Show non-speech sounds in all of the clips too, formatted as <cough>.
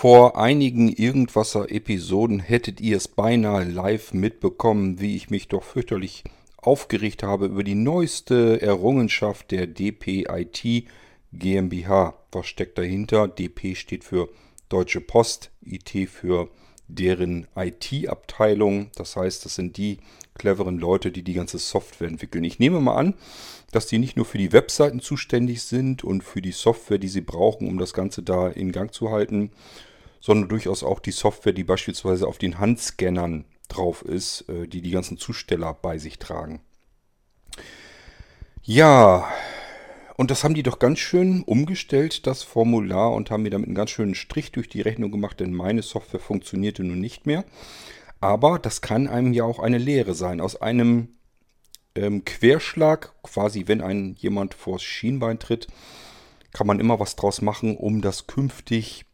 Vor einigen Irgendwasser-Episoden hättet ihr es beinahe live mitbekommen, wie ich mich doch fürchterlich aufgeregt habe über die neueste Errungenschaft der DPIT GmbH. Was steckt dahinter? DP steht für Deutsche Post, IT für deren IT-Abteilung. Das heißt, das sind die cleveren Leute, die die ganze Software entwickeln. Ich nehme mal an, dass die nicht nur für die Webseiten zuständig sind und für die Software, die sie brauchen, um das Ganze da in Gang zu halten, sondern durchaus auch die Software, die beispielsweise auf den Handscannern drauf ist, äh, die die ganzen Zusteller bei sich tragen. Ja, und das haben die doch ganz schön umgestellt, das Formular, und haben mir damit einen ganz schönen Strich durch die Rechnung gemacht, denn meine Software funktionierte nun nicht mehr. Aber das kann einem ja auch eine Lehre sein. Aus einem ähm, Querschlag, quasi wenn ein jemand vors Schienbein tritt, kann man immer was draus machen, um das künftig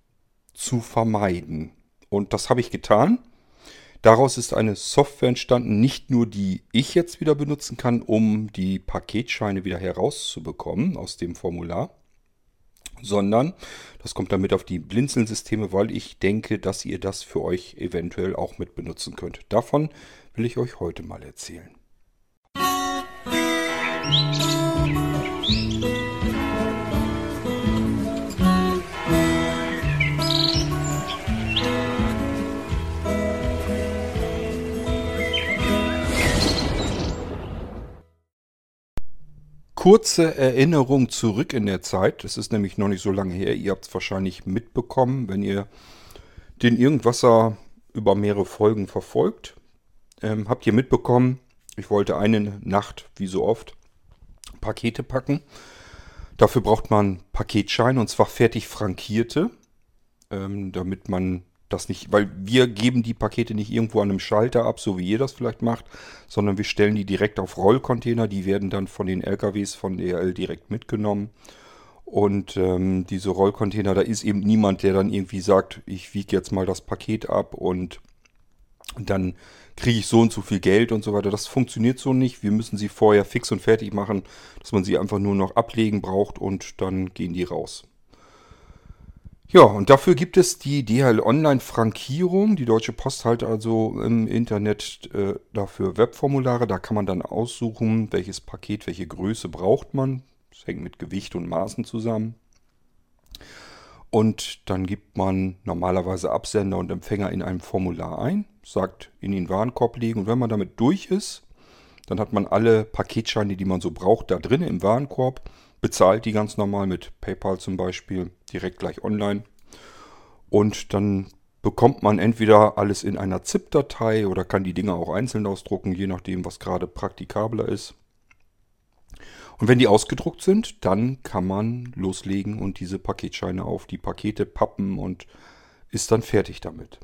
zu vermeiden. Und das habe ich getan. Daraus ist eine Software entstanden, nicht nur die ich jetzt wieder benutzen kann, um die Paketscheine wieder herauszubekommen aus dem Formular, sondern das kommt damit auf die Blinzeln-Systeme, weil ich denke, dass ihr das für euch eventuell auch mit benutzen könnt. Davon will ich euch heute mal erzählen. Kurze Erinnerung zurück in der Zeit. Das ist nämlich noch nicht so lange her. Ihr habt es wahrscheinlich mitbekommen, wenn ihr den Irgendwasser über mehrere Folgen verfolgt. Ähm, habt ihr mitbekommen, ich wollte eine Nacht, wie so oft, Pakete packen. Dafür braucht man Paketscheine und zwar fertig frankierte, ähm, damit man das nicht, weil wir geben die Pakete nicht irgendwo an einem Schalter ab, so wie ihr das vielleicht macht, sondern wir stellen die direkt auf Rollcontainer. Die werden dann von den LKWs von DHL direkt mitgenommen. Und ähm, diese Rollcontainer, da ist eben niemand, der dann irgendwie sagt, ich wiege jetzt mal das Paket ab und dann kriege ich so und so viel Geld und so weiter. Das funktioniert so nicht. Wir müssen sie vorher fix und fertig machen, dass man sie einfach nur noch ablegen braucht und dann gehen die raus. Ja, und dafür gibt es die DHL Online-Frankierung. Die Deutsche Post halt also im Internet äh, dafür Webformulare. Da kann man dann aussuchen, welches Paket, welche Größe braucht man. Das hängt mit Gewicht und Maßen zusammen. Und dann gibt man normalerweise Absender und Empfänger in einem Formular ein, sagt in den Warenkorb legen. Und wenn man damit durch ist, dann hat man alle Paketscheine, die man so braucht, da drin im Warenkorb bezahlt die ganz normal mit PayPal zum Beispiel, direkt gleich online. Und dann bekommt man entweder alles in einer ZIP-Datei oder kann die Dinge auch einzeln ausdrucken, je nachdem, was gerade praktikabler ist. Und wenn die ausgedruckt sind, dann kann man loslegen und diese Paketscheine auf die Pakete pappen und ist dann fertig damit.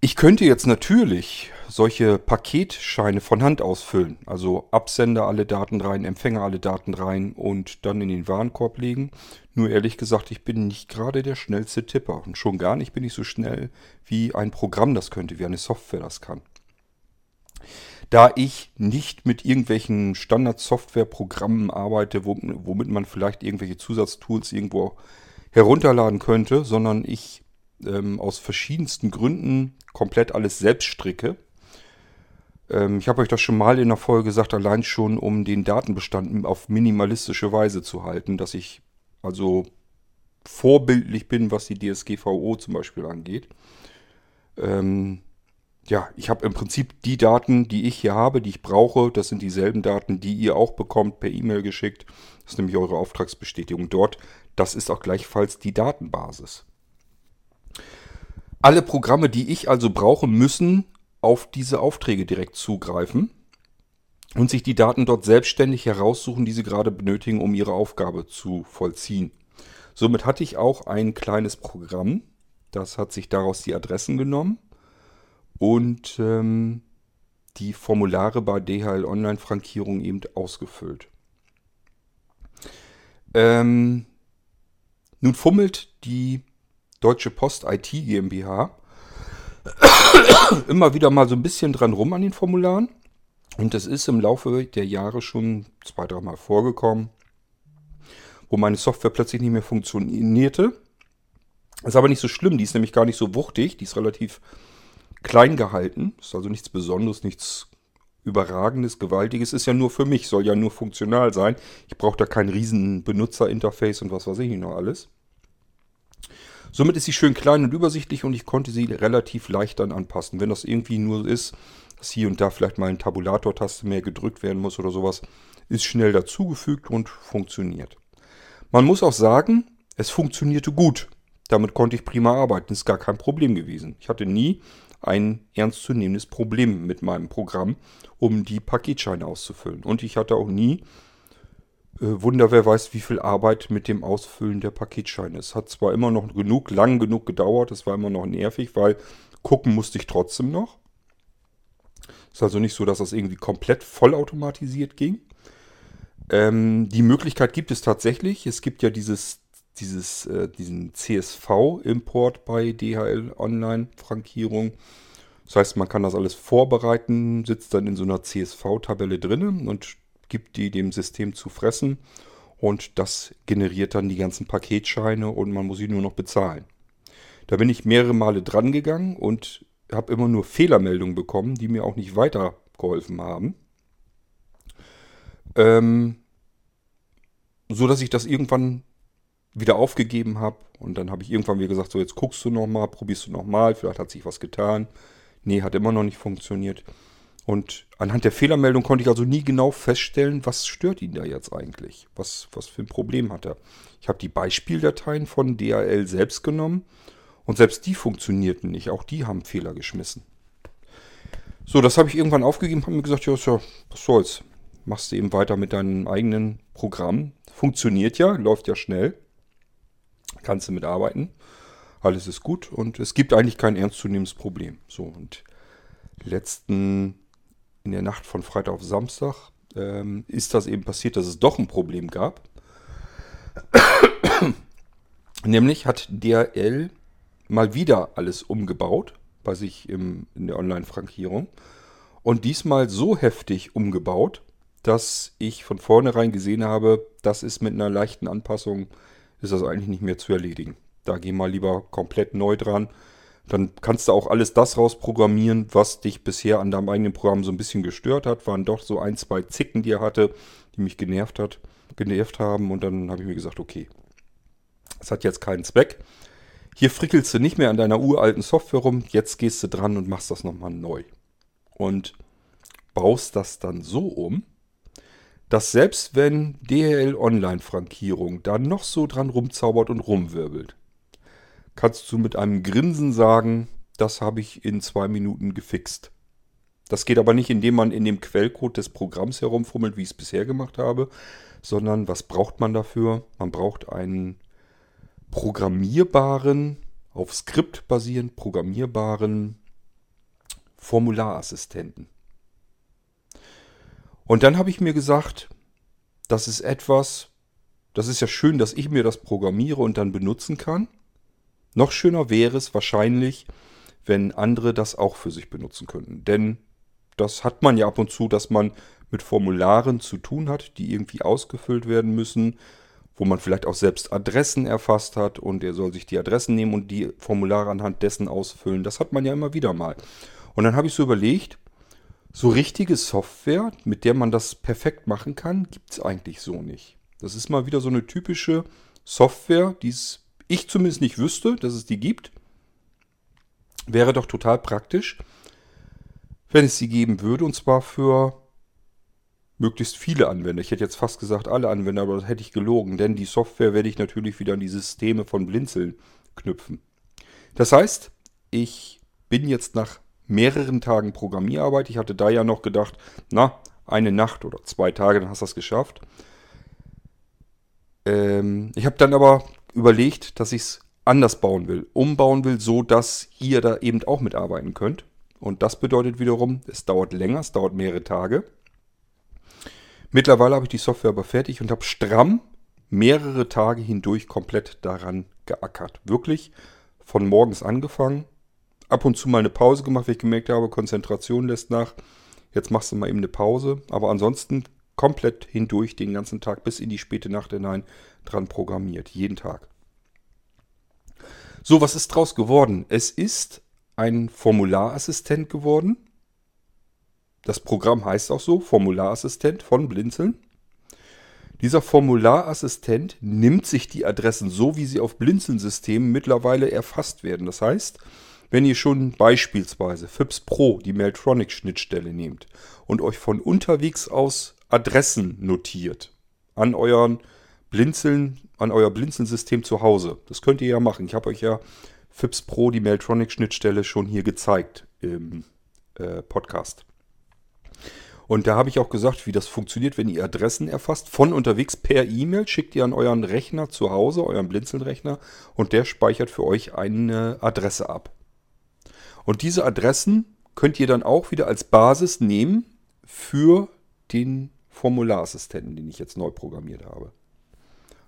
Ich könnte jetzt natürlich solche Paketscheine von Hand ausfüllen. Also Absender alle Daten rein, Empfänger alle Daten rein und dann in den Warenkorb legen. Nur ehrlich gesagt, ich bin nicht gerade der schnellste Tipper. Und schon gar nicht bin ich so schnell, wie ein Programm das könnte, wie eine Software das kann. Da ich nicht mit irgendwelchen Standard-Software-Programmen arbeite, womit man vielleicht irgendwelche Zusatztools irgendwo herunterladen könnte, sondern ich ähm, aus verschiedensten Gründen komplett alles selbst stricke. Ähm, ich habe euch das schon mal in der Folge gesagt, allein schon um den Datenbestand auf minimalistische Weise zu halten, dass ich also vorbildlich bin, was die DSGVO zum Beispiel angeht. Ähm, ja, ich habe im Prinzip die Daten, die ich hier habe, die ich brauche. Das sind dieselben Daten, die ihr auch bekommt, per E-Mail geschickt. Das ist nämlich eure Auftragsbestätigung dort. Das ist auch gleichfalls die Datenbasis. Alle Programme, die ich also brauche, müssen auf diese Aufträge direkt zugreifen und sich die Daten dort selbstständig heraussuchen, die sie gerade benötigen, um ihre Aufgabe zu vollziehen. Somit hatte ich auch ein kleines Programm, das hat sich daraus die Adressen genommen und ähm, die Formulare bei DHL Online-Frankierung eben ausgefüllt. Ähm, nun fummelt die Deutsche Post IT GmbH <coughs> immer wieder mal so ein bisschen dran rum an den Formularen. Und es ist im Laufe der Jahre schon zwei, dreimal vorgekommen, wo meine Software plötzlich nicht mehr funktionierte. Ist aber nicht so schlimm, die ist nämlich gar nicht so wuchtig, die ist relativ klein gehalten, ist also nichts Besonderes, nichts Überragendes, Gewaltiges, ist ja nur für mich, soll ja nur funktional sein. Ich brauche da kein riesen Benutzerinterface und was weiß ich noch alles. Somit ist sie schön klein und übersichtlich und ich konnte sie relativ leicht dann anpassen. Wenn das irgendwie nur ist, dass hier und da vielleicht mal eine Tabulator-Taste mehr gedrückt werden muss oder sowas, ist schnell dazugefügt und funktioniert. Man muss auch sagen, es funktionierte gut. Damit konnte ich prima arbeiten, ist gar kein Problem gewesen. Ich hatte nie ein ernstzunehmendes Problem mit meinem Programm, um die Paketscheine auszufüllen. Und ich hatte auch nie Wunder, wer weiß, wie viel Arbeit mit dem Ausfüllen der Paketscheine. Es hat zwar immer noch genug, lang genug gedauert, es war immer noch nervig, weil gucken musste ich trotzdem noch. Ist also nicht so, dass das irgendwie komplett vollautomatisiert ging. Ähm, die Möglichkeit gibt es tatsächlich. Es gibt ja dieses, dieses, äh, diesen CSV-Import bei DHL Online-Frankierung. Das heißt, man kann das alles vorbereiten, sitzt dann in so einer CSV-Tabelle drin und gibt die dem System zu fressen und das generiert dann die ganzen Paketscheine und man muss sie nur noch bezahlen. Da bin ich mehrere Male dran gegangen und habe immer nur Fehlermeldungen bekommen, die mir auch nicht weitergeholfen haben. Ähm, so dass ich das irgendwann wieder aufgegeben habe und dann habe ich irgendwann wieder gesagt, so jetzt guckst du nochmal, probierst du nochmal, vielleicht hat sich was getan. Nee, hat immer noch nicht funktioniert. Und anhand der Fehlermeldung konnte ich also nie genau feststellen, was stört ihn da jetzt eigentlich? Was, was für ein Problem hat er? Ich habe die Beispieldateien von DHL selbst genommen und selbst die funktionierten nicht. Auch die haben Fehler geschmissen. So, das habe ich irgendwann aufgegeben, habe mir gesagt, ja, ja, was soll's. Machst du eben weiter mit deinem eigenen Programm. Funktioniert ja, läuft ja schnell. Kannst du mitarbeiten. Alles ist gut und es gibt eigentlich kein ernstzunehmendes Problem. So, und letzten in der Nacht von Freitag auf Samstag ähm, ist das eben passiert, dass es doch ein Problem gab. <coughs> Nämlich hat DRL mal wieder alles umgebaut bei sich im, in der Online-Frankierung. Und diesmal so heftig umgebaut, dass ich von vornherein gesehen habe, das ist mit einer leichten Anpassung, ist das eigentlich nicht mehr zu erledigen. Da geh mal lieber komplett neu dran dann kannst du auch alles das rausprogrammieren, was dich bisher an deinem eigenen Programm so ein bisschen gestört hat. Waren doch so ein, zwei Zicken, die er hatte, die mich genervt hat, genervt haben. Und dann habe ich mir gesagt, okay, das hat jetzt keinen Zweck. Hier frickelst du nicht mehr an deiner uralten Software rum. Jetzt gehst du dran und machst das nochmal neu. Und baust das dann so um, dass selbst wenn DHL Online-Frankierung da noch so dran rumzaubert und rumwirbelt, kannst du mit einem Grinsen sagen, das habe ich in zwei Minuten gefixt. Das geht aber nicht, indem man in dem Quellcode des Programms herumfummelt, wie ich es bisher gemacht habe, sondern was braucht man dafür? Man braucht einen programmierbaren, auf Skript basierend programmierbaren Formularassistenten. Und dann habe ich mir gesagt, das ist etwas, das ist ja schön, dass ich mir das programmiere und dann benutzen kann. Noch schöner wäre es wahrscheinlich, wenn andere das auch für sich benutzen könnten. Denn das hat man ja ab und zu, dass man mit Formularen zu tun hat, die irgendwie ausgefüllt werden müssen, wo man vielleicht auch selbst Adressen erfasst hat und er soll sich die Adressen nehmen und die Formulare anhand dessen ausfüllen. Das hat man ja immer wieder mal. Und dann habe ich so überlegt, so richtige Software, mit der man das perfekt machen kann, gibt es eigentlich so nicht. Das ist mal wieder so eine typische Software, die es ich zumindest nicht wüsste, dass es die gibt. Wäre doch total praktisch, wenn es sie geben würde, und zwar für möglichst viele Anwender. Ich hätte jetzt fast gesagt alle Anwender, aber das hätte ich gelogen, denn die Software werde ich natürlich wieder an die Systeme von Blinzeln knüpfen. Das heißt, ich bin jetzt nach mehreren Tagen Programmierarbeit. Ich hatte da ja noch gedacht, na, eine Nacht oder zwei Tage, dann hast du das geschafft. Ähm, ich habe dann aber überlegt, dass ich es anders bauen will, umbauen will, so dass ihr da eben auch mitarbeiten könnt. Und das bedeutet wiederum, es dauert länger, es dauert mehrere Tage. Mittlerweile habe ich die Software aber fertig und habe stramm mehrere Tage hindurch komplett daran geackert. Wirklich von morgens angefangen, ab und zu mal eine Pause gemacht, weil ich gemerkt habe, Konzentration lässt nach. Jetzt machst du mal eben eine Pause. Aber ansonsten komplett hindurch den ganzen Tag bis in die späte Nacht hinein dran programmiert. Jeden Tag. So, was ist draus geworden? Es ist ein Formularassistent geworden. Das Programm heißt auch so, Formularassistent von Blinzeln. Dieser Formularassistent nimmt sich die Adressen so, wie sie auf Blinzeln-Systemen mittlerweile erfasst werden. Das heißt, wenn ihr schon beispielsweise FIPS Pro, die Mailtronic-Schnittstelle nehmt und euch von unterwegs aus Adressen notiert an euren Blinzeln, an euer Blinzeln-System zu Hause. Das könnt ihr ja machen. Ich habe euch ja FIPS Pro, die Mailtronic-Schnittstelle, schon hier gezeigt im äh, Podcast. Und da habe ich auch gesagt, wie das funktioniert, wenn ihr Adressen erfasst. Von unterwegs per E-Mail schickt ihr an euren Rechner zu Hause, euren Blinzeln-Rechner, und der speichert für euch eine Adresse ab. Und diese Adressen könnt ihr dann auch wieder als Basis nehmen für den Formularassistenten, den ich jetzt neu programmiert habe.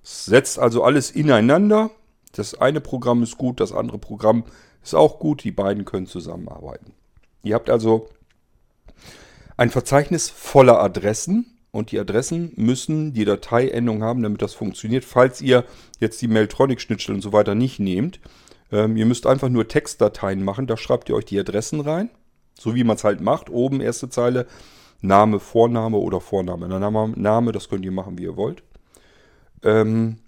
Es setzt also alles ineinander. Das eine Programm ist gut, das andere Programm ist auch gut. Die beiden können zusammenarbeiten. Ihr habt also ein Verzeichnis voller Adressen und die Adressen müssen die Dateiendung haben, damit das funktioniert. Falls ihr jetzt die Mailtronic-Schnittstelle und so weiter nicht nehmt, ähm, ihr müsst einfach nur Textdateien machen, da schreibt ihr euch die Adressen rein, so wie man es halt macht. Oben erste Zeile, Name, Vorname oder Vorname. Name, Name, das könnt ihr machen, wie ihr wollt. Ähm,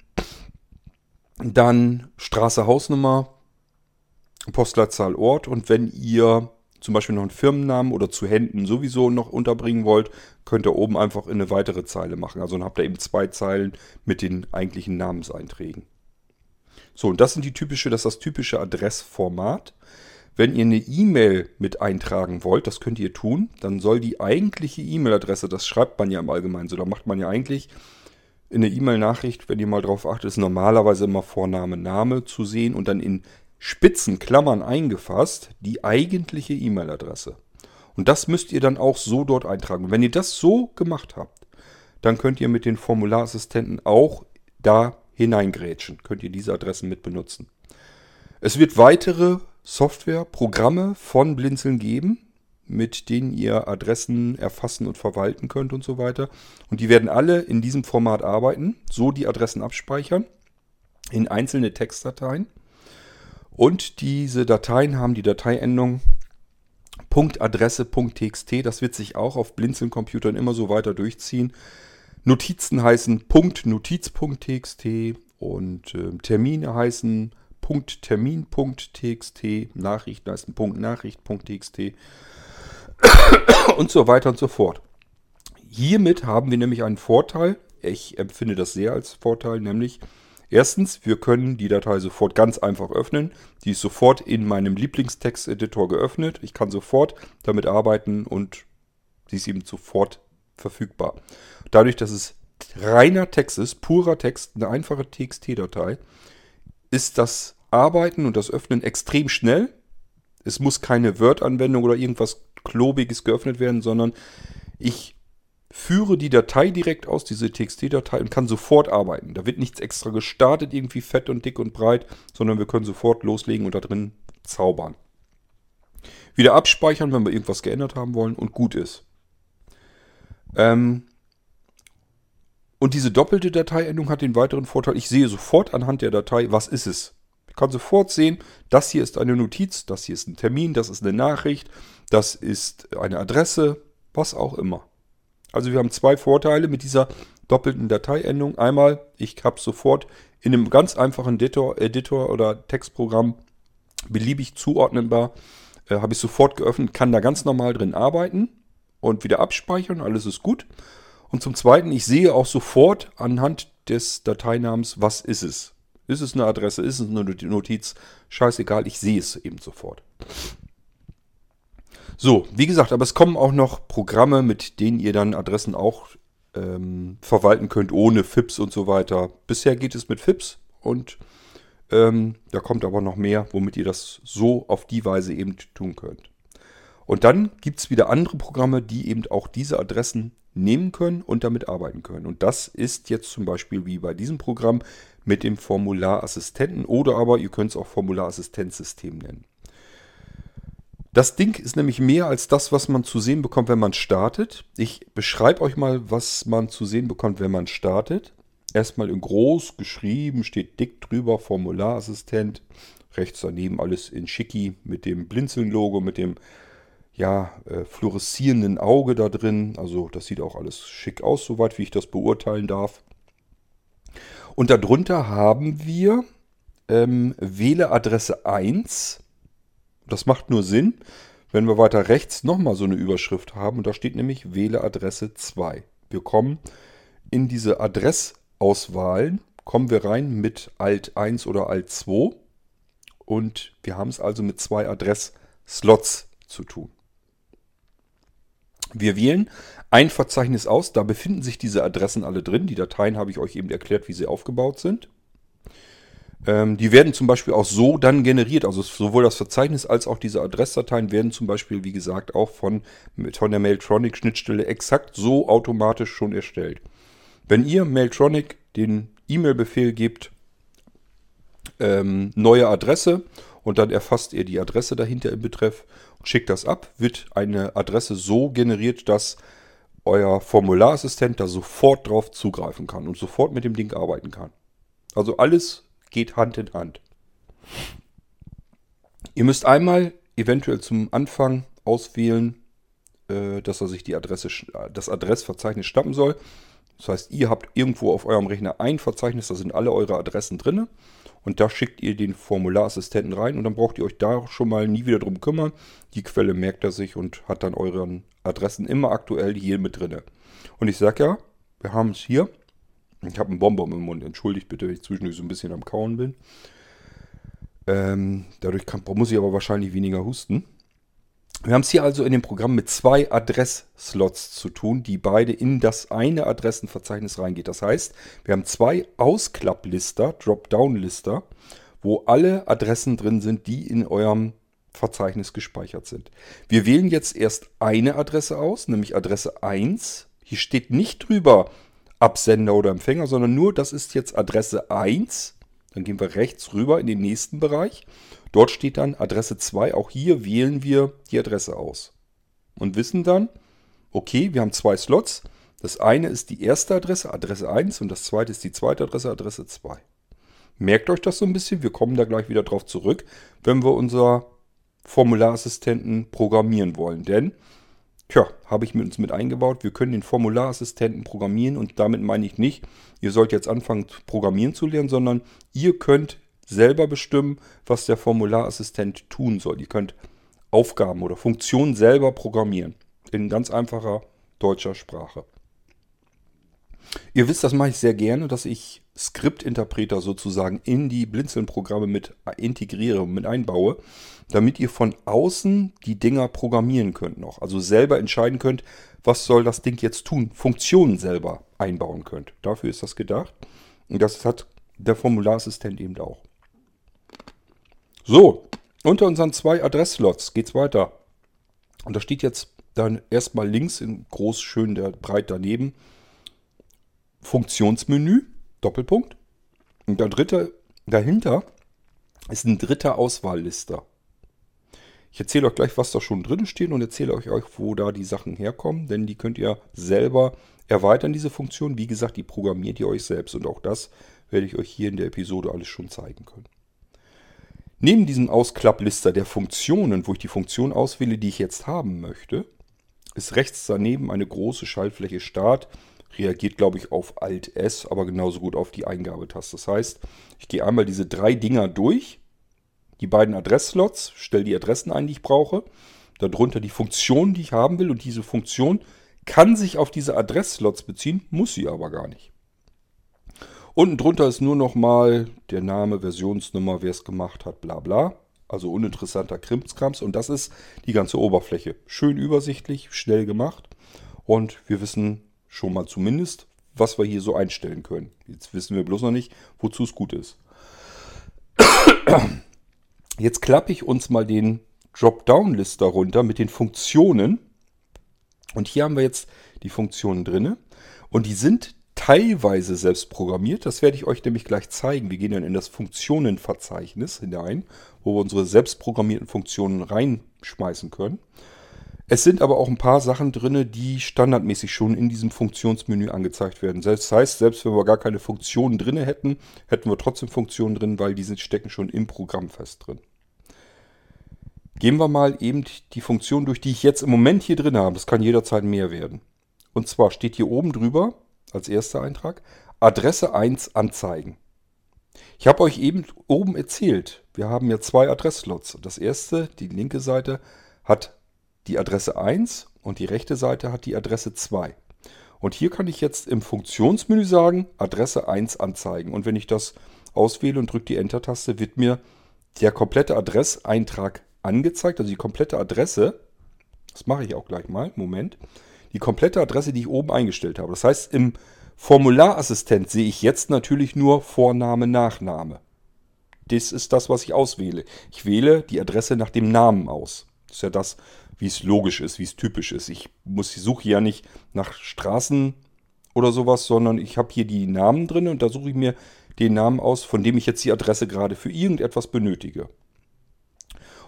dann Straße, Hausnummer, Postleitzahl, Ort und wenn ihr zum Beispiel noch einen Firmennamen oder zu Händen sowieso noch unterbringen wollt, könnt ihr oben einfach in eine weitere Zeile machen. Also dann habt ihr eben zwei Zeilen mit den eigentlichen Namenseinträgen. So, und das sind die typische, das ist das typische Adressformat. Wenn ihr eine E-Mail mit eintragen wollt, das könnt ihr tun, dann soll die eigentliche E-Mail-Adresse, das schreibt man ja im Allgemeinen so, da macht man ja eigentlich in der E-Mail-Nachricht, wenn ihr mal drauf achtet, ist normalerweise immer Vorname, Name zu sehen und dann in Spitzenklammern eingefasst die eigentliche E-Mail-Adresse. Und das müsst ihr dann auch so dort eintragen. Wenn ihr das so gemacht habt, dann könnt ihr mit den Formularassistenten auch da hineingrätschen. Könnt ihr diese Adressen mit benutzen. Es wird weitere Software, Programme von Blinzeln geben, mit denen ihr Adressen erfassen und verwalten könnt und so weiter. Und die werden alle in diesem Format arbeiten, so die Adressen abspeichern in einzelne Textdateien. Und diese Dateien haben die Dateiendung .adresse.txt. Das wird sich auch auf Blinzeln-Computern immer so weiter durchziehen. Notizen heißen .notiz.txt und äh, Termine heißen .termin.txt, Nachrichten heißen .nachricht.txt und so weiter und so fort. Hiermit haben wir nämlich einen Vorteil. Ich empfinde das sehr als Vorteil, nämlich Erstens, wir können die Datei sofort ganz einfach öffnen. Die ist sofort in meinem Lieblingstexteditor geöffnet. Ich kann sofort damit arbeiten und sie ist eben sofort verfügbar. Dadurch, dass es reiner Text ist, purer Text, eine einfache TXT-Datei, ist das Arbeiten und das Öffnen extrem schnell. Es muss keine Word-Anwendung oder irgendwas Klobiges geöffnet werden, sondern ich führe die Datei direkt aus, diese TXT-Datei, und kann sofort arbeiten. Da wird nichts extra gestartet, irgendwie fett und dick und breit, sondern wir können sofort loslegen und da drin zaubern. Wieder abspeichern, wenn wir irgendwas geändert haben wollen und gut ist. Ähm und diese doppelte Dateiendung hat den weiteren Vorteil, ich sehe sofort anhand der Datei, was ist es. Kann sofort sehen, das hier ist eine Notiz, das hier ist ein Termin, das ist eine Nachricht, das ist eine Adresse, was auch immer. Also wir haben zwei Vorteile mit dieser doppelten Dateiendung. Einmal, ich habe sofort in einem ganz einfachen Editor, Editor oder Textprogramm beliebig zuordnenbar, äh, habe ich sofort geöffnet, kann da ganz normal drin arbeiten und wieder abspeichern, alles ist gut. Und zum Zweiten, ich sehe auch sofort anhand des Dateinamens, was ist es. Ist es eine Adresse, ist es eine Notiz, scheißegal, ich sehe es eben sofort. So, wie gesagt, aber es kommen auch noch Programme, mit denen ihr dann Adressen auch ähm, verwalten könnt, ohne FIPS und so weiter. Bisher geht es mit FIPS und ähm, da kommt aber noch mehr, womit ihr das so auf die Weise eben tun könnt. Und dann gibt es wieder andere Programme, die eben auch diese Adressen nehmen können und damit arbeiten können. Und das ist jetzt zum Beispiel wie bei diesem Programm mit dem Formularassistenten oder aber ihr könnt es auch Formularassistenzsystem nennen. Das Ding ist nämlich mehr als das, was man zu sehen bekommt, wenn man startet. Ich beschreibe euch mal, was man zu sehen bekommt, wenn man startet. Erstmal in groß geschrieben, steht dick drüber, Formularassistent. Rechts daneben alles in Schicki mit dem Blinzeln-Logo, mit dem ja, äh, fluoreszierenden Auge da drin. Also das sieht auch alles schick aus, soweit wie ich das beurteilen darf. Und darunter haben wir ähm, Wähle Adresse 1. Das macht nur Sinn, wenn wir weiter rechts nochmal so eine Überschrift haben. Und da steht nämlich Wähle Adresse 2. Wir kommen in diese Adressauswahlen, kommen wir rein mit Alt 1 oder Alt 2. Und wir haben es also mit zwei Adressslots zu tun. Wir wählen ein Verzeichnis aus, da befinden sich diese Adressen alle drin. Die Dateien habe ich euch eben erklärt, wie sie aufgebaut sind. Ähm, die werden zum Beispiel auch so dann generiert. Also sowohl das Verzeichnis als auch diese Adressdateien werden zum Beispiel, wie gesagt, auch von, von der Mailtronic-Schnittstelle exakt so automatisch schon erstellt. Wenn ihr Mailtronic den E-Mail-Befehl gebt, ähm, neue Adresse und dann erfasst ihr die Adresse dahinter im Betreff schickt das ab, wird eine Adresse so generiert, dass euer Formularassistent da sofort drauf zugreifen kann und sofort mit dem Ding arbeiten kann. Also alles geht Hand in Hand. Ihr müsst einmal eventuell zum Anfang auswählen, äh, dass er sich die Adresse, das Adressverzeichnis schnappen soll. Das heißt, ihr habt irgendwo auf eurem Rechner ein Verzeichnis, da sind alle eure Adressen drin. Und da schickt ihr den Formularassistenten rein und dann braucht ihr euch da schon mal nie wieder drum kümmern. Die Quelle merkt er sich und hat dann euren Adressen immer aktuell hier mit drin. Und ich sage ja, wir haben es hier ich habe einen Bonbon im Mund. Entschuldigt bitte, wenn ich zwischendurch so ein bisschen am Kauen bin. Ähm, dadurch kann, muss ich aber wahrscheinlich weniger husten. Wir haben es hier also in dem Programm mit zwei Adressslots zu tun, die beide in das eine Adressenverzeichnis reingeht. Das heißt, wir haben zwei Ausklapplister, Dropdown-Lister, wo alle Adressen drin sind, die in eurem Verzeichnis gespeichert sind. Wir wählen jetzt erst eine Adresse aus, nämlich Adresse 1. Hier steht nicht drüber, Absender oder Empfänger, sondern nur, das ist jetzt Adresse 1. Dann gehen wir rechts rüber in den nächsten Bereich. Dort steht dann Adresse 2. Auch hier wählen wir die Adresse aus. Und wissen dann, okay, wir haben zwei Slots. Das eine ist die erste Adresse, Adresse 1, und das zweite ist die zweite Adresse, Adresse 2. Merkt euch das so ein bisschen, wir kommen da gleich wieder drauf zurück, wenn wir unser Formularassistenten programmieren wollen. Denn Tja, habe ich mit uns mit eingebaut. Wir können den Formularassistenten programmieren und damit meine ich nicht, ihr sollt jetzt anfangen programmieren zu lernen, sondern ihr könnt selber bestimmen, was der Formularassistent tun soll. Ihr könnt Aufgaben oder Funktionen selber programmieren. In ganz einfacher deutscher Sprache. Ihr wisst, das mache ich sehr gerne, dass ich Skriptinterpreter sozusagen in die Blinzeln-Programme mit integriere, mit einbaue, damit ihr von außen die Dinger programmieren könnt noch. Also selber entscheiden könnt, was soll das Ding jetzt tun. Funktionen selber einbauen könnt. Dafür ist das gedacht. Und das hat der Formularassistent eben auch. So, unter unseren zwei Adressslots geht es weiter. Und da steht jetzt dann erstmal links in groß schön der breit daneben Funktionsmenü, Doppelpunkt. Und der dritte dahinter ist ein dritter Auswahllister. Ich erzähle euch gleich, was da schon drin steht und erzähle euch, wo da die Sachen herkommen, denn die könnt ihr selber erweitern, diese Funktion. Wie gesagt, die programmiert ihr euch selbst und auch das werde ich euch hier in der Episode alles schon zeigen können. Neben diesem Ausklapplister der Funktionen, wo ich die Funktion auswähle, die ich jetzt haben möchte, ist rechts daneben eine große Schaltfläche Start reagiert, glaube ich, auf Alt S, aber genauso gut auf die Eingabetaste. Das heißt, ich gehe einmal diese drei Dinger durch, die beiden Adressslots, stelle die Adressen ein, die ich brauche, darunter die Funktion, die ich haben will und diese Funktion kann sich auf diese Adressslots beziehen, muss sie aber gar nicht. Unten drunter ist nur noch mal der Name, Versionsnummer, wer es gemacht hat, bla bla. Also uninteressanter Krimskrams. Und das ist die ganze Oberfläche. Schön übersichtlich, schnell gemacht. Und wir wissen, schon mal zumindest, was wir hier so einstellen können. Jetzt wissen wir bloß noch nicht, wozu es gut ist. <coughs> Jetzt klappe ich uns mal den Dropdown-Lister runter mit den Funktionen. Und hier haben wir jetzt die Funktionen drin. Und die sind teilweise selbst programmiert. Das werde ich euch nämlich gleich zeigen. Wir gehen dann in das Funktionenverzeichnis hinein, wo wir unsere selbstprogrammierten Funktionen rein schmeißen können. Es sind aber auch ein paar Sachen drin, die standardmäßig schon in diesem Funktionsmenü angezeigt werden. Das heißt, selbst wenn wir gar keine Funktionen drin hätten, hätten wir trotzdem Funktionen drin, weil die stecken schon im Programm fest drin. Gehen wir mal eben die Funktion durch, die ich jetzt im Moment hier drin habe. Das kann jederzeit mehr werden. Und zwar steht hier oben drüber, als erster Eintrag, Adresse 1 anzeigen. Ich habe euch eben oben erzählt, wir haben ja zwei Adressslots. Das erste, die linke Seite, hat die Adresse 1 und die rechte Seite hat die Adresse 2. Und hier kann ich jetzt im Funktionsmenü sagen, Adresse 1 anzeigen. Und wenn ich das auswähle und drücke die Enter-Taste, wird mir der komplette Adresseintrag angezeigt, also die komplette Adresse. Das mache ich auch gleich mal. Moment. Die komplette Adresse, die ich oben eingestellt habe. Das heißt, im Formularassistent sehe ich jetzt natürlich nur Vorname, Nachname. Das ist das, was ich auswähle. Ich wähle die Adresse nach dem Namen aus. Das ist ja das, wie es logisch ist, wie es typisch ist. Ich muss, suche ja nicht nach Straßen oder sowas, sondern ich habe hier die Namen drin und da suche ich mir den Namen aus, von dem ich jetzt die Adresse gerade für irgendetwas benötige.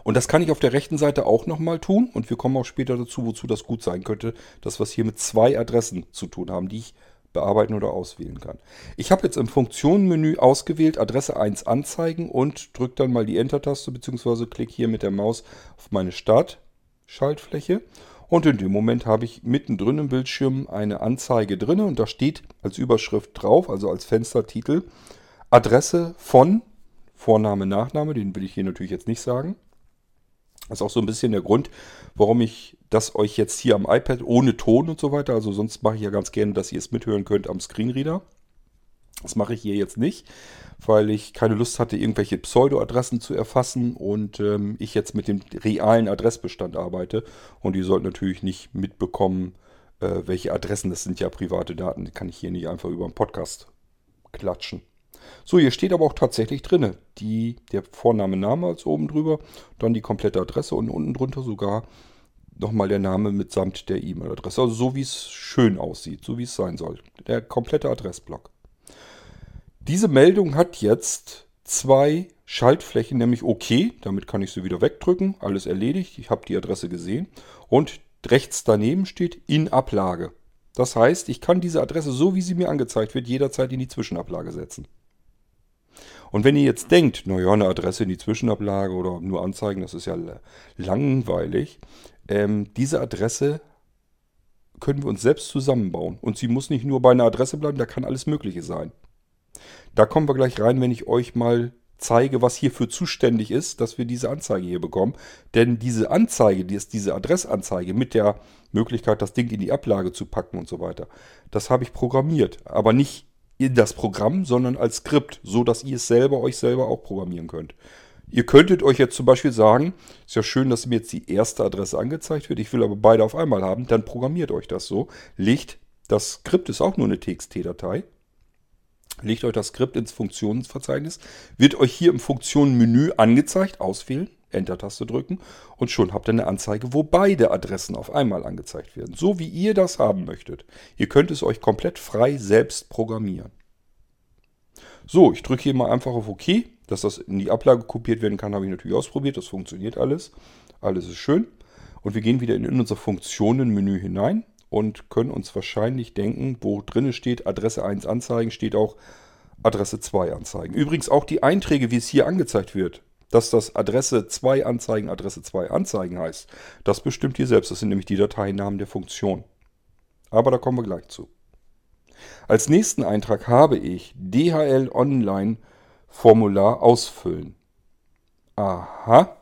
Und das kann ich auf der rechten Seite auch nochmal tun und wir kommen auch später dazu, wozu das gut sein könnte, dass wir es hier mit zwei Adressen zu tun haben, die ich bearbeiten oder auswählen kann. Ich habe jetzt im Funktionenmenü ausgewählt Adresse 1 anzeigen und drücke dann mal die Enter-Taste bzw. klicke hier mit der Maus auf meine Startschaltfläche und in dem Moment habe ich mittendrin im Bildschirm eine Anzeige drin und da steht als Überschrift drauf, also als Fenstertitel, Adresse von Vorname, Nachname, den will ich hier natürlich jetzt nicht sagen. Das ist auch so ein bisschen der Grund, warum ich das euch jetzt hier am iPad ohne Ton und so weiter, also sonst mache ich ja ganz gerne, dass ihr es mithören könnt am Screenreader. Das mache ich hier jetzt nicht, weil ich keine Lust hatte, irgendwelche Pseudo-Adressen zu erfassen und ähm, ich jetzt mit dem realen Adressbestand arbeite. Und ihr sollt natürlich nicht mitbekommen, äh, welche Adressen, das sind ja private Daten, die kann ich hier nicht einfach über einen Podcast klatschen. So, hier steht aber auch tatsächlich drin, die, der Vorname, Name als oben drüber, dann die komplette Adresse und unten drunter sogar nochmal der Name mitsamt der E-Mail-Adresse. Also so wie es schön aussieht, so wie es sein soll. Der komplette Adressblock. Diese Meldung hat jetzt zwei Schaltflächen, nämlich OK, damit kann ich sie wieder wegdrücken, alles erledigt, ich habe die Adresse gesehen. Und rechts daneben steht in Ablage. Das heißt, ich kann diese Adresse, so wie sie mir angezeigt wird, jederzeit in die Zwischenablage setzen. Und wenn ihr jetzt denkt, naja, eine Adresse in die Zwischenablage oder nur anzeigen, das ist ja langweilig. Ähm, diese Adresse können wir uns selbst zusammenbauen. Und sie muss nicht nur bei einer Adresse bleiben, da kann alles Mögliche sein. Da kommen wir gleich rein, wenn ich euch mal zeige, was hierfür zuständig ist, dass wir diese Anzeige hier bekommen. Denn diese Anzeige, die ist diese Adressanzeige mit der Möglichkeit, das Ding in die Ablage zu packen und so weiter, das habe ich programmiert. Aber nicht in das Programm, sondern als Skript, so dass ihr es selber euch selber auch programmieren könnt. Ihr könntet euch jetzt zum Beispiel sagen, ist ja schön, dass mir jetzt die erste Adresse angezeigt wird, ich will aber beide auf einmal haben, dann programmiert euch das so. Legt, das Skript ist auch nur eine TXT-Datei. Legt euch das Skript ins Funktionsverzeichnis, wird euch hier im Funktionenmenü angezeigt, auswählen, Enter-Taste drücken und schon habt ihr eine Anzeige, wo beide Adressen auf einmal angezeigt werden. So wie ihr das haben möchtet. Ihr könnt es euch komplett frei selbst programmieren. So, ich drücke hier mal einfach auf OK. Dass das in die Ablage kopiert werden kann, habe ich natürlich ausprobiert. Das funktioniert alles. Alles ist schön. Und wir gehen wieder in unser Funktionen-Menü hinein und können uns wahrscheinlich denken, wo drin steht Adresse 1 anzeigen, steht auch Adresse 2 anzeigen. Übrigens auch die Einträge, wie es hier angezeigt wird, dass das Adresse 2 Anzeigen Adresse 2 Anzeigen heißt, das bestimmt ihr selbst. Das sind nämlich die Dateinamen der Funktion. Aber da kommen wir gleich zu. Als nächsten Eintrag habe ich DHL Online Formular ausfüllen. Aha,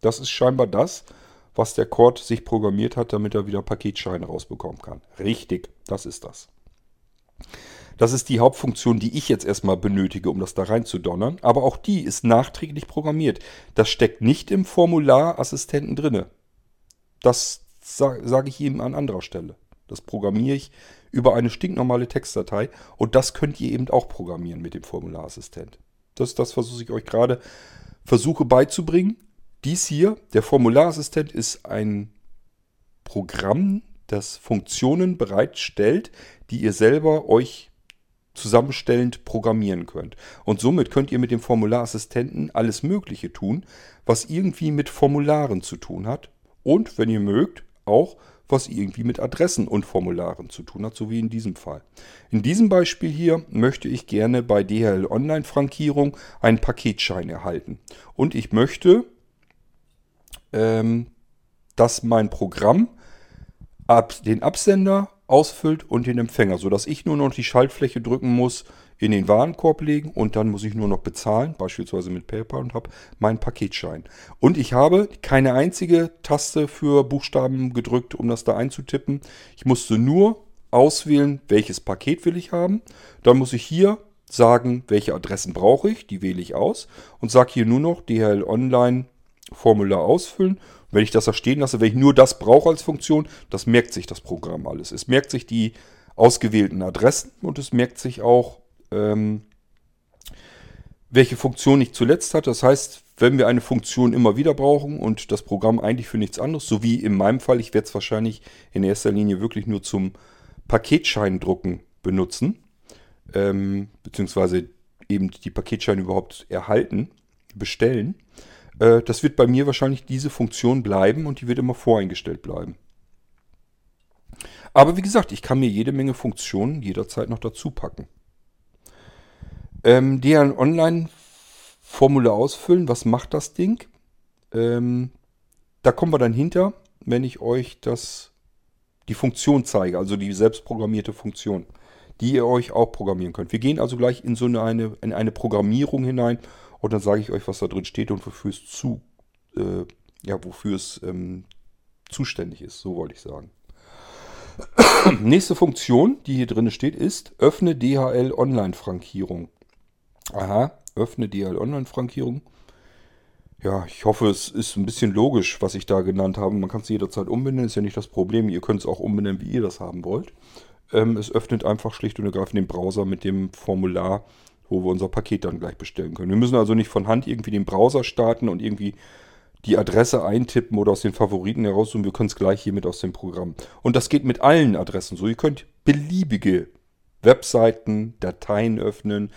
das ist scheinbar das, was der Cord sich programmiert hat, damit er wieder Paketscheine rausbekommen kann. Richtig, das ist das. Das ist die Hauptfunktion, die ich jetzt erstmal benötige, um das da reinzudonnern. Aber auch die ist nachträglich programmiert. Das steckt nicht im Formularassistenten drinne. Das sage sag ich ihm an anderer Stelle. Das programmiere ich über eine stinknormale Textdatei. Und das könnt ihr eben auch programmieren mit dem Formularassistent. Das ist das, was ich euch gerade versuche beizubringen. Dies hier, der Formularassistent, ist ein Programm, das Funktionen bereitstellt, die ihr selber euch zusammenstellend programmieren könnt. Und somit könnt ihr mit dem Formularassistenten alles Mögliche tun, was irgendwie mit Formularen zu tun hat. und, wenn ihr mögt, auch was irgendwie mit Adressen und Formularen zu tun hat, so wie in diesem Fall. In diesem Beispiel hier möchte ich gerne bei DHL Online Frankierung einen Paketschein erhalten. Und ich möchte, ähm, dass mein Programm ab, den Absender ausfüllt und den Empfänger, sodass ich nur noch die Schaltfläche drücken muss, in den Warenkorb legen und dann muss ich nur noch bezahlen, beispielsweise mit PayPal und habe meinen Paketschein. Und ich habe keine einzige Taste für Buchstaben gedrückt, um das da einzutippen. Ich musste nur auswählen, welches Paket will ich haben. Dann muss ich hier sagen, welche Adressen brauche ich, die wähle ich aus und sage hier nur noch DHL Online Formular ausfüllen wenn ich das da stehen lasse, wenn ich nur das brauche als Funktion, das merkt sich das Programm alles. Es merkt sich die ausgewählten Adressen und es merkt sich auch, ähm, welche Funktion ich zuletzt hatte. Das heißt, wenn wir eine Funktion immer wieder brauchen und das Programm eigentlich für nichts anderes, so wie in meinem Fall, ich werde es wahrscheinlich in erster Linie wirklich nur zum Paketscheindrucken benutzen, ähm, beziehungsweise eben die Paketscheine überhaupt erhalten, bestellen. Äh, das wird bei mir wahrscheinlich diese Funktion bleiben und die wird immer voreingestellt bleiben. Aber wie gesagt, ich kann mir jede Menge Funktionen jederzeit noch dazu packen. Ähm, die Online-Formule ausfüllen, was macht das Ding? Ähm, da kommen wir dann hinter, wenn ich euch das, die Funktion zeige, also die selbstprogrammierte Funktion, die ihr euch auch programmieren könnt. Wir gehen also gleich in so eine, in eine Programmierung hinein und dann sage ich euch, was da drin steht und wofür es zu, äh, ja, wofür es ähm, zuständig ist. So wollte ich sagen. <clears throat> Nächste Funktion, die hier drin steht, ist Öffne DHL Online-Frankierung. Aha, öffne DHL Online-Frankierung. Ja, ich hoffe, es ist ein bisschen logisch, was ich da genannt habe. Man kann es jederzeit umbenennen, ist ja nicht das Problem. Ihr könnt es auch umbenennen, wie ihr das haben wollt. Ähm, es öffnet einfach schlicht und ergreifend den Browser mit dem Formular, wo wir unser Paket dann gleich bestellen können. Wir müssen also nicht von Hand irgendwie den Browser starten und irgendwie die Adresse eintippen oder aus den Favoriten heraussuchen. Wir können es gleich hiermit aus dem Programm. Und das geht mit allen Adressen so. Ihr könnt beliebige Webseiten, Dateien öffnen,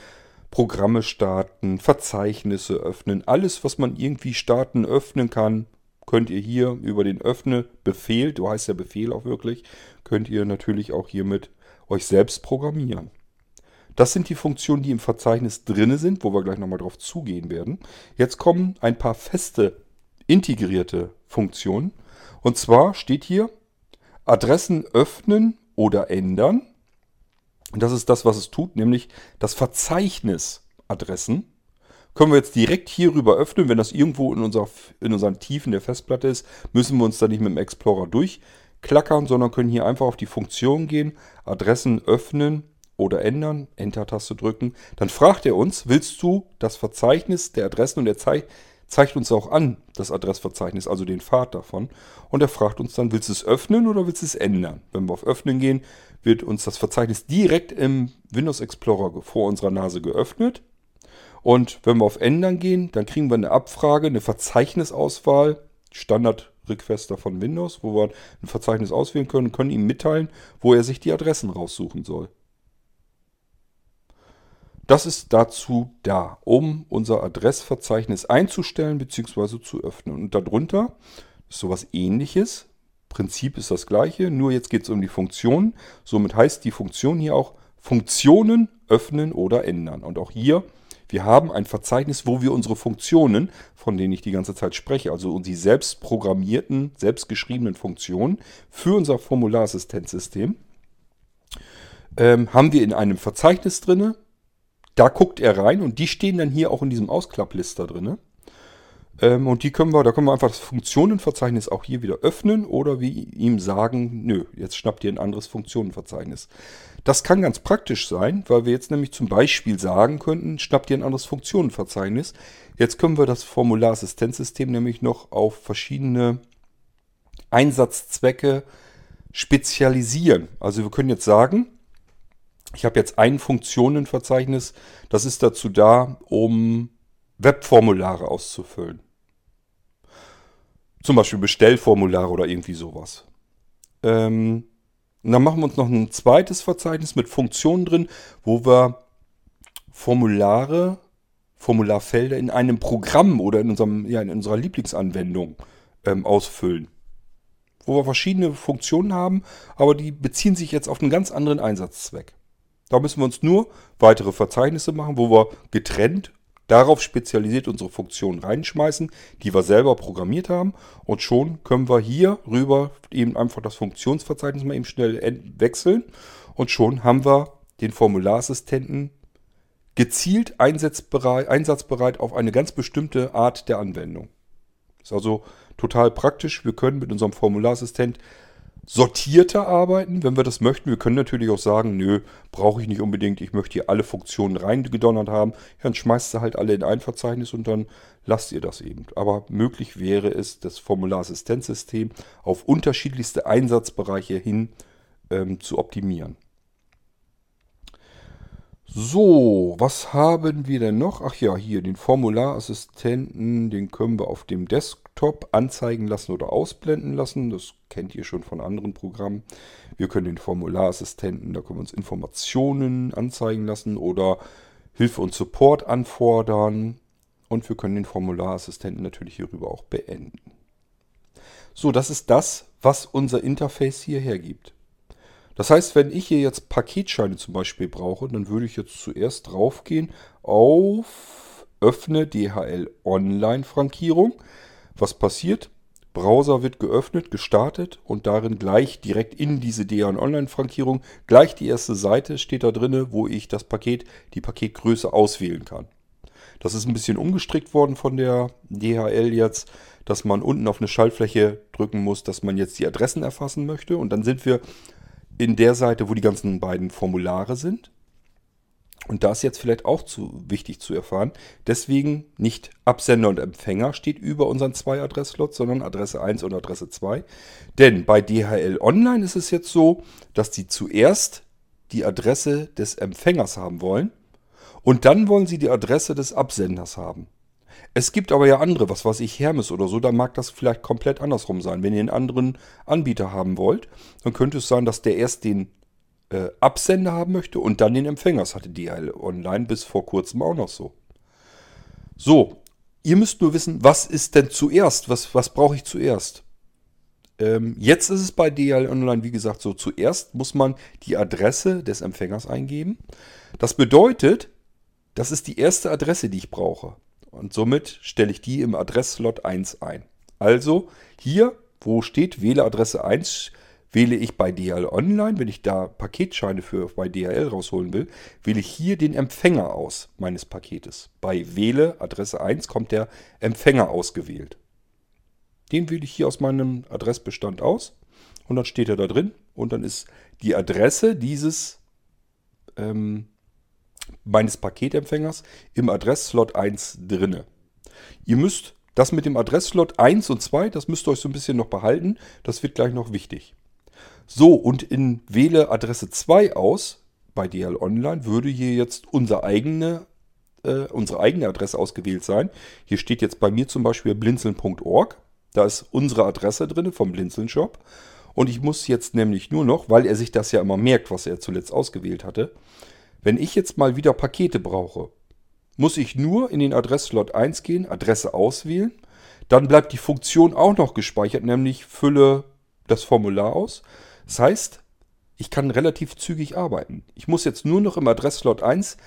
Programme starten, Verzeichnisse öffnen. Alles, was man irgendwie starten, öffnen kann, könnt ihr hier über den Öffne-Befehl, du heißt der Befehl auch wirklich, könnt ihr natürlich auch hiermit euch selbst programmieren. Das sind die Funktionen, die im Verzeichnis drin sind, wo wir gleich nochmal drauf zugehen werden. Jetzt kommen ein paar feste integrierte Funktionen. Und zwar steht hier Adressen öffnen oder ändern. Und das ist das, was es tut, nämlich das Verzeichnis Adressen. Können wir jetzt direkt hierüber öffnen. Wenn das irgendwo in, unserer, in unseren Tiefen der Festplatte ist, müssen wir uns da nicht mit dem Explorer durchklackern, sondern können hier einfach auf die Funktion gehen, Adressen öffnen oder ändern, Enter-Taste drücken. Dann fragt er uns, willst du das Verzeichnis der Adressen und er zeigt, zeigt uns auch an, das Adressverzeichnis, also den Pfad davon. Und er fragt uns dann, willst du es öffnen oder willst du es ändern? Wenn wir auf Öffnen gehen, wird uns das Verzeichnis direkt im Windows Explorer vor unserer Nase geöffnet. Und wenn wir auf Ändern gehen, dann kriegen wir eine Abfrage, eine Verzeichnisauswahl, Standard-Requester von Windows, wo wir ein Verzeichnis auswählen können, können ihm mitteilen, wo er sich die Adressen raussuchen soll. Das ist dazu da, um unser Adressverzeichnis einzustellen bzw. zu öffnen. Und darunter ist sowas ähnliches. Prinzip ist das gleiche, nur jetzt geht es um die Funktion. Somit heißt die Funktion hier auch Funktionen öffnen oder ändern. Und auch hier, wir haben ein Verzeichnis, wo wir unsere Funktionen, von denen ich die ganze Zeit spreche, also die selbst programmierten, selbst geschriebenen Funktionen für unser Formularsistenzsystem, ähm, haben wir in einem Verzeichnis drinne da guckt er rein und die stehen dann hier auch in diesem Ausklapplister drin. Ähm, und die können wir, da können wir einfach das Funktionenverzeichnis auch hier wieder öffnen oder wie ihm sagen, nö, jetzt schnappt ihr ein anderes Funktionenverzeichnis. Das kann ganz praktisch sein, weil wir jetzt nämlich zum Beispiel sagen könnten, schnappt ihr ein anderes Funktionenverzeichnis. Jetzt können wir das Formularassistenzsystem nämlich noch auf verschiedene Einsatzzwecke spezialisieren. Also wir können jetzt sagen, ich habe jetzt ein Funktionenverzeichnis, das ist dazu da, um Webformulare auszufüllen. Zum Beispiel Bestellformulare oder irgendwie sowas. Ähm, und dann machen wir uns noch ein zweites Verzeichnis mit Funktionen drin, wo wir Formulare, Formularfelder in einem Programm oder in, unserem, ja, in unserer Lieblingsanwendung ähm, ausfüllen. wo wir verschiedene Funktionen haben, aber die beziehen sich jetzt auf einen ganz anderen Einsatzzweck. Da müssen wir uns nur weitere Verzeichnisse machen, wo wir getrennt darauf spezialisiert unsere Funktionen reinschmeißen, die wir selber programmiert haben. Und schon können wir hier rüber eben einfach das Funktionsverzeichnis mal eben schnell wechseln. Und schon haben wir den Formularassistenten gezielt einsatzbereit, einsatzbereit auf eine ganz bestimmte Art der Anwendung. Ist also total praktisch. Wir können mit unserem Formularassistent sortierter arbeiten, wenn wir das möchten. Wir können natürlich auch sagen, nö, brauche ich nicht unbedingt. Ich möchte hier alle Funktionen reingedonnert haben. Ja, dann schmeißt ihr halt alle in ein Verzeichnis und dann lasst ihr das eben. Aber möglich wäre es, das Formularassistenzsystem auf unterschiedlichste Einsatzbereiche hin ähm, zu optimieren. So, was haben wir denn noch? Ach ja, hier den Formularassistenten, den können wir auf dem Desktop anzeigen lassen oder ausblenden lassen. Das kennt ihr schon von anderen Programmen. Wir können den Formularassistenten, da können wir uns Informationen anzeigen lassen oder Hilfe und Support anfordern. Und wir können den Formularassistenten natürlich hierüber auch beenden. So, das ist das, was unser Interface hier hergibt. Das heißt, wenn ich hier jetzt Paketscheine zum Beispiel brauche, dann würde ich jetzt zuerst draufgehen auf Öffne DHL Online Frankierung. Was passiert? Browser wird geöffnet, gestartet und darin gleich direkt in diese DHL Online Frankierung gleich die erste Seite steht da drin, wo ich das Paket, die Paketgröße auswählen kann. Das ist ein bisschen umgestrickt worden von der DHL jetzt, dass man unten auf eine Schaltfläche drücken muss, dass man jetzt die Adressen erfassen möchte und dann sind wir in der Seite, wo die ganzen beiden Formulare sind. Und da ist jetzt vielleicht auch zu wichtig zu erfahren. Deswegen nicht Absender und Empfänger steht über unseren zwei Adresslots, sondern Adresse 1 und Adresse 2. Denn bei DHL Online ist es jetzt so, dass die zuerst die Adresse des Empfängers haben wollen und dann wollen sie die Adresse des Absenders haben. Es gibt aber ja andere, was weiß ich, Hermes oder so, da mag das vielleicht komplett andersrum sein. Wenn ihr einen anderen Anbieter haben wollt, dann könnte es sein, dass der erst den äh, Absender haben möchte und dann den Empfänger. Das hatte DHL Online bis vor kurzem auch noch so. So, ihr müsst nur wissen, was ist denn zuerst? Was, was brauche ich zuerst? Ähm, jetzt ist es bei DHL Online, wie gesagt, so. Zuerst muss man die Adresse des Empfängers eingeben. Das bedeutet, das ist die erste Adresse, die ich brauche. Und somit stelle ich die im Adresslot 1 ein. Also hier, wo steht wähle Adresse 1, wähle ich bei DHL Online, wenn ich da Paketscheine für bei DHL rausholen will, wähle ich hier den Empfänger aus meines Paketes. Bei wähle Adresse 1 kommt der Empfänger ausgewählt. Den wähle ich hier aus meinem Adressbestand aus und dann steht er da drin und dann ist die Adresse dieses ähm, meines Paketempfängers im Adressslot 1 drinne. Ihr müsst das mit dem Adressslot 1 und 2, das müsst ihr euch so ein bisschen noch behalten. Das wird gleich noch wichtig. So, und in Wähle Adresse 2 aus, bei DL Online, würde hier jetzt unsere eigene, äh, unsere eigene Adresse ausgewählt sein. Hier steht jetzt bei mir zum Beispiel blinzeln.org. Da ist unsere Adresse drin vom Blinzeln Shop. Und ich muss jetzt nämlich nur noch, weil er sich das ja immer merkt, was er zuletzt ausgewählt hatte, wenn ich jetzt mal wieder Pakete brauche, muss ich nur in den Adresslot 1 gehen, Adresse auswählen. Dann bleibt die Funktion auch noch gespeichert, nämlich fülle das Formular aus. Das heißt, ich kann relativ zügig arbeiten. Ich muss jetzt nur noch im Adresslot 1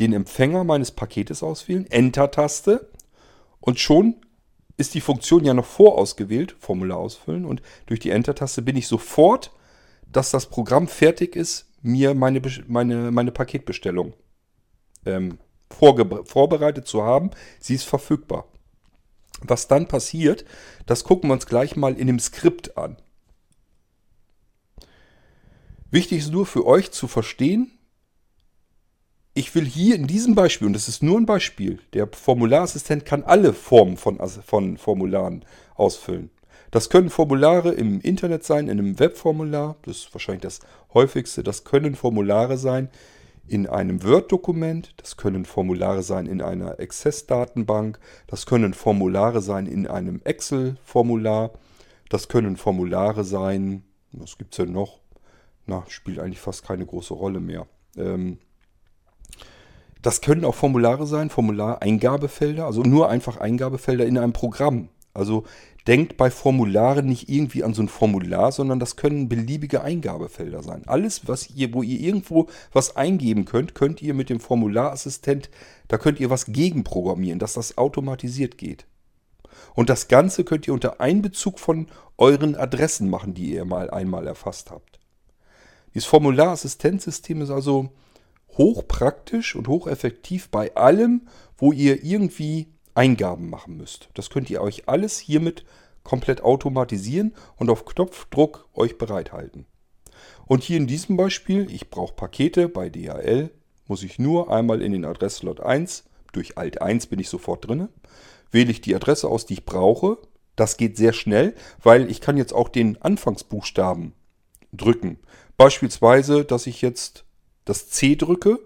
den Empfänger meines Paketes auswählen, Enter-Taste und schon ist die Funktion ja noch vorausgewählt, Formular ausfüllen und durch die Enter-Taste bin ich sofort, dass das Programm fertig ist, mir meine, meine, meine Paketbestellung ähm, vorbereitet zu haben. Sie ist verfügbar. Was dann passiert, das gucken wir uns gleich mal in dem Skript an. Wichtig ist nur für euch zu verstehen, ich will hier in diesem Beispiel, und das ist nur ein Beispiel, der Formularassistent kann alle Formen von, von Formularen ausfüllen. Das können Formulare im Internet sein, in einem Webformular, das ist wahrscheinlich das häufigste. Das können Formulare sein in einem Word-Dokument, das können Formulare sein in einer Access-Datenbank, das können Formulare sein in einem Excel-Formular, das können Formulare sein, was gibt es denn noch? Na, spielt eigentlich fast keine große Rolle mehr. Ähm, das können auch Formulare sein, Formulareingabefelder, also nur einfach Eingabefelder in einem Programm. Also denkt bei Formularen nicht irgendwie an so ein Formular, sondern das können beliebige Eingabefelder sein. Alles, was ihr, wo ihr irgendwo was eingeben könnt, könnt ihr mit dem Formularassistent, da könnt ihr was gegenprogrammieren, dass das automatisiert geht. Und das Ganze könnt ihr unter Einbezug von euren Adressen machen, die ihr mal einmal erfasst habt. Dieses Formularassistenzsystem ist also hochpraktisch und hocheffektiv bei allem, wo ihr irgendwie Eingaben machen müsst. Das könnt ihr euch alles hiermit komplett automatisieren und auf Knopfdruck euch bereithalten. Und hier in diesem Beispiel, ich brauche Pakete bei DHL, muss ich nur einmal in den Adresslot 1, durch Alt 1 bin ich sofort drin, wähle ich die Adresse aus, die ich brauche. Das geht sehr schnell, weil ich kann jetzt auch den Anfangsbuchstaben drücken. Beispielsweise, dass ich jetzt das C drücke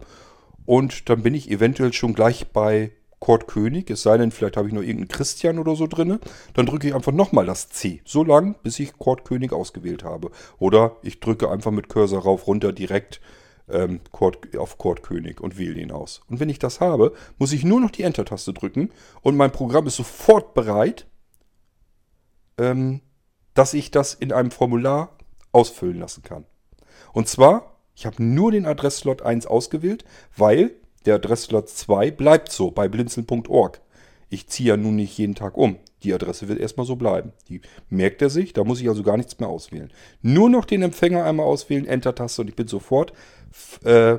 und dann bin ich eventuell schon gleich bei Kurt König, es sei denn, vielleicht habe ich noch irgendeinen Christian oder so drin, dann drücke ich einfach nochmal das C, so lang, bis ich Kurt König ausgewählt habe. Oder ich drücke einfach mit Cursor rauf, runter direkt ähm, Kurt, auf Kurt König und wähle ihn aus. Und wenn ich das habe, muss ich nur noch die Enter-Taste drücken und mein Programm ist sofort bereit, ähm, dass ich das in einem Formular ausfüllen lassen kann. Und zwar, ich habe nur den Adresslot 1 ausgewählt, weil der Adresslot 2 bleibt so bei blinzeln.org. Ich ziehe ja nun nicht jeden Tag um. Die Adresse wird erstmal so bleiben. Die merkt er sich, da muss ich also gar nichts mehr auswählen. Nur noch den Empfänger einmal auswählen, Enter-Taste und ich bin sofort, äh,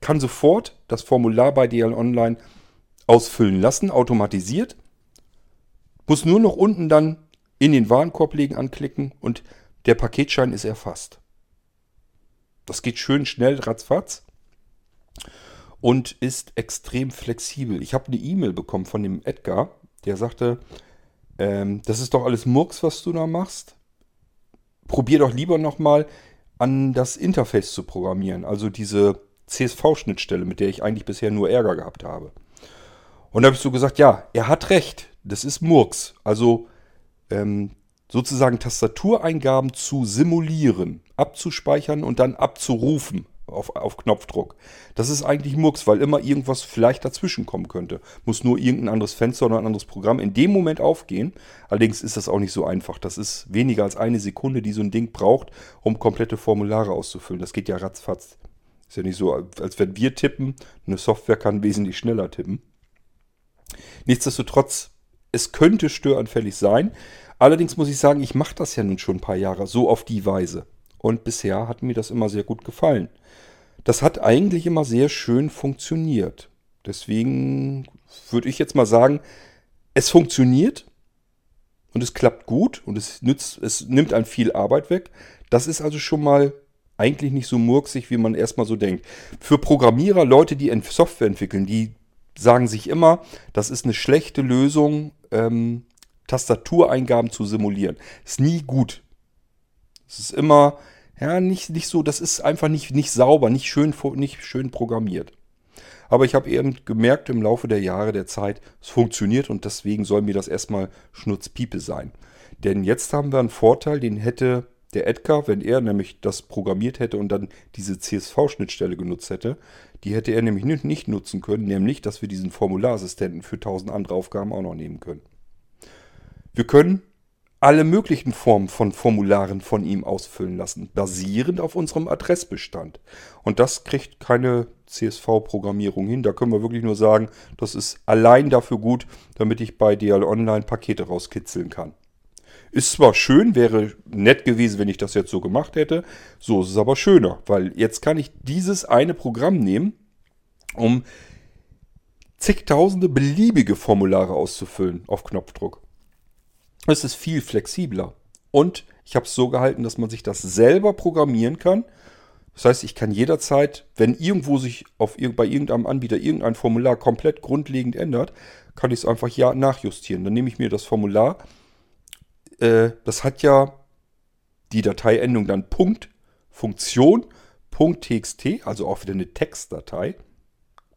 kann sofort das Formular bei DL Online ausfüllen lassen, automatisiert. Muss nur noch unten dann in den Warenkorb legen, anklicken und der Paketschein ist erfasst. Das geht schön schnell, ratzfatz und ist extrem flexibel. Ich habe eine E-Mail bekommen von dem Edgar, der sagte, ähm, das ist doch alles Murks, was du da machst. Probier doch lieber nochmal an das Interface zu programmieren, also diese CSV-Schnittstelle, mit der ich eigentlich bisher nur Ärger gehabt habe. Und da habe ich so gesagt, ja, er hat recht, das ist Murks. Also ähm, sozusagen Tastatureingaben zu simulieren, abzuspeichern und dann abzurufen auf, auf Knopfdruck. Das ist eigentlich Murks, weil immer irgendwas vielleicht dazwischen kommen könnte. Muss nur irgendein anderes Fenster oder ein anderes Programm in dem Moment aufgehen. Allerdings ist das auch nicht so einfach. Das ist weniger als eine Sekunde, die so ein Ding braucht, um komplette Formulare auszufüllen. Das geht ja ratzfatz. Ist ja nicht so, als wenn wir tippen. Eine Software kann wesentlich schneller tippen. Nichtsdestotrotz, es könnte störanfällig sein. Allerdings muss ich sagen, ich mache das ja nun schon ein paar Jahre so auf die Weise. Und bisher hat mir das immer sehr gut gefallen. Das hat eigentlich immer sehr schön funktioniert. Deswegen würde ich jetzt mal sagen, es funktioniert und es klappt gut und es, nützt, es nimmt einem viel Arbeit weg. Das ist also schon mal eigentlich nicht so murksig, wie man erstmal so denkt. Für Programmierer, Leute, die Software entwickeln, die sagen sich immer, das ist eine schlechte Lösung, ähm, Tastatureingaben zu simulieren. Ist nie gut. Es ist immer, ja, nicht, nicht so, das ist einfach nicht, nicht sauber, nicht schön, nicht schön programmiert. Aber ich habe eben gemerkt im Laufe der Jahre der Zeit, es funktioniert und deswegen soll mir das erstmal Schnurzpiepe sein. Denn jetzt haben wir einen Vorteil, den hätte der Edgar, wenn er nämlich das programmiert hätte und dann diese CSV-Schnittstelle genutzt hätte, die hätte er nämlich nicht nutzen können, nämlich, dass wir diesen Formularassistenten für tausend andere Aufgaben auch noch nehmen können. Wir können alle möglichen Formen von Formularen von ihm ausfüllen lassen, basierend auf unserem Adressbestand. Und das kriegt keine CSV-Programmierung hin. Da können wir wirklich nur sagen, das ist allein dafür gut, damit ich bei DL Online Pakete rauskitzeln kann. Ist zwar schön, wäre nett gewesen, wenn ich das jetzt so gemacht hätte. So ist es aber schöner, weil jetzt kann ich dieses eine Programm nehmen, um zigtausende beliebige Formulare auszufüllen auf Knopfdruck. Es ist viel flexibler. Und ich habe es so gehalten, dass man sich das selber programmieren kann. Das heißt, ich kann jederzeit, wenn irgendwo sich auf, bei irgendeinem Anbieter irgendein Formular komplett grundlegend ändert, kann ich es einfach ja nachjustieren. Dann nehme ich mir das Formular. Äh, das hat ja die Dateiendung dann Punkt, Funktion, .txt, also auch wieder eine Textdatei.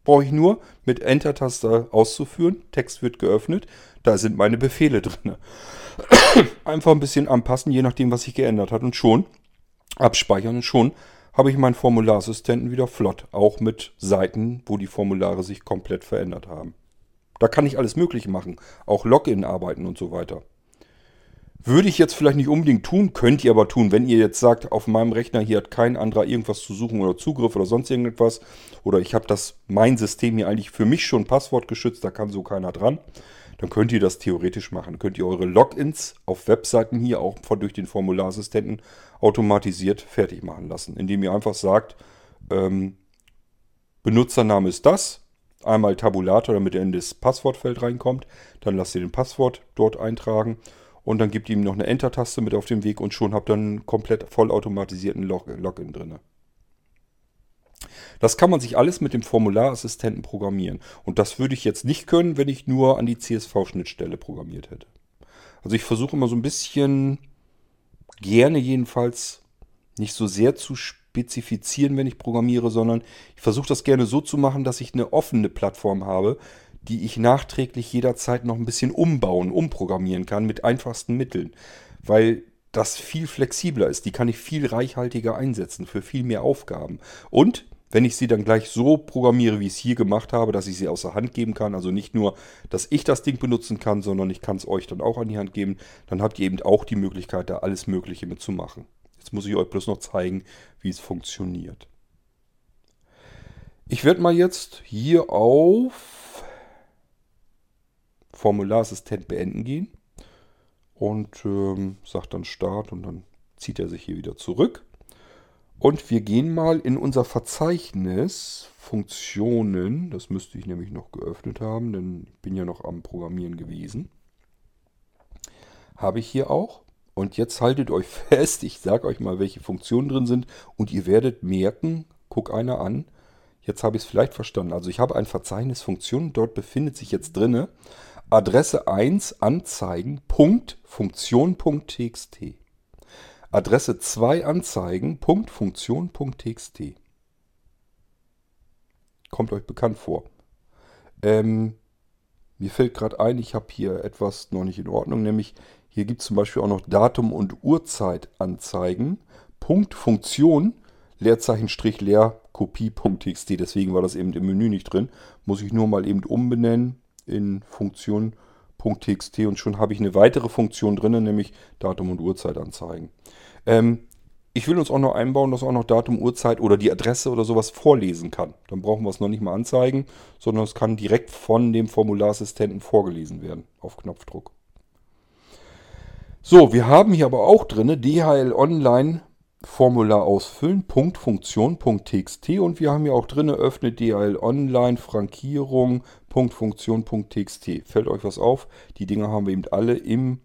Brauche ich nur mit Enter-Taste auszuführen. Text wird geöffnet. Da sind meine Befehle drin. <coughs> Einfach ein bisschen anpassen, je nachdem, was sich geändert hat. Und schon abspeichern und schon habe ich meinen Formularsystenten wieder flott. Auch mit Seiten, wo die Formulare sich komplett verändert haben. Da kann ich alles Mögliche machen. Auch Login arbeiten und so weiter. Würde ich jetzt vielleicht nicht unbedingt tun, könnt ihr aber tun, wenn ihr jetzt sagt, auf meinem Rechner hier hat kein anderer irgendwas zu suchen oder Zugriff oder sonst irgendetwas. Oder ich habe das, mein System hier eigentlich für mich schon passwortgeschützt, da kann so keiner dran. Dann könnt ihr das theoretisch machen. Könnt ihr eure Logins auf Webseiten hier auch von, durch den Formularsistenten automatisiert fertig machen lassen. Indem ihr einfach sagt, ähm, Benutzername ist das, einmal Tabulator, damit er in das Passwortfeld reinkommt. Dann lasst ihr den Passwort dort eintragen und dann gibt ihm noch eine Enter-Taste mit auf dem Weg und schon habt ihr einen komplett vollautomatisierten Log Login drin. Das kann man sich alles mit dem Formularassistenten programmieren. Und das würde ich jetzt nicht können, wenn ich nur an die CSV-Schnittstelle programmiert hätte. Also ich versuche immer so ein bisschen, gerne jedenfalls, nicht so sehr zu spezifizieren, wenn ich programmiere, sondern ich versuche das gerne so zu machen, dass ich eine offene Plattform habe, die ich nachträglich jederzeit noch ein bisschen umbauen, umprogrammieren kann mit einfachsten Mitteln. Weil das viel flexibler ist. Die kann ich viel reichhaltiger einsetzen für viel mehr Aufgaben. Und wenn ich sie dann gleich so programmiere, wie ich es hier gemacht habe, dass ich sie außer Hand geben kann, also nicht nur, dass ich das Ding benutzen kann, sondern ich kann es euch dann auch an die Hand geben, dann habt ihr eben auch die Möglichkeit, da alles Mögliche mitzumachen. Jetzt muss ich euch bloß noch zeigen, wie es funktioniert. Ich werde mal jetzt hier auf Formularassistent beenden gehen und ähm, sagt dann Start und dann zieht er sich hier wieder zurück. Und wir gehen mal in unser Verzeichnis Funktionen. Das müsste ich nämlich noch geöffnet haben, denn ich bin ja noch am Programmieren gewesen. Habe ich hier auch. Und jetzt haltet euch <laughs> fest, ich sage euch mal, welche Funktionen drin sind. Und ihr werdet merken, guck einer an, jetzt habe ich es vielleicht verstanden. Also ich habe ein Verzeichnis Funktionen, dort befindet sich jetzt drinne Adresse 1 anzeigen. Punkt Funktion.txt. Adresse 2 anzeigen. Punkt Funktion.txt. Kommt euch bekannt vor. Ähm, mir fällt gerade ein, ich habe hier etwas noch nicht in Ordnung, nämlich hier gibt es zum Beispiel auch noch Datum und Uhrzeit anzeigen. Punkt Funktion Leerzeichen Strich leer Kopie.txt. Deswegen war das eben im Menü nicht drin. Muss ich nur mal eben umbenennen in Funktion.txt und schon habe ich eine weitere Funktion drin, nämlich Datum und Uhrzeit anzeigen. Ähm, ich will uns auch noch einbauen, dass auch noch Datum, Uhrzeit oder die Adresse oder sowas vorlesen kann. Dann brauchen wir es noch nicht mal anzeigen, sondern es kann direkt von dem Formularassistenten vorgelesen werden auf Knopfdruck. So, wir haben hier aber auch drin DHL Online Formular ausfüllen, Punkt, Funktion, Punkt, TXT und wir haben hier auch drin, öffnet DHL Online, Frankierung, Punkt, Funktion, Punkt, TXT. Fällt euch was auf? Die Dinger haben wir eben alle im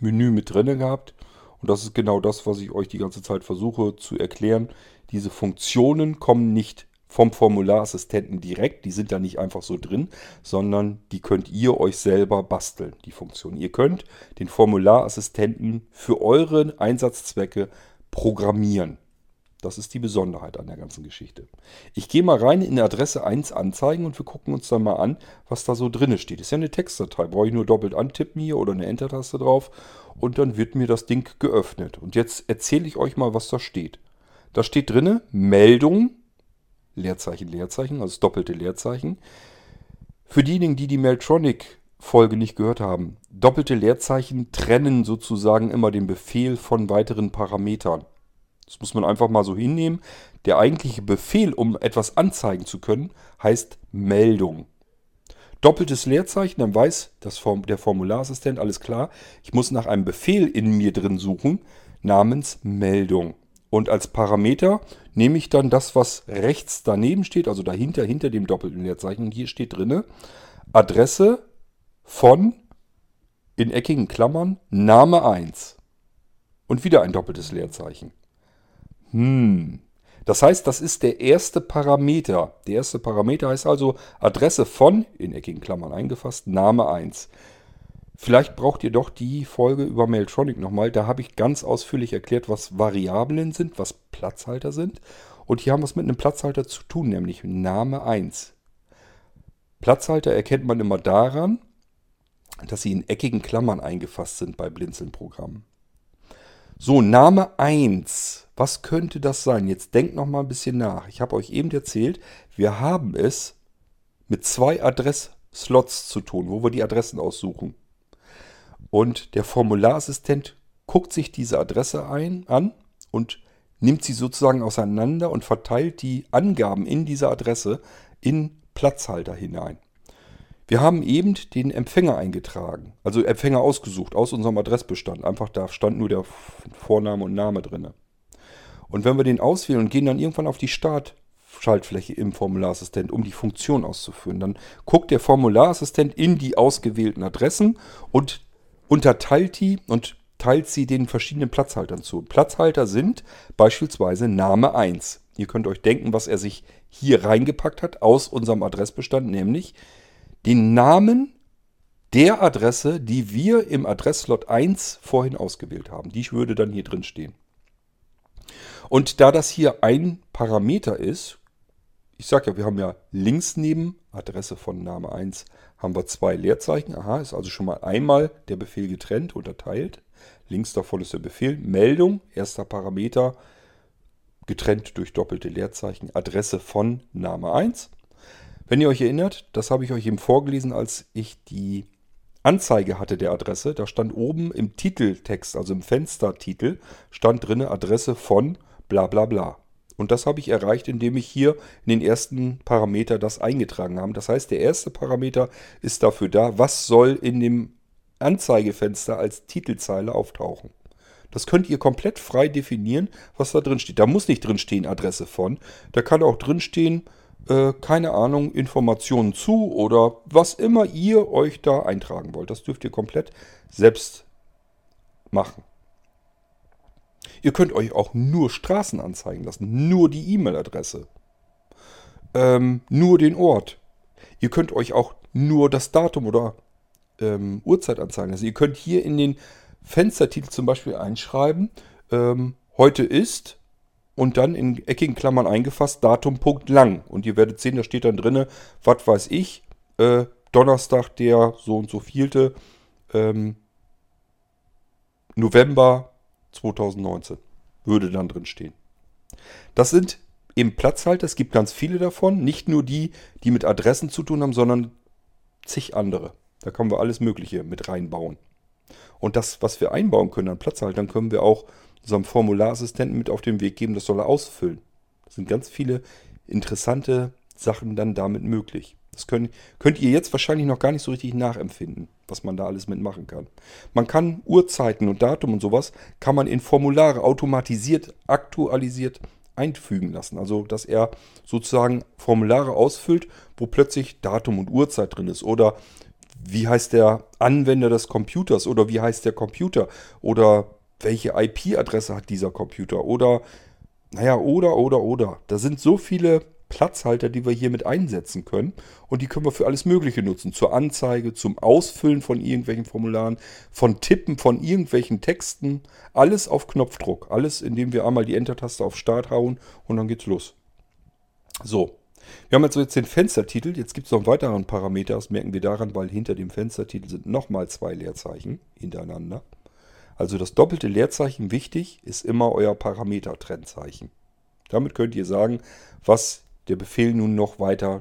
Menü mit drin gehabt und das ist genau das, was ich euch die ganze Zeit versuche zu erklären. Diese Funktionen kommen nicht vom Formularassistenten direkt, die sind da nicht einfach so drin, sondern die könnt ihr euch selber basteln, die Funktion. Ihr könnt den Formularassistenten für eure Einsatzzwecke programmieren. Das ist die Besonderheit an der ganzen Geschichte. Ich gehe mal rein in Adresse 1 anzeigen und wir gucken uns dann mal an, was da so drin steht. Ist ja eine Textdatei. Brauche ich nur doppelt antippen hier oder eine Enter-Taste drauf und dann wird mir das Ding geöffnet. Und jetzt erzähle ich euch mal, was da steht. Da steht drin Meldung, Leerzeichen, Leerzeichen, also das doppelte Leerzeichen. Für diejenigen, die die Meltronic-Folge nicht gehört haben, doppelte Leerzeichen trennen sozusagen immer den Befehl von weiteren Parametern. Das muss man einfach mal so hinnehmen. Der eigentliche Befehl, um etwas anzeigen zu können, heißt Meldung. Doppeltes Leerzeichen, dann weiß das Form, der Formularassistent, alles klar, ich muss nach einem Befehl in mir drin suchen, namens Meldung. Und als Parameter nehme ich dann das, was rechts daneben steht, also dahinter, hinter dem doppelten Leerzeichen. Und hier steht drin Adresse von, in eckigen Klammern, Name 1. Und wieder ein doppeltes Leerzeichen. Hm. Das heißt, das ist der erste Parameter. Der erste Parameter heißt also Adresse von, in eckigen Klammern eingefasst, Name 1. Vielleicht braucht ihr doch die Folge über Mailtronic nochmal. Da habe ich ganz ausführlich erklärt, was Variablen sind, was Platzhalter sind. Und hier haben wir es mit einem Platzhalter zu tun, nämlich Name 1. Platzhalter erkennt man immer daran, dass sie in eckigen Klammern eingefasst sind bei Blinzeln-Programmen. So, Name 1. Was könnte das sein? Jetzt denkt noch mal ein bisschen nach. Ich habe euch eben erzählt, wir haben es mit zwei Adress Slots zu tun, wo wir die Adressen aussuchen. Und der Formularassistent guckt sich diese Adresse ein, an und nimmt sie sozusagen auseinander und verteilt die Angaben in dieser Adresse in Platzhalter hinein. Wir haben eben den Empfänger eingetragen, also Empfänger ausgesucht aus unserem Adressbestand. Einfach da stand nur der Vorname und Name drin. Und wenn wir den auswählen und gehen dann irgendwann auf die Startschaltfläche im Formularassistent, um die Funktion auszuführen, dann guckt der Formularassistent in die ausgewählten Adressen und unterteilt die und teilt sie den verschiedenen Platzhaltern zu. Platzhalter sind beispielsweise Name 1. Ihr könnt euch denken, was er sich hier reingepackt hat aus unserem Adressbestand, nämlich den Namen der Adresse, die wir im Adresslot 1 vorhin ausgewählt haben. Die würde dann hier drin stehen. Und da das hier ein Parameter ist, ich sage ja, wir haben ja links neben Adresse von Name 1 haben wir zwei Leerzeichen. Aha, ist also schon mal einmal der Befehl getrennt, unterteilt. Links davon ist der Befehl Meldung, erster Parameter, getrennt durch doppelte Leerzeichen, Adresse von Name 1. Wenn ihr euch erinnert, das habe ich euch eben vorgelesen, als ich die Anzeige hatte der Adresse. Da stand oben im Titeltext, also im Fenstertitel, stand drin Adresse von bla bla bla. Und das habe ich erreicht, indem ich hier in den ersten Parameter das eingetragen habe. Das heißt, der erste Parameter ist dafür da, was soll in dem Anzeigefenster als Titelzeile auftauchen. Das könnt ihr komplett frei definieren, was da drin steht. Da muss nicht drin stehen Adresse von. Da kann auch drin stehen, äh, keine Ahnung, Informationen zu oder was immer ihr euch da eintragen wollt. Das dürft ihr komplett selbst machen. Ihr könnt euch auch nur Straßen anzeigen lassen, nur die E-Mail-Adresse, ähm, nur den Ort. Ihr könnt euch auch nur das Datum oder ähm, Uhrzeit anzeigen lassen. Ihr könnt hier in den Fenstertitel zum Beispiel einschreiben, ähm, heute ist und dann in eckigen Klammern eingefasst Datum.lang. lang. Und ihr werdet sehen, da steht dann drin, was weiß ich, äh, Donnerstag, der so und so vielte, ähm, November 2019 würde dann drin stehen. Das sind eben Platzhalter, es gibt ganz viele davon, nicht nur die, die mit Adressen zu tun haben, sondern zig andere. Da können wir alles Mögliche mit reinbauen. Und das, was wir einbauen können an Platzhaltern, können wir auch unserem Formularassistenten mit auf den Weg geben, das soll er ausfüllen. Das sind ganz viele interessante Sachen dann damit möglich. Das könnt, könnt ihr jetzt wahrscheinlich noch gar nicht so richtig nachempfinden, was man da alles mitmachen kann. Man kann Uhrzeiten und Datum und sowas, kann man in Formulare automatisiert, aktualisiert einfügen lassen. Also, dass er sozusagen Formulare ausfüllt, wo plötzlich Datum und Uhrzeit drin ist. Oder wie heißt der Anwender des Computers? Oder wie heißt der Computer? Oder welche IP-Adresse hat dieser Computer? Oder, naja, oder, oder, oder. Da sind so viele Platzhalter, die wir hier mit einsetzen können. Und die können wir für alles Mögliche nutzen. Zur Anzeige, zum Ausfüllen von irgendwelchen Formularen, von Tippen von irgendwelchen Texten. Alles auf Knopfdruck. Alles, indem wir einmal die Enter-Taste auf Start hauen und dann geht's los. So. Wir haben jetzt den Fenstertitel. Jetzt gibt es noch einen weiteren Parameter. Das merken wir daran, weil hinter dem Fenstertitel sind nochmal zwei Leerzeichen hintereinander. Also das doppelte Leerzeichen wichtig ist immer euer Parameter-Trennzeichen. Damit könnt ihr sagen, was der Befehl nun noch weiter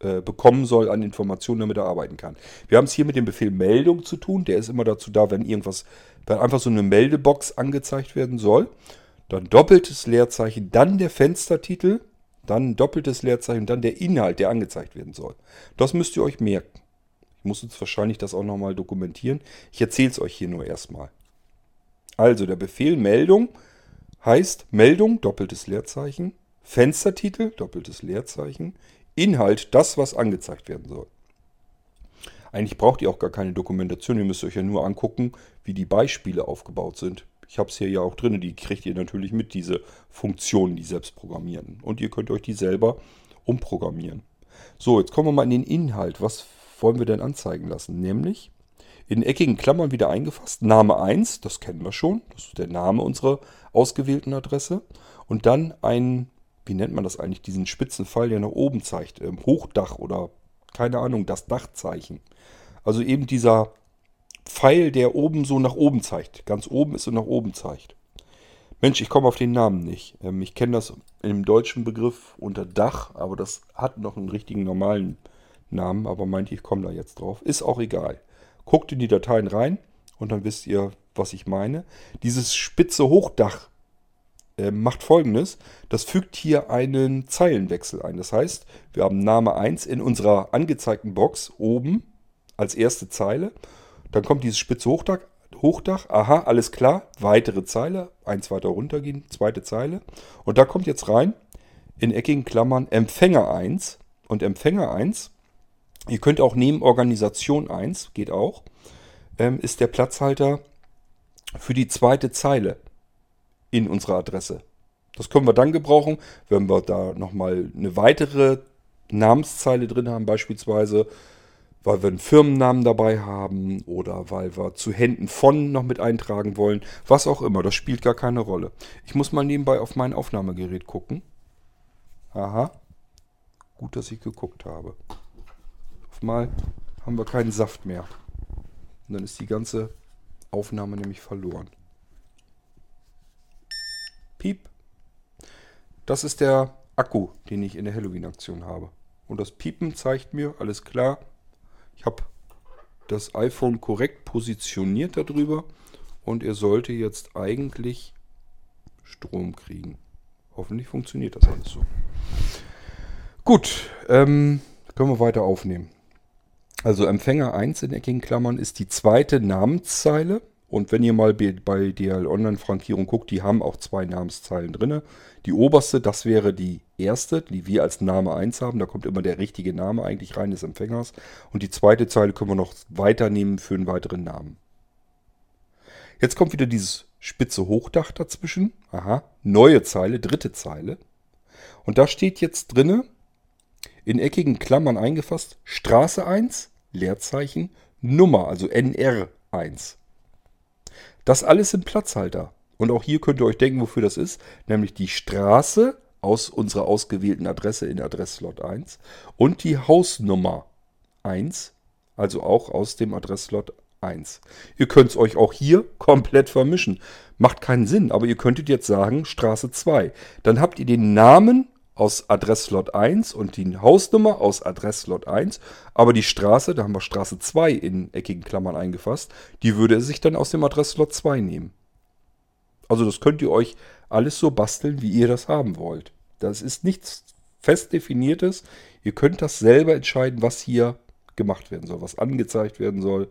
äh, bekommen soll an Informationen, damit er arbeiten kann. Wir haben es hier mit dem Befehl Meldung zu tun. Der ist immer dazu da, wenn irgendwas, wenn einfach so eine Meldebox angezeigt werden soll. Dann doppeltes Leerzeichen, dann der Fenstertitel, dann doppeltes Leerzeichen, dann der Inhalt, der angezeigt werden soll. Das müsst ihr euch merken. Ich muss jetzt wahrscheinlich das auch nochmal dokumentieren. Ich erzähle es euch hier nur erstmal. Also der Befehl Meldung heißt Meldung, doppeltes Leerzeichen, Fenstertitel, doppeltes Leerzeichen, Inhalt, das, was angezeigt werden soll. Eigentlich braucht ihr auch gar keine Dokumentation, ihr müsst euch ja nur angucken, wie die Beispiele aufgebaut sind. Ich habe es hier ja auch drin, die kriegt ihr natürlich mit, diese Funktionen, die selbst programmieren. Und ihr könnt euch die selber umprogrammieren. So, jetzt kommen wir mal in den Inhalt. Was wollen wir denn anzeigen lassen? Nämlich in eckigen Klammern wieder eingefasst, Name 1, das kennen wir schon, das ist der Name unserer ausgewählten Adresse. Und dann ein wie nennt man das eigentlich, diesen spitzen Pfeil, der nach oben zeigt, ähm, Hochdach oder keine Ahnung, das Dachzeichen. Also eben dieser Pfeil, der oben so nach oben zeigt. Ganz oben ist und nach oben zeigt. Mensch, ich komme auf den Namen nicht. Ähm, ich kenne das im deutschen Begriff unter Dach, aber das hat noch einen richtigen normalen Namen, aber meint, ich komme da jetzt drauf. Ist auch egal. Guckt in die Dateien rein und dann wisst ihr, was ich meine. Dieses spitze Hochdach äh, macht folgendes. Das fügt hier einen Zeilenwechsel ein. Das heißt, wir haben Name 1 in unserer angezeigten Box oben als erste Zeile. Dann kommt dieses spitze Hochdach. Hochdach, aha, alles klar, weitere Zeile, eins weiter runtergehen, zweite Zeile. Und da kommt jetzt rein, in eckigen Klammern, Empfänger 1 und Empfänger 1 Ihr könnt auch nehmen Organisation 1, geht auch, ähm, ist der Platzhalter für die zweite Zeile in unserer Adresse. Das können wir dann gebrauchen, wenn wir da nochmal eine weitere Namenszeile drin haben, beispielsweise weil wir einen Firmennamen dabei haben oder weil wir zu Händen von noch mit eintragen wollen. Was auch immer, das spielt gar keine Rolle. Ich muss mal nebenbei auf mein Aufnahmegerät gucken. Aha, gut, dass ich geguckt habe mal haben wir keinen Saft mehr. Und dann ist die ganze Aufnahme nämlich verloren. Piep. Das ist der Akku, den ich in der Halloween-Aktion habe. Und das Piepen zeigt mir, alles klar, ich habe das iPhone korrekt positioniert darüber und er sollte jetzt eigentlich Strom kriegen. Hoffentlich funktioniert das alles so. Gut, ähm, können wir weiter aufnehmen. Also Empfänger 1 in eckigen Klammern ist die zweite Namenszeile. Und wenn ihr mal bei DL Online-Frankierung guckt, die haben auch zwei Namenszeilen drin. Die oberste, das wäre die erste, die wir als Name 1 haben. Da kommt immer der richtige Name eigentlich rein des Empfängers. Und die zweite Zeile können wir noch weiternehmen für einen weiteren Namen. Jetzt kommt wieder dieses spitze Hochdach dazwischen. Aha, neue Zeile, dritte Zeile. Und da steht jetzt drinne in eckigen Klammern eingefasst, Straße 1, Leerzeichen, Nummer, also NR 1. Das alles im Platzhalter. Und auch hier könnt ihr euch denken, wofür das ist, nämlich die Straße aus unserer ausgewählten Adresse in Adresslot 1 und die Hausnummer 1, also auch aus dem Adresslot 1. Ihr könnt es euch auch hier komplett vermischen. Macht keinen Sinn, aber ihr könntet jetzt sagen Straße 2. Dann habt ihr den Namen aus Adresslot 1 und die Hausnummer aus Adresslot 1. Aber die Straße, da haben wir Straße 2 in eckigen Klammern eingefasst, die würde er sich dann aus dem Adresslot 2 nehmen. Also das könnt ihr euch alles so basteln, wie ihr das haben wollt. Das ist nichts fest definiertes. Ihr könnt das selber entscheiden, was hier gemacht werden soll, was angezeigt werden soll.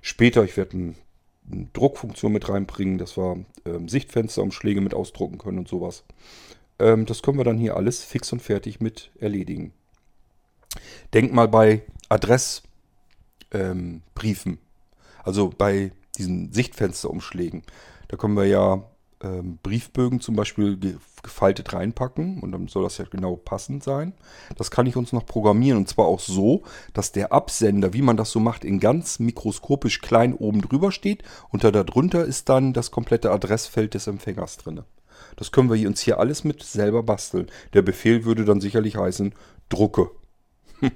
Später, ich werde eine, eine Druckfunktion mit reinbringen, dass wir ähm, Sichtfensterumschläge mit ausdrucken können und sowas. Ähm, das können wir dann hier alles fix und fertig mit erledigen. Denkt mal bei Adressbriefen, ähm, also bei diesen Sichtfensterumschlägen. Da können wir ja ähm, Briefbögen zum Beispiel gefaltet reinpacken und dann soll das ja genau passend sein. Das kann ich uns noch programmieren und zwar auch so, dass der Absender, wie man das so macht, in ganz mikroskopisch klein oben drüber steht und da darunter ist dann das komplette Adressfeld des Empfängers drin. Das können wir uns hier alles mit selber basteln. Der Befehl würde dann sicherlich heißen, drucke. Hm.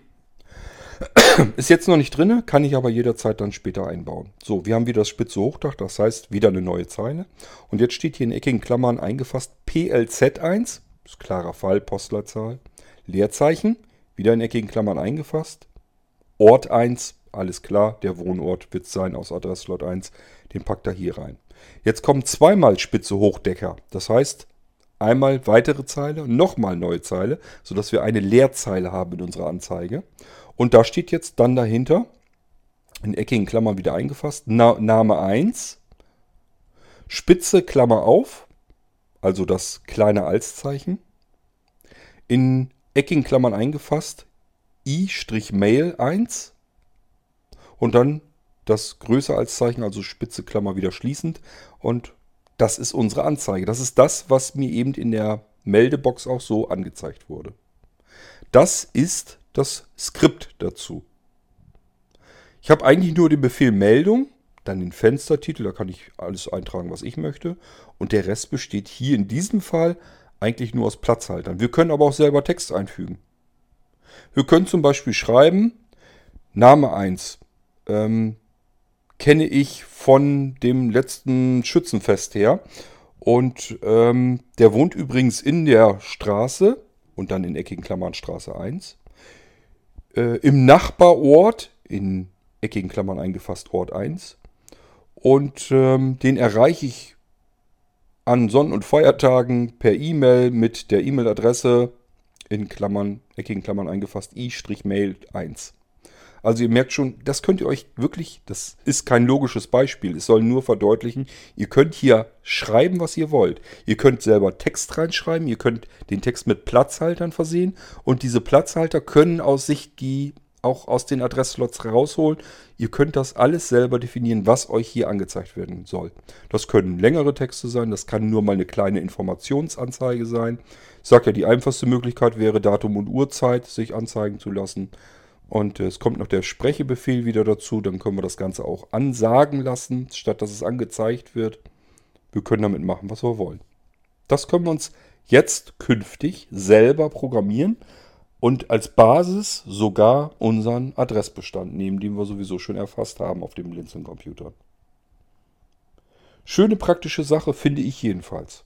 Ist jetzt noch nicht drin, kann ich aber jederzeit dann später einbauen. So, wir haben wieder das spitze Hochdach, das heißt wieder eine neue Zeile. Und jetzt steht hier in eckigen Klammern eingefasst PLZ1, ist klarer Fall, Postleitzahl. Leerzeichen, wieder in eckigen Klammern eingefasst. Ort 1, alles klar, der Wohnort wird sein aus Adresslot 1, den packt er hier rein. Jetzt kommen zweimal spitze Hochdecker. Das heißt, einmal weitere Zeile und nochmal neue Zeile, sodass wir eine Leerzeile haben in unserer Anzeige. Und da steht jetzt dann dahinter, in eckigen Klammern wieder eingefasst, Na Name 1, Spitze Klammer auf, also das kleine Alszeichen, in eckigen Klammern eingefasst, i-mail 1 und dann das größer als Zeichen, also spitze Klammer wieder schließend. Und das ist unsere Anzeige. Das ist das, was mir eben in der Meldebox auch so angezeigt wurde. Das ist das Skript dazu. Ich habe eigentlich nur den Befehl Meldung, dann den Fenstertitel, da kann ich alles eintragen, was ich möchte. Und der Rest besteht hier in diesem Fall eigentlich nur aus Platzhaltern. Wir können aber auch selber Text einfügen. Wir können zum Beispiel schreiben, Name 1, ähm, kenne ich von dem letzten Schützenfest her. Und ähm, der wohnt übrigens in der Straße und dann in eckigen Klammern Straße 1. äh, im Nachbarort, in eckigen Klammern eingefasst Ort 1. Und ähm, den erreiche ich an Sonn- und Feiertagen per E-Mail mit der E-Mail-Adresse in Klammern, eckigen Klammern eingefasst, i-mail 1. Also ihr merkt schon, das könnt ihr euch wirklich, das ist kein logisches Beispiel, es soll nur verdeutlichen, ihr könnt hier schreiben, was ihr wollt. Ihr könnt selber Text reinschreiben, ihr könnt den Text mit Platzhaltern versehen und diese Platzhalter können aus sich die auch aus den Adressslots rausholen. Ihr könnt das alles selber definieren, was euch hier angezeigt werden soll. Das können längere Texte sein, das kann nur mal eine kleine Informationsanzeige sein. Ich sage ja, die einfachste Möglichkeit wäre Datum und Uhrzeit sich anzeigen zu lassen. Und es kommt noch der Sprechebefehl wieder dazu. Dann können wir das Ganze auch ansagen lassen, statt dass es angezeigt wird. Wir können damit machen, was wir wollen. Das können wir uns jetzt künftig selber programmieren und als Basis sogar unseren Adressbestand nehmen, den wir sowieso schon erfasst haben auf dem Blinzeln-Computer. Schöne praktische Sache finde ich jedenfalls.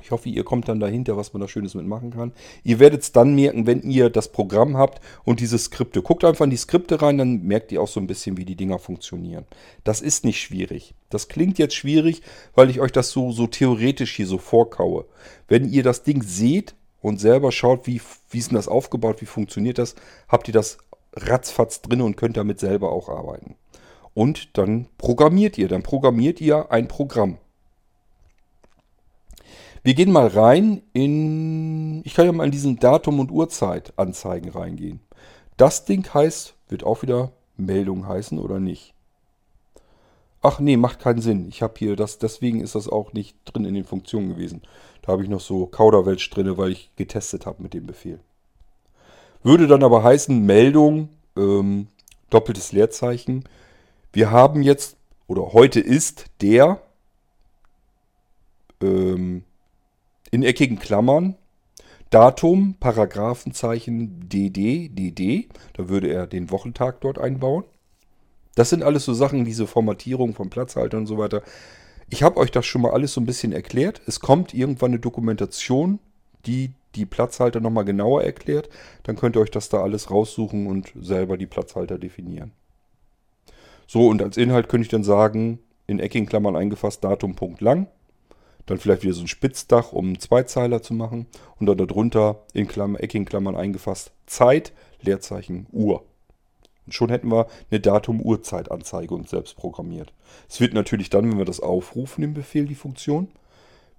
Ich hoffe, ihr kommt dann dahinter, was man da Schönes mitmachen kann. Ihr werdet es dann merken, wenn ihr das Programm habt und diese Skripte. Guckt einfach in die Skripte rein, dann merkt ihr auch so ein bisschen, wie die Dinger funktionieren. Das ist nicht schwierig. Das klingt jetzt schwierig, weil ich euch das so, so theoretisch hier so vorkaue. Wenn ihr das Ding seht und selber schaut, wie, wie ist denn das aufgebaut, wie funktioniert das, habt ihr das ratzfatz drin und könnt damit selber auch arbeiten. Und dann programmiert ihr, dann programmiert ihr ein Programm. Wir gehen mal rein in, ich kann ja mal in diesen Datum und Uhrzeit Anzeigen reingehen. Das Ding heißt, wird auch wieder Meldung heißen oder nicht? Ach nee, macht keinen Sinn. Ich habe hier das, deswegen ist das auch nicht drin in den Funktionen gewesen. Da habe ich noch so Kauderwelsch drin, weil ich getestet habe mit dem Befehl. Würde dann aber heißen, Meldung, ähm, doppeltes Leerzeichen. Wir haben jetzt, oder heute ist der ähm, in eckigen Klammern Datum, Paragraphenzeichen DD, DD. Da würde er den Wochentag dort einbauen. Das sind alles so Sachen, diese Formatierung von Platzhaltern und so weiter. Ich habe euch das schon mal alles so ein bisschen erklärt. Es kommt irgendwann eine Dokumentation, die die Platzhalter nochmal genauer erklärt. Dann könnt ihr euch das da alles raussuchen und selber die Platzhalter definieren. So, und als Inhalt könnte ich dann sagen, in eckigen Klammern eingefasst, Datum, Punkt lang. Dann vielleicht wieder so ein Spitzdach, um einen Zweizeiler zu machen. Und dann darunter in Klammer, eckigen Klammern eingefasst Zeit, Leerzeichen, Uhr. Und schon hätten wir eine Datum-Uhrzeit-Anzeige uns selbst programmiert. Es wird natürlich dann, wenn wir das aufrufen, im Befehl, die Funktion,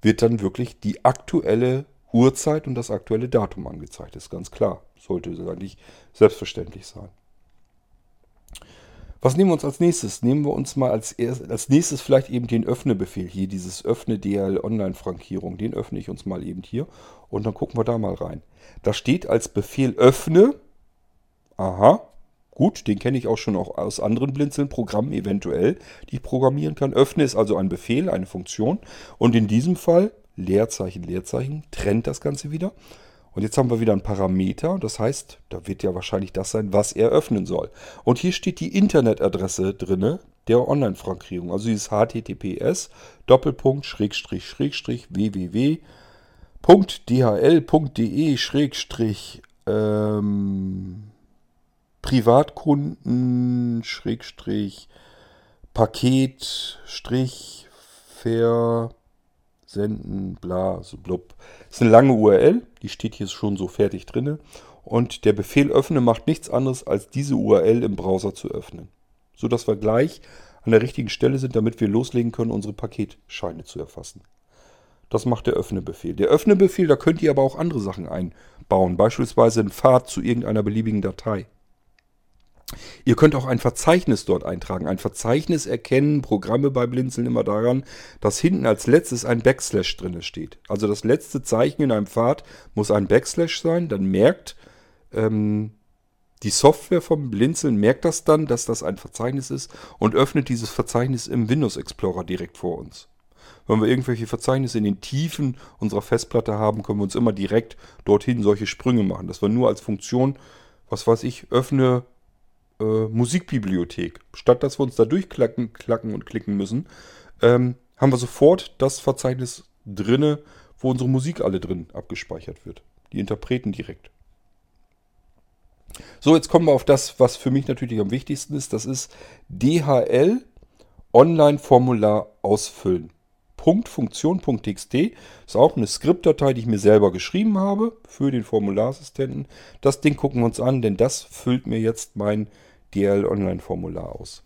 wird dann wirklich die aktuelle Uhrzeit und das aktuelle Datum angezeigt. Das ist ganz klar. Sollte eigentlich selbstverständlich sein. Was nehmen wir uns als nächstes? Nehmen wir uns mal als, erst, als nächstes vielleicht eben den Öffne-Befehl hier, dieses Öffne DL Online-Frankierung. Den öffne ich uns mal eben hier und dann gucken wir da mal rein. Da steht als Befehl Öffne. Aha, gut, den kenne ich auch schon auch aus anderen Blinzeln-Programmen eventuell, die ich programmieren kann. Öffne ist also ein Befehl, eine Funktion. Und in diesem Fall Leerzeichen, Leerzeichen, trennt das Ganze wieder. Und jetzt haben wir wieder einen Parameter. Das heißt, da wird ja wahrscheinlich das sein, was er öffnen soll. Und hier steht die Internetadresse drinne der Online-Frankierung. Also dieses HTTPS Doppelpunkt Schrägstrich Schrägstrich www.dhl.de Schrägstrich ähm, Privatkunden Schrägstrich Paket Strich Ver senden, bla, so blub. Ist eine lange URL, die steht hier schon so fertig drin. Und der Befehl öffne macht nichts anderes, als diese URL im Browser zu öffnen. Sodass wir gleich an der richtigen Stelle sind, damit wir loslegen können, unsere Paketscheine zu erfassen. Das macht der Öffne-Befehl. Der Öffne-Befehl, da könnt ihr aber auch andere Sachen einbauen. Beispielsweise einen Pfad zu irgendeiner beliebigen Datei. Ihr könnt auch ein Verzeichnis dort eintragen. Ein Verzeichnis erkennen Programme bei Blinzeln immer daran, dass hinten als letztes ein Backslash drin steht. Also das letzte Zeichen in einem Pfad muss ein Backslash sein. Dann merkt ähm, die Software vom Blinzeln, merkt das dann, dass das ein Verzeichnis ist und öffnet dieses Verzeichnis im Windows Explorer direkt vor uns. Wenn wir irgendwelche Verzeichnisse in den Tiefen unserer Festplatte haben, können wir uns immer direkt dorthin solche Sprünge machen. Das war nur als Funktion, was weiß ich, öffne äh, Musikbibliothek. Statt dass wir uns da durchklacken klacken und klicken müssen, ähm, haben wir sofort das Verzeichnis drinne, wo unsere Musik alle drin abgespeichert wird. Die Interpreten direkt. So, jetzt kommen wir auf das, was für mich natürlich am wichtigsten ist. Das ist DHL Online-Formular ausfüllen. Funktion.txt ist auch eine Skriptdatei, die ich mir selber geschrieben habe für den Formularsistenten. Das Ding gucken wir uns an, denn das füllt mir jetzt mein DHL Online-Formular aus.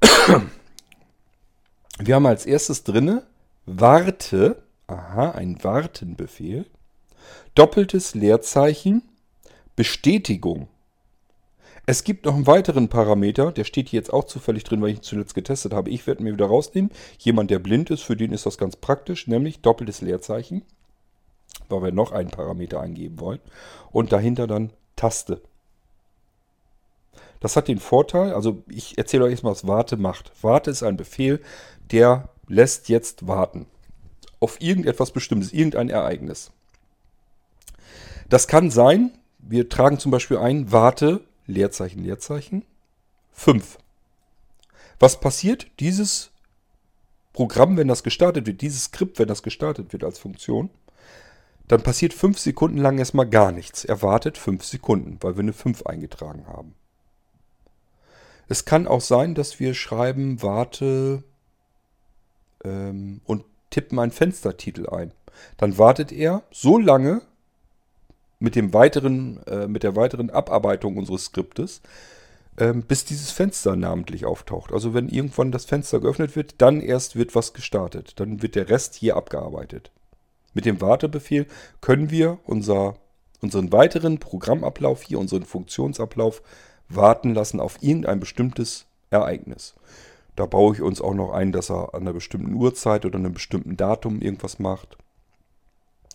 <clears throat> Wir haben als erstes drinne Warte, aha, ein Wartenbefehl, doppeltes Leerzeichen, Bestätigung. Es gibt noch einen weiteren Parameter, der steht hier jetzt auch zufällig drin, weil ich ihn zuletzt getestet habe. Ich werde mir wieder rausnehmen. Jemand, der blind ist, für den ist das ganz praktisch, nämlich doppeltes Leerzeichen, weil wir noch einen Parameter eingeben wollen. Und dahinter dann Taste. Das hat den Vorteil, also ich erzähle euch erstmal, was Warte macht. Warte ist ein Befehl, der lässt jetzt warten. Auf irgendetwas Bestimmtes, irgendein Ereignis. Das kann sein, wir tragen zum Beispiel ein, warte, Leerzeichen, Leerzeichen, 5. Was passiert? Dieses Programm, wenn das gestartet wird, dieses Skript, wenn das gestartet wird als Funktion, dann passiert 5 Sekunden lang erstmal gar nichts. Er wartet 5 Sekunden, weil wir eine 5 eingetragen haben. Es kann auch sein, dass wir schreiben, warte ähm, und tippen einen Fenstertitel ein. Dann wartet er so lange mit, dem weiteren, äh, mit der weiteren Abarbeitung unseres Skriptes, ähm, bis dieses Fenster namentlich auftaucht. Also wenn irgendwann das Fenster geöffnet wird, dann erst wird was gestartet. Dann wird der Rest hier abgearbeitet. Mit dem Wartebefehl können wir unser, unseren weiteren Programmablauf hier, unseren Funktionsablauf warten lassen auf irgendein bestimmtes Ereignis. Da baue ich uns auch noch ein, dass er an einer bestimmten Uhrzeit oder einem bestimmten Datum irgendwas macht.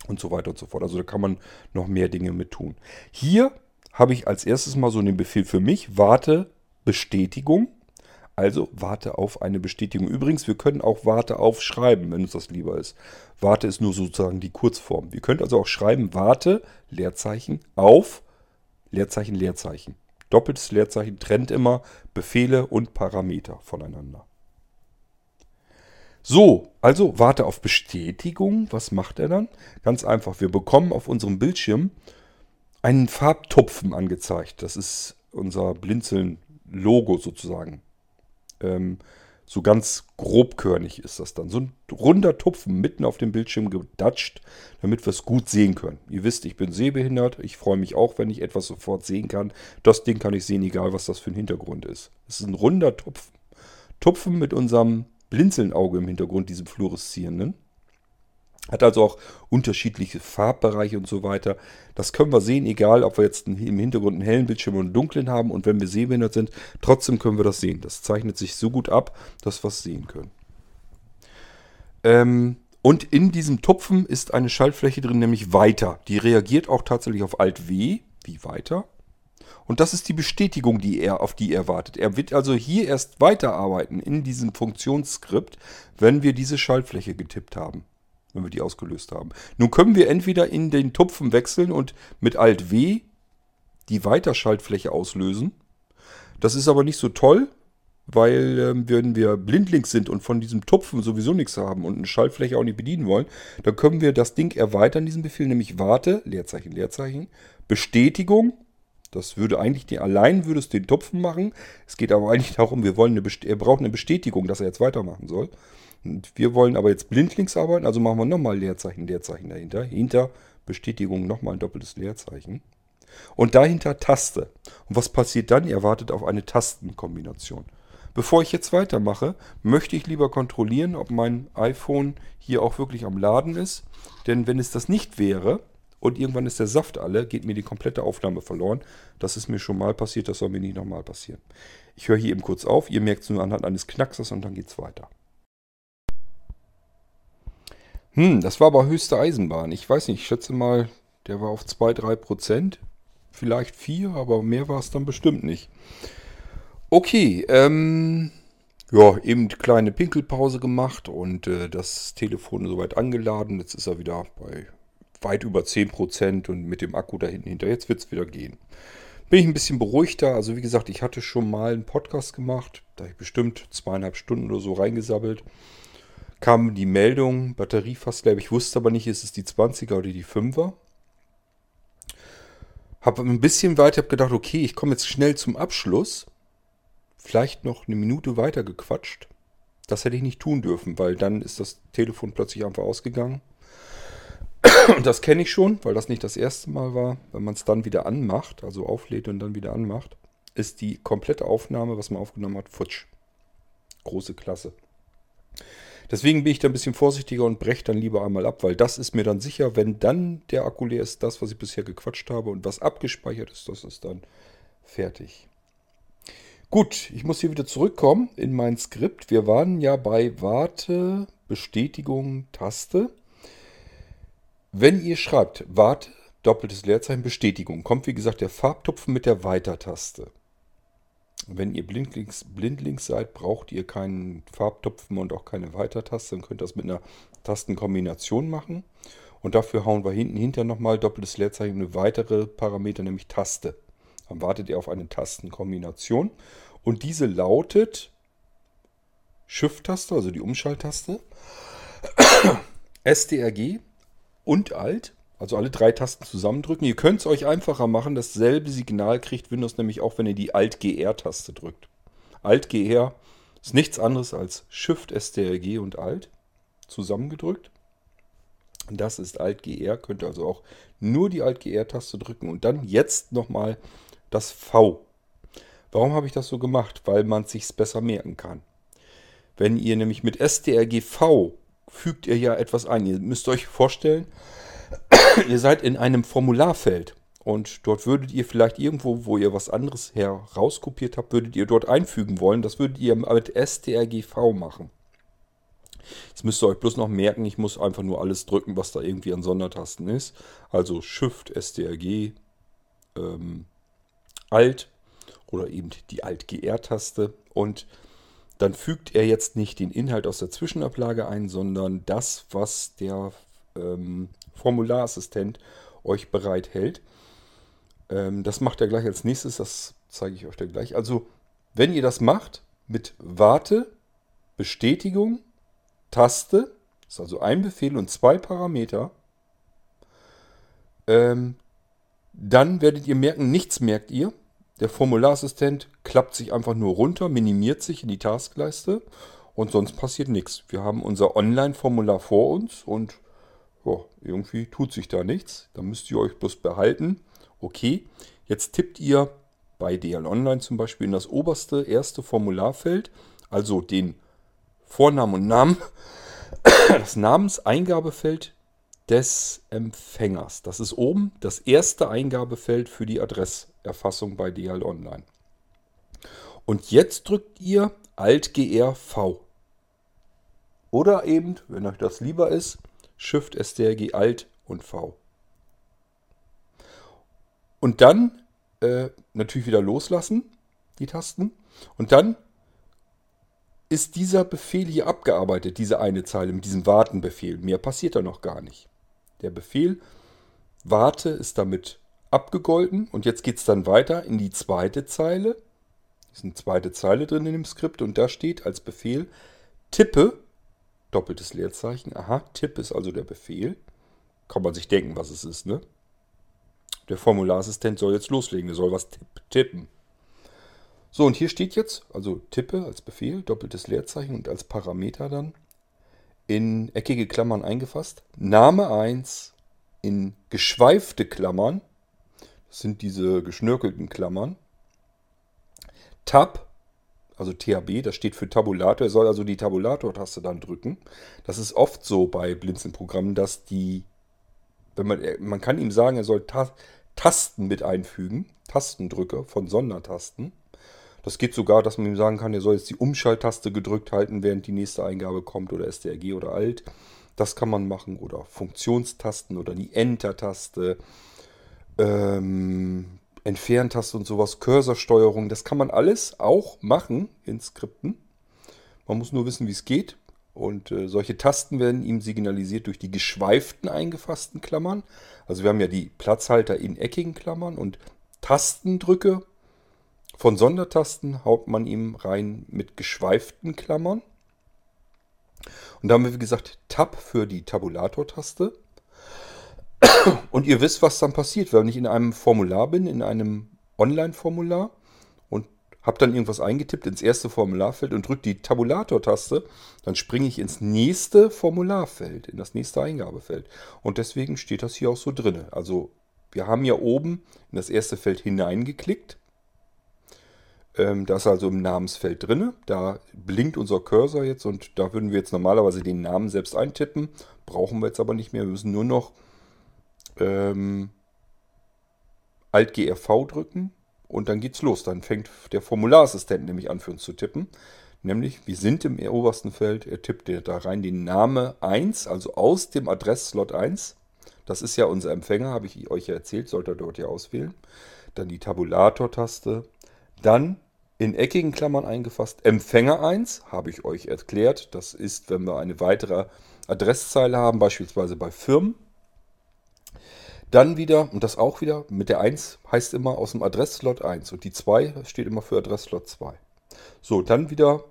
Und so weiter und so fort. Also da kann man noch mehr Dinge mit tun. Hier habe ich als erstes mal so einen Befehl für mich. Warte Bestätigung. Also warte auf eine Bestätigung. Übrigens, wir können auch warte auf schreiben, wenn uns das lieber ist. Warte ist nur sozusagen die Kurzform. Wir können also auch schreiben warte, Leerzeichen, auf, Leerzeichen, Leerzeichen. Doppeltes Leerzeichen trennt immer Befehle und Parameter voneinander. So, also warte auf Bestätigung. Was macht er dann? Ganz einfach, wir bekommen auf unserem Bildschirm einen Farbtupfen angezeigt. Das ist unser Blinzeln-Logo sozusagen. Ähm, so ganz grobkörnig ist das dann. So ein runder Tupfen mitten auf dem Bildschirm gedatscht, damit wir es gut sehen können. Ihr wisst, ich bin sehbehindert. Ich freue mich auch, wenn ich etwas sofort sehen kann. Das Ding kann ich sehen, egal was das für ein Hintergrund ist. Es ist ein runder Tupfen. Tupfen mit unserem Blinzelnauge im Hintergrund, diesem fluoreszierenden. Hat also auch unterschiedliche Farbbereiche und so weiter. Das können wir sehen, egal ob wir jetzt im Hintergrund einen hellen Bildschirm oder einen dunklen haben. Und wenn wir sehbehindert sind, trotzdem können wir das sehen. Das zeichnet sich so gut ab, dass wir es sehen können. Ähm, und in diesem Tupfen ist eine Schaltfläche drin, nämlich weiter. Die reagiert auch tatsächlich auf Alt W, wie weiter. Und das ist die Bestätigung, die er, auf die er wartet. Er wird also hier erst weiterarbeiten in diesem Funktionsskript, wenn wir diese Schaltfläche getippt haben wenn wir die ausgelöst haben. Nun können wir entweder in den Tupfen wechseln und mit Alt W die Weiterschaltfläche auslösen. Das ist aber nicht so toll, weil äh, wenn wir blindlings sind und von diesem Tupfen sowieso nichts haben und eine Schaltfläche auch nicht bedienen wollen, dann können wir das Ding erweitern, diesen Befehl, nämlich Warte, Leerzeichen, Leerzeichen, Bestätigung. Das würde eigentlich den, allein würde es den Tupfen machen. Es geht aber eigentlich darum, wir wollen eine, er braucht eine Bestätigung, dass er jetzt weitermachen soll. Wir wollen aber jetzt blindlings arbeiten, also machen wir nochmal Leerzeichen, Leerzeichen dahinter. Hinter Bestätigung nochmal ein doppeltes Leerzeichen. Und dahinter Taste. Und was passiert dann? Ihr wartet auf eine Tastenkombination. Bevor ich jetzt weitermache, möchte ich lieber kontrollieren, ob mein iPhone hier auch wirklich am Laden ist. Denn wenn es das nicht wäre und irgendwann ist der Saft alle, geht mir die komplette Aufnahme verloren. Das ist mir schon mal passiert, das soll mir nicht nochmal passieren. Ich höre hier eben kurz auf, ihr merkt es nur anhand eines Knackses und dann geht es weiter. Hm, das war aber höchste Eisenbahn. Ich weiß nicht, ich schätze mal, der war auf 2-3 Prozent. Vielleicht 4, aber mehr war es dann bestimmt nicht. Okay, ähm, ja, eben kleine Pinkelpause gemacht und äh, das Telefon soweit angeladen. Jetzt ist er wieder bei weit über 10% und mit dem Akku da hinten hinter. Jetzt wird es wieder gehen. Bin ich ein bisschen beruhigter. Also wie gesagt, ich hatte schon mal einen Podcast gemacht. Da habe ich bestimmt zweieinhalb Stunden oder so reingesabbelt kam die Meldung, Batterie fast leer. Ich wusste aber nicht, ist es die 20er oder die 5er. Habe ein bisschen weiter, habe gedacht, okay, ich komme jetzt schnell zum Abschluss. Vielleicht noch eine Minute weiter gequatscht. Das hätte ich nicht tun dürfen, weil dann ist das Telefon plötzlich einfach ausgegangen. Und das kenne ich schon, weil das nicht das erste Mal war. Wenn man es dann wieder anmacht, also auflädt und dann wieder anmacht, ist die komplette Aufnahme, was man aufgenommen hat, futsch. Große Klasse. Deswegen bin ich da ein bisschen vorsichtiger und breche dann lieber einmal ab, weil das ist mir dann sicher, wenn dann der Akku leer ist, das, was ich bisher gequatscht habe und was abgespeichert ist, das ist dann fertig. Gut, ich muss hier wieder zurückkommen in mein Skript. Wir waren ja bei Warte, Bestätigung, Taste. Wenn ihr schreibt Warte, doppeltes Leerzeichen, Bestätigung, kommt wie gesagt der Farbtupfen mit der Weiter-Taste. Wenn ihr blindlings, blindlings seid, braucht ihr keinen Farbtupfen und auch keine Weiter-Taste. Dann könnt ihr das mit einer Tastenkombination machen. Und dafür hauen wir hinten hinter nochmal doppeltes Leerzeichen eine weitere Parameter, nämlich Taste. Dann wartet ihr auf eine Tastenkombination. Und diese lautet Shift-Taste, also die Umschalttaste, <coughs> STRG und Alt also alle drei Tasten zusammendrücken. Ihr könnt es euch einfacher machen. Dasselbe Signal kriegt Windows nämlich auch, wenn ihr die Alt-GR-Taste drückt. Alt-GR ist nichts anderes als Shift, STRG und Alt zusammengedrückt. Das ist Alt-GR. Könnt ihr also auch nur die Alt-GR-Taste drücken und dann jetzt nochmal das V. Warum habe ich das so gemacht? Weil man es sich besser merken kann. Wenn ihr nämlich mit STRGV fügt ihr ja etwas ein. Ihr müsst euch vorstellen, <coughs> ihr seid in einem Formularfeld und dort würdet ihr vielleicht irgendwo, wo ihr was anderes herauskopiert habt, würdet ihr dort einfügen wollen. Das würdet ihr mit strgv machen. Jetzt müsst ihr euch bloß noch merken, ich muss einfach nur alles drücken, was da irgendwie an Sondertasten ist. Also Shift, STRG, ähm, Alt oder eben die Alt-GR-Taste. Und dann fügt er jetzt nicht den Inhalt aus der Zwischenablage ein, sondern das, was der ähm, Formularassistent euch bereithält. Ähm, das macht er gleich als nächstes, das zeige ich euch dann gleich. Also, wenn ihr das macht mit Warte, Bestätigung, Taste, ist also ein Befehl und zwei Parameter, ähm, dann werdet ihr merken, nichts merkt ihr. Der Formularassistent klappt sich einfach nur runter, minimiert sich in die Taskleiste und sonst passiert nichts. Wir haben unser Online-Formular vor uns und ja, irgendwie tut sich da nichts. Da müsst ihr euch bloß behalten. Okay, jetzt tippt ihr bei DL Online zum Beispiel in das oberste erste Formularfeld, also den Vornamen und Namen, <coughs> das Namenseingabefeld des Empfängers. Das ist oben das erste Eingabefeld für die Adresserfassung bei DL Online. Und jetzt drückt ihr Alt-GR V. Oder eben, wenn euch das lieber ist, Shift, STRG, Alt und V. Und dann äh, natürlich wieder loslassen, die Tasten. Und dann ist dieser Befehl hier abgearbeitet, diese eine Zeile mit diesem Wartenbefehl. Mehr passiert da noch gar nicht. Der Befehl Warte ist damit abgegolten und jetzt geht es dann weiter in die zweite Zeile. Es ist eine zweite Zeile drin in dem Skript und da steht als Befehl Tippe doppeltes Leerzeichen. Aha, Tipp ist also der Befehl. Kann man sich denken, was es ist, ne? Der Formularassistent soll jetzt loslegen, der soll was tipp, tippen. So, und hier steht jetzt, also tippe als Befehl, doppeltes Leerzeichen und als Parameter dann in eckige Klammern eingefasst. Name 1 in geschweifte Klammern. Das sind diese geschnörkelten Klammern. Tab also THB, das steht für Tabulator. Er soll also die Tabulator-Taste dann drücken. Das ist oft so bei Blinzeln-Programmen, dass die, wenn man, man kann ihm sagen, er soll Ta Tasten mit einfügen, Tastendrücke von Sondertasten. Das geht sogar, dass man ihm sagen kann, er soll jetzt die Umschalttaste gedrückt halten, während die nächste Eingabe kommt oder STRG oder Alt. Das kann man machen oder Funktionstasten oder die Enter-Taste. Ähm, Entferntaste und sowas, Cursorsteuerung, das kann man alles auch machen in Skripten. Man muss nur wissen, wie es geht. Und äh, solche Tasten werden ihm signalisiert durch die geschweiften eingefassten Klammern. Also wir haben ja die Platzhalter in eckigen Klammern und Tastendrücke von Sondertasten haut man ihm rein mit geschweiften Klammern. Und da haben wir, wie gesagt, Tab für die Tabulator-Taste. Und ihr wisst, was dann passiert, wenn ich in einem Formular bin, in einem Online-Formular und habe dann irgendwas eingetippt ins erste Formularfeld und drücke die Tabulator-Taste, dann springe ich ins nächste Formularfeld, in das nächste Eingabefeld. Und deswegen steht das hier auch so drin. Also wir haben ja oben in das erste Feld hineingeklickt. Ähm, das ist also im Namensfeld drin. Da blinkt unser Cursor jetzt und da würden wir jetzt normalerweise den Namen selbst eintippen. Brauchen wir jetzt aber nicht mehr. Wir müssen nur noch ähm, Alt GRV drücken und dann geht's los. Dann fängt der Formularassistent nämlich an für uns zu tippen. Nämlich, wir sind im obersten Feld, er tippt da rein den Name 1, also aus dem Adressslot 1. Das ist ja unser Empfänger, habe ich euch ja erzählt, sollt ihr dort ja auswählen. Dann die Tabulator-Taste. Dann in eckigen Klammern eingefasst Empfänger 1, habe ich euch erklärt. Das ist, wenn wir eine weitere Adresszeile haben, beispielsweise bei Firmen. Dann wieder, und das auch wieder, mit der 1 heißt immer aus dem Adressslot 1 und die 2 steht immer für Adressslot 2. So, dann wieder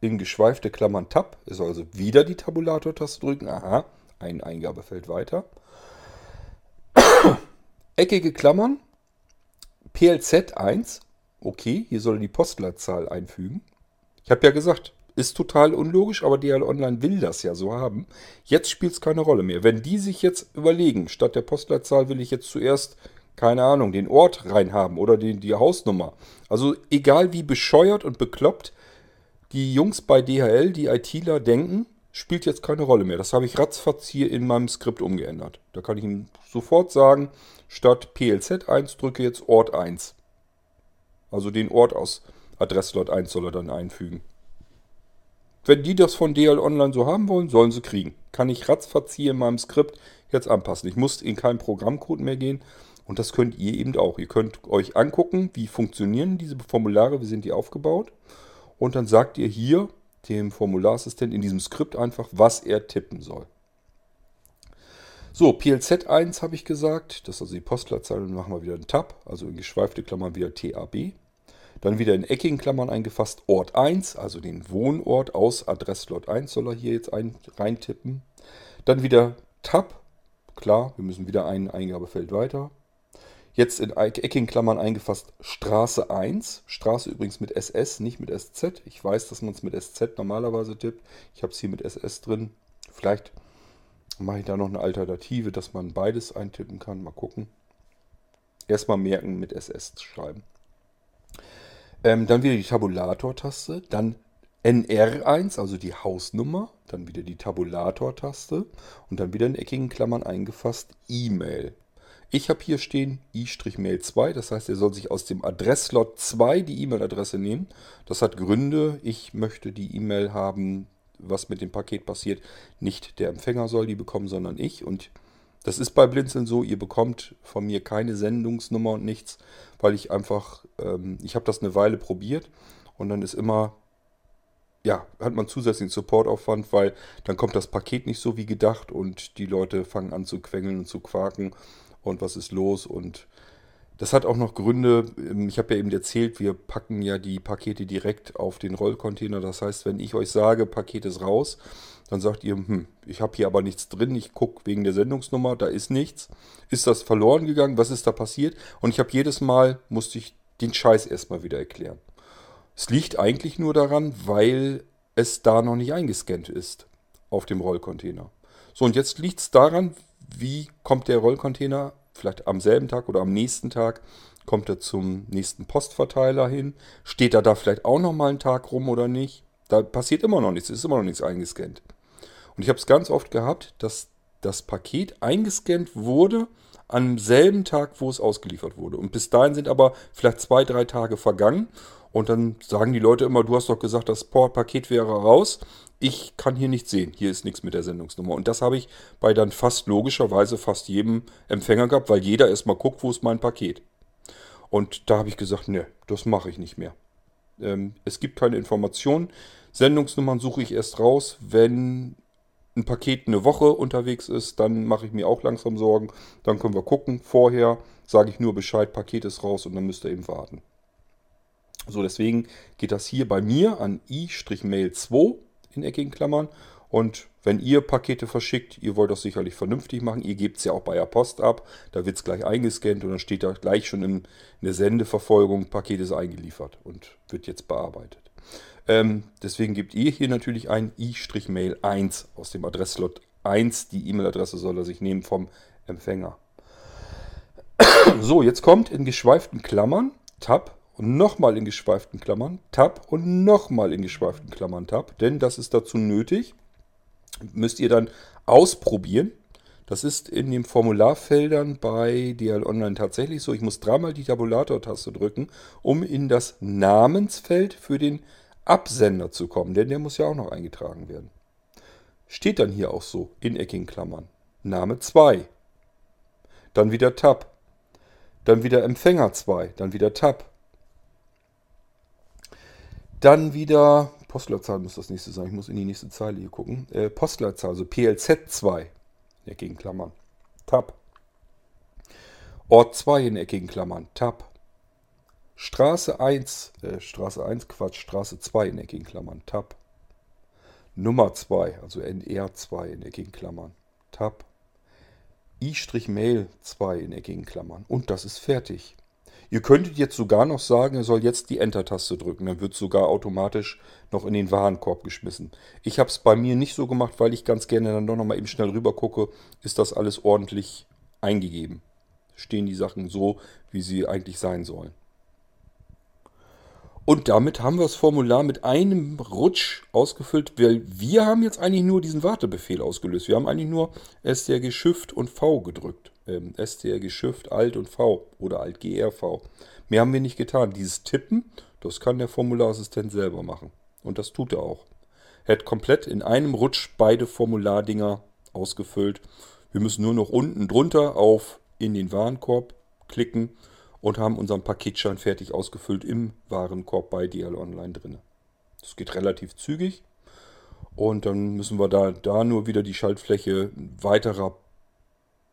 in geschweifte Klammern Tab, ist also wieder die Tabulator-Taste drücken. Aha, ein Eingabefeld weiter. <coughs> Eckige Klammern, PLZ 1, okay, hier soll die Postleitzahl einfügen. Ich habe ja gesagt, ist total unlogisch, aber DL Online will das ja so haben. Jetzt spielt es keine Rolle mehr. Wenn die sich jetzt überlegen, statt der Postleitzahl will ich jetzt zuerst, keine Ahnung, den Ort reinhaben oder die, die Hausnummer. Also egal wie bescheuert und bekloppt die Jungs bei DHL, die ITler denken, spielt jetzt keine Rolle mehr. Das habe ich ratzfatz hier in meinem Skript umgeändert. Da kann ich Ihnen sofort sagen, statt PLZ 1 drücke jetzt Ort 1. Also den Ort aus Adresslot 1 soll er dann einfügen. Wenn die das von DL Online so haben wollen, sollen sie kriegen. Kann ich ratzfatz hier in meinem Skript jetzt anpassen. Ich muss in keinen Programmcode mehr gehen. Und das könnt ihr eben auch. Ihr könnt euch angucken, wie funktionieren diese Formulare, wie sind die aufgebaut. Und dann sagt ihr hier dem Formularassistent in diesem Skript einfach, was er tippen soll. So, PLZ1 habe ich gesagt. Das ist also die Postleitzahl. Dann machen wir wieder einen Tab, also in geschweifte Klammern wieder TAB. Dann wieder in eckigen Klammern eingefasst Ort 1, also den Wohnort aus Adresslot 1 soll er hier jetzt ein, reintippen. Dann wieder Tab, klar, wir müssen wieder ein Eingabefeld weiter. Jetzt in eckigen Klammern eingefasst Straße 1. Straße übrigens mit SS, nicht mit SZ. Ich weiß, dass man es mit SZ normalerweise tippt. Ich habe es hier mit SS drin. Vielleicht mache ich da noch eine Alternative, dass man beides eintippen kann. Mal gucken. Erstmal merken, mit SS schreiben. Ähm, dann wieder die Tabulator-Taste, dann NR1, also die Hausnummer, dann wieder die Tabulator-Taste und dann wieder in eckigen Klammern eingefasst E-Mail. Ich habe hier stehen i-mail 2, das heißt, er soll sich aus dem Adresslot 2 die E-Mail-Adresse nehmen. Das hat Gründe. Ich möchte die E-Mail haben, was mit dem Paket passiert. Nicht der Empfänger soll die bekommen, sondern ich. Und das ist bei Blinzeln so, ihr bekommt von mir keine Sendungsnummer und nichts, weil ich einfach, ähm, ich habe das eine Weile probiert und dann ist immer, ja, hat man zusätzlichen Supportaufwand, weil dann kommt das Paket nicht so wie gedacht und die Leute fangen an zu quengeln und zu quaken und was ist los und das hat auch noch Gründe. Ähm, ich habe ja eben erzählt, wir packen ja die Pakete direkt auf den Rollcontainer. Das heißt, wenn ich euch sage, Paket ist raus, dann sagt ihr, hm, ich habe hier aber nichts drin, ich gucke wegen der Sendungsnummer, da ist nichts. Ist das verloren gegangen? Was ist da passiert? Und ich habe jedes Mal, musste ich den Scheiß erstmal wieder erklären. Es liegt eigentlich nur daran, weil es da noch nicht eingescannt ist auf dem Rollcontainer. So, und jetzt liegt es daran, wie kommt der Rollcontainer, vielleicht am selben Tag oder am nächsten Tag, kommt er zum nächsten Postverteiler hin. Steht er da vielleicht auch noch mal einen Tag rum oder nicht? Da passiert immer noch nichts, ist immer noch nichts eingescannt. Und ich habe es ganz oft gehabt, dass das Paket eingescannt wurde am selben Tag, wo es ausgeliefert wurde. Und bis dahin sind aber vielleicht zwei, drei Tage vergangen. Und dann sagen die Leute immer, du hast doch gesagt, das Paket wäre raus. Ich kann hier nichts sehen. Hier ist nichts mit der Sendungsnummer. Und das habe ich bei dann fast logischerweise fast jedem Empfänger gehabt, weil jeder erstmal guckt, wo ist mein Paket. Und da habe ich gesagt, ne, das mache ich nicht mehr. Ähm, es gibt keine Informationen. Sendungsnummern suche ich erst raus, wenn ein Paket eine Woche unterwegs ist, dann mache ich mir auch langsam Sorgen. Dann können wir gucken. Vorher sage ich nur Bescheid, Paket ist raus und dann müsst ihr eben warten. So, deswegen geht das hier bei mir an i-mail 2 in eckigen Klammern Und wenn ihr Pakete verschickt, ihr wollt das sicherlich vernünftig machen, ihr gebt es ja auch bei der Post ab, da wird es gleich eingescannt und dann steht da gleich schon in der Sendeverfolgung, Paket ist eingeliefert und wird jetzt bearbeitet. Ähm, deswegen gebt ihr hier natürlich ein i-mail 1 aus dem Adresslot 1. Die E-Mail-Adresse soll er sich nehmen vom Empfänger. So, jetzt kommt in geschweiften Klammern Tab und nochmal in geschweiften Klammern Tab und nochmal in geschweiften Klammern Tab, denn das ist dazu nötig. Müsst ihr dann ausprobieren. Das ist in den Formularfeldern bei DL Online tatsächlich so. Ich muss dreimal die Tabulator-Taste drücken, um in das Namensfeld für den Absender zu kommen, denn der muss ja auch noch eingetragen werden. Steht dann hier auch so in eckigen Klammern. Name 2. Dann wieder Tab. Dann wieder Empfänger 2. Dann wieder Tab. Dann wieder Postleitzahl muss das nächste sein. Ich muss in die nächste Zeile hier gucken. Äh, Postleitzahl, also PLZ 2 in eckigen Klammern. Tab. Ort 2 in eckigen Klammern. Tab. Straße 1, äh, Straße 1, Quatsch, Straße 2 in eckigen Klammern, Tab. Nummer 2, also NR2 in eckigen Klammern, Tab. I-Mail 2 in eckigen Klammern. Und das ist fertig. Ihr könntet jetzt sogar noch sagen, er soll jetzt die Enter-Taste drücken. Dann wird sogar automatisch noch in den Warenkorb geschmissen. Ich habe es bei mir nicht so gemacht, weil ich ganz gerne dann doch noch mal eben schnell rüber gucke, ist das alles ordentlich eingegeben. Stehen die Sachen so, wie sie eigentlich sein sollen. Und damit haben wir das Formular mit einem Rutsch ausgefüllt, weil wir haben jetzt eigentlich nur diesen Wartebefehl ausgelöst. Wir haben eigentlich nur STRG Shift und V gedrückt. Ähm, STRG Shift Alt und V oder Alt GRV. Mehr haben wir nicht getan. Dieses Tippen, das kann der Formularassistent selber machen. Und das tut er auch. Er hat komplett in einem Rutsch beide Formulardinger ausgefüllt. Wir müssen nur noch unten drunter auf in den Warenkorb klicken und haben unseren Paketschein fertig ausgefüllt im Warenkorb bei DL Online drin. Das geht relativ zügig. Und dann müssen wir da, da nur wieder die Schaltfläche weiterer,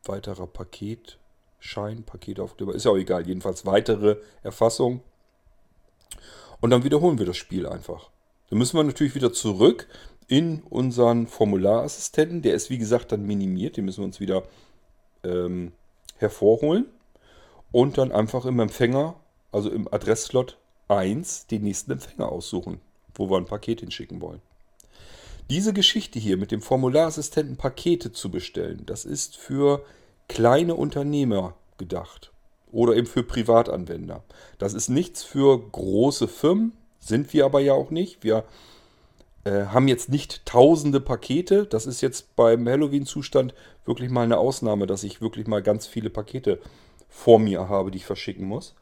weiterer Paketschein, Paketaufkleber, ist ja auch egal, jedenfalls weitere Erfassung. Und dann wiederholen wir das Spiel einfach. Dann müssen wir natürlich wieder zurück in unseren Formularassistenten. Der ist wie gesagt dann minimiert, den müssen wir uns wieder ähm, hervorholen und dann einfach im Empfänger, also im Adressslot 1, den nächsten Empfänger aussuchen, wo wir ein Paket hinschicken wollen. Diese Geschichte hier mit dem Formularassistenten Pakete zu bestellen, das ist für kleine Unternehmer gedacht oder eben für Privatanwender. Das ist nichts für große Firmen, sind wir aber ja auch nicht. Wir äh, haben jetzt nicht tausende Pakete. Das ist jetzt beim Halloween-Zustand wirklich mal eine Ausnahme, dass ich wirklich mal ganz viele Pakete vor mir habe, die ich verschicken muss.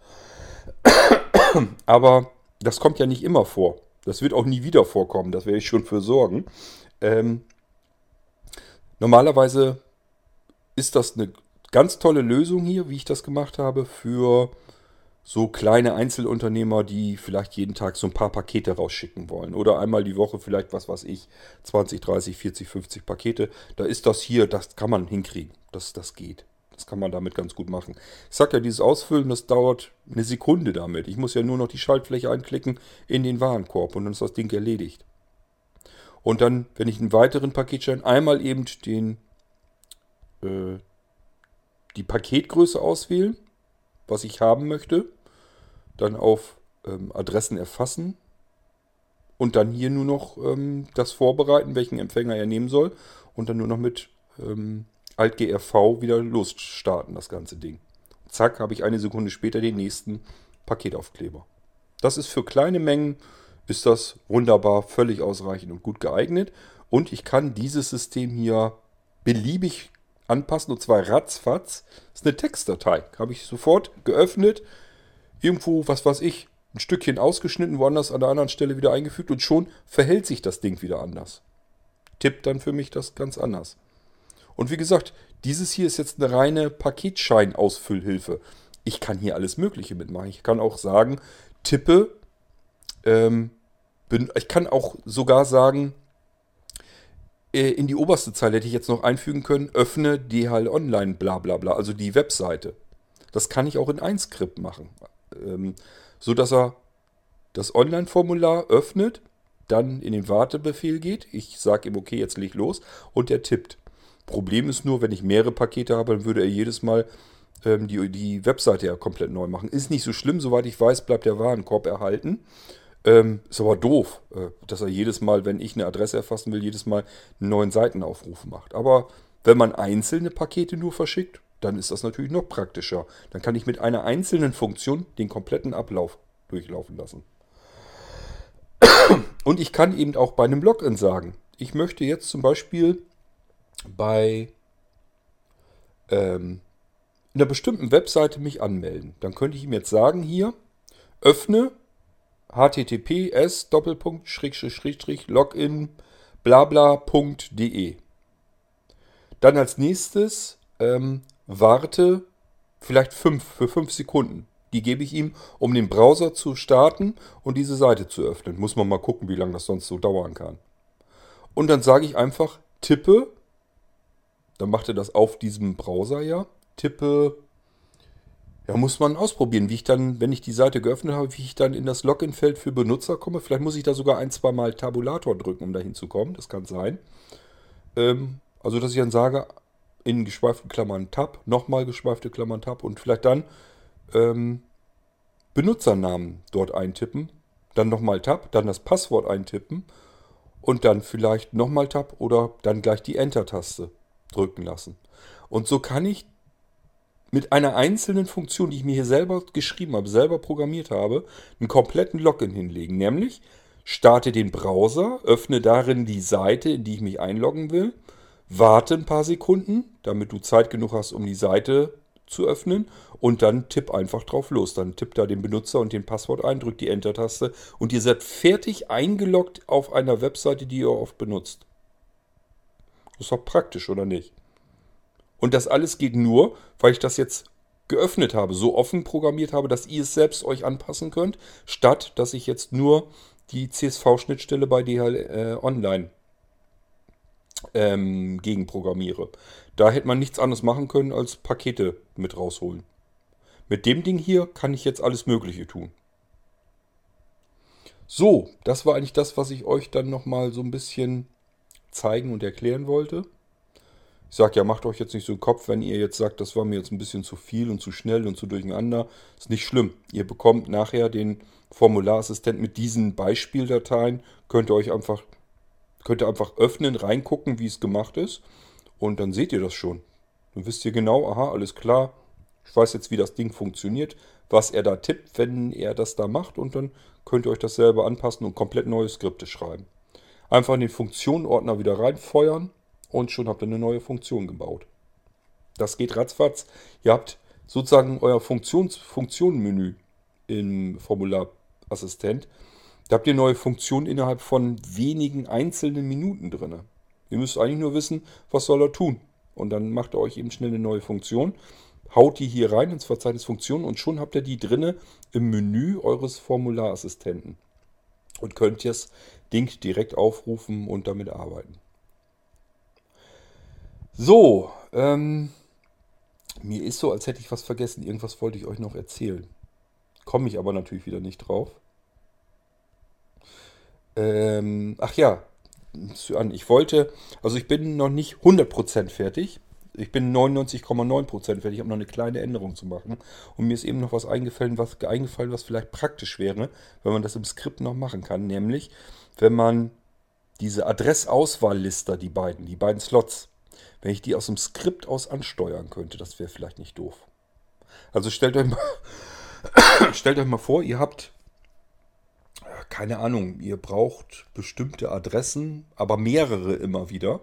<clears throat> Aber das kommt ja nicht immer vor. Das wird auch nie wieder vorkommen. Das werde ich schon für sorgen. Ähm, normalerweise ist das eine ganz tolle Lösung hier, wie ich das gemacht habe, für so kleine Einzelunternehmer, die vielleicht jeden Tag so ein paar Pakete rausschicken wollen. Oder einmal die Woche vielleicht, was weiß ich, 20, 30, 40, 50 Pakete. Da ist das hier, das kann man hinkriegen. Das, das geht. Das kann man damit ganz gut machen. Ich sag ja, dieses Ausfüllen, das dauert eine Sekunde damit. Ich muss ja nur noch die Schaltfläche einklicken in den Warenkorb und dann ist das Ding erledigt. Und dann, wenn ich einen weiteren Paketschein einmal eben den, äh, die Paketgröße auswählen, was ich haben möchte, dann auf ähm, Adressen erfassen und dann hier nur noch ähm, das vorbereiten, welchen Empfänger er nehmen soll und dann nur noch mit ähm, Alt-GRV wieder losstarten, das ganze Ding. Zack, habe ich eine Sekunde später den nächsten Paketaufkleber. Das ist für kleine Mengen, ist das wunderbar, völlig ausreichend und gut geeignet. Und ich kann dieses System hier beliebig anpassen, und zwar ratzfatz. Das ist eine Textdatei. Habe ich sofort geöffnet, irgendwo, was weiß ich, ein Stückchen ausgeschnitten, woanders an der anderen Stelle wieder eingefügt und schon verhält sich das Ding wieder anders. Tippt dann für mich das ganz anders. Und wie gesagt, dieses hier ist jetzt eine reine Paketschein-Ausfüllhilfe. Ich kann hier alles Mögliche mitmachen. Ich kann auch sagen, tippe, ähm, bin, ich kann auch sogar sagen, äh, in die oberste Zeile hätte ich jetzt noch einfügen können, öffne DHL Online, bla bla bla, also die Webseite. Das kann ich auch in ein Skript machen. Ähm, so dass er das Online-Formular öffnet, dann in den Wartebefehl geht. Ich sage ihm, okay, jetzt leg los und er tippt. Problem ist nur, wenn ich mehrere Pakete habe, dann würde er jedes Mal ähm, die, die Webseite ja komplett neu machen. Ist nicht so schlimm, soweit ich weiß, bleibt der Warenkorb erhalten. Ähm, ist aber doof, äh, dass er jedes Mal, wenn ich eine Adresse erfassen will, jedes Mal einen neuen Seitenaufruf macht. Aber wenn man einzelne Pakete nur verschickt, dann ist das natürlich noch praktischer. Dann kann ich mit einer einzelnen Funktion den kompletten Ablauf durchlaufen lassen. Und ich kann eben auch bei einem Login sagen, ich möchte jetzt zum Beispiel bei ähm, einer bestimmten Webseite mich anmelden. Dann könnte ich ihm jetzt sagen, hier, öffne https login blabla.de. Dann als nächstes ähm, warte vielleicht fünf, für fünf Sekunden. Die gebe ich ihm, um den Browser zu starten und diese Seite zu öffnen. Muss man mal gucken, wie lange das sonst so dauern kann. Und dann sage ich einfach, tippe, dann macht er das auf diesem Browser ja, tippe ja, muss man ausprobieren, wie ich dann, wenn ich die Seite geöffnet habe, wie ich dann in das Login-Feld für Benutzer komme. Vielleicht muss ich da sogar ein, zwei Mal Tabulator drücken, um da hinzukommen. Das kann sein. Ähm, also, dass ich dann sage, in geschweiften Klammern Tab, nochmal geschweifte Klammern Tab und vielleicht dann ähm, Benutzernamen dort eintippen, dann nochmal Tab, dann das Passwort eintippen und dann vielleicht nochmal Tab oder dann gleich die Enter-Taste drücken lassen. Und so kann ich mit einer einzelnen Funktion, die ich mir hier selber geschrieben habe, selber programmiert habe, einen kompletten Login hinlegen. Nämlich starte den Browser, öffne darin die Seite, in die ich mich einloggen will, warte ein paar Sekunden, damit du Zeit genug hast, um die Seite zu öffnen und dann tipp einfach drauf los. Dann tipp da den Benutzer und den Passwort ein, drück die Enter-Taste und ihr seid fertig eingeloggt auf einer Webseite, die ihr oft benutzt. Das ist doch praktisch, oder nicht? Und das alles geht nur, weil ich das jetzt geöffnet habe, so offen programmiert habe, dass ihr es selbst euch anpassen könnt, statt dass ich jetzt nur die CSV-Schnittstelle bei DHL äh, Online ähm, gegenprogrammiere. Da hätte man nichts anderes machen können, als Pakete mit rausholen. Mit dem Ding hier kann ich jetzt alles Mögliche tun. So, das war eigentlich das, was ich euch dann nochmal so ein bisschen zeigen und erklären wollte. Ich sage ja, macht euch jetzt nicht so einen Kopf, wenn ihr jetzt sagt, das war mir jetzt ein bisschen zu viel und zu schnell und zu durcheinander. Ist nicht schlimm. Ihr bekommt nachher den Formularassistent mit diesen Beispieldateien. Könnt ihr euch einfach, könnt ihr einfach öffnen, reingucken, wie es gemacht ist. Und dann seht ihr das schon. Dann wisst ihr genau, aha, alles klar. Ich weiß jetzt, wie das Ding funktioniert, was er da tippt, wenn er das da macht. Und dann könnt ihr euch das selber anpassen und komplett neue Skripte schreiben. Einfach in den Funktionenordner wieder reinfeuern und schon habt ihr eine neue Funktion gebaut. Das geht ratzfatz. Ihr habt sozusagen euer Funktions Funktionenmenü im Formularassistent. Da habt ihr neue Funktionen innerhalb von wenigen einzelnen Minuten drin. Ihr müsst eigentlich nur wissen, was soll er tun. Und dann macht er euch eben schnell eine neue Funktion, haut die hier rein ins Verzeichnis Funktionen und schon habt ihr die drinne im Menü eures Formularassistenten. Und könnt das Ding direkt aufrufen und damit arbeiten. So, ähm, mir ist so, als hätte ich was vergessen. Irgendwas wollte ich euch noch erzählen. Komme ich aber natürlich wieder nicht drauf. Ähm, ach ja, ich wollte, also ich bin noch nicht 100% fertig. Ich bin 99,9% fertig. Ich habe noch eine kleine Änderung zu machen. Und mir ist eben noch was eingefallen, was, eingefallen, was vielleicht praktisch wäre, wenn man das im Skript noch machen kann. Nämlich, wenn man diese Adressauswahllister, die beiden, die beiden Slots, wenn ich die aus dem Skript aus ansteuern könnte, das wäre vielleicht nicht doof. Also stellt euch mal, <coughs> stellt euch mal vor, ihr habt, keine Ahnung, ihr braucht bestimmte Adressen, aber mehrere immer wieder.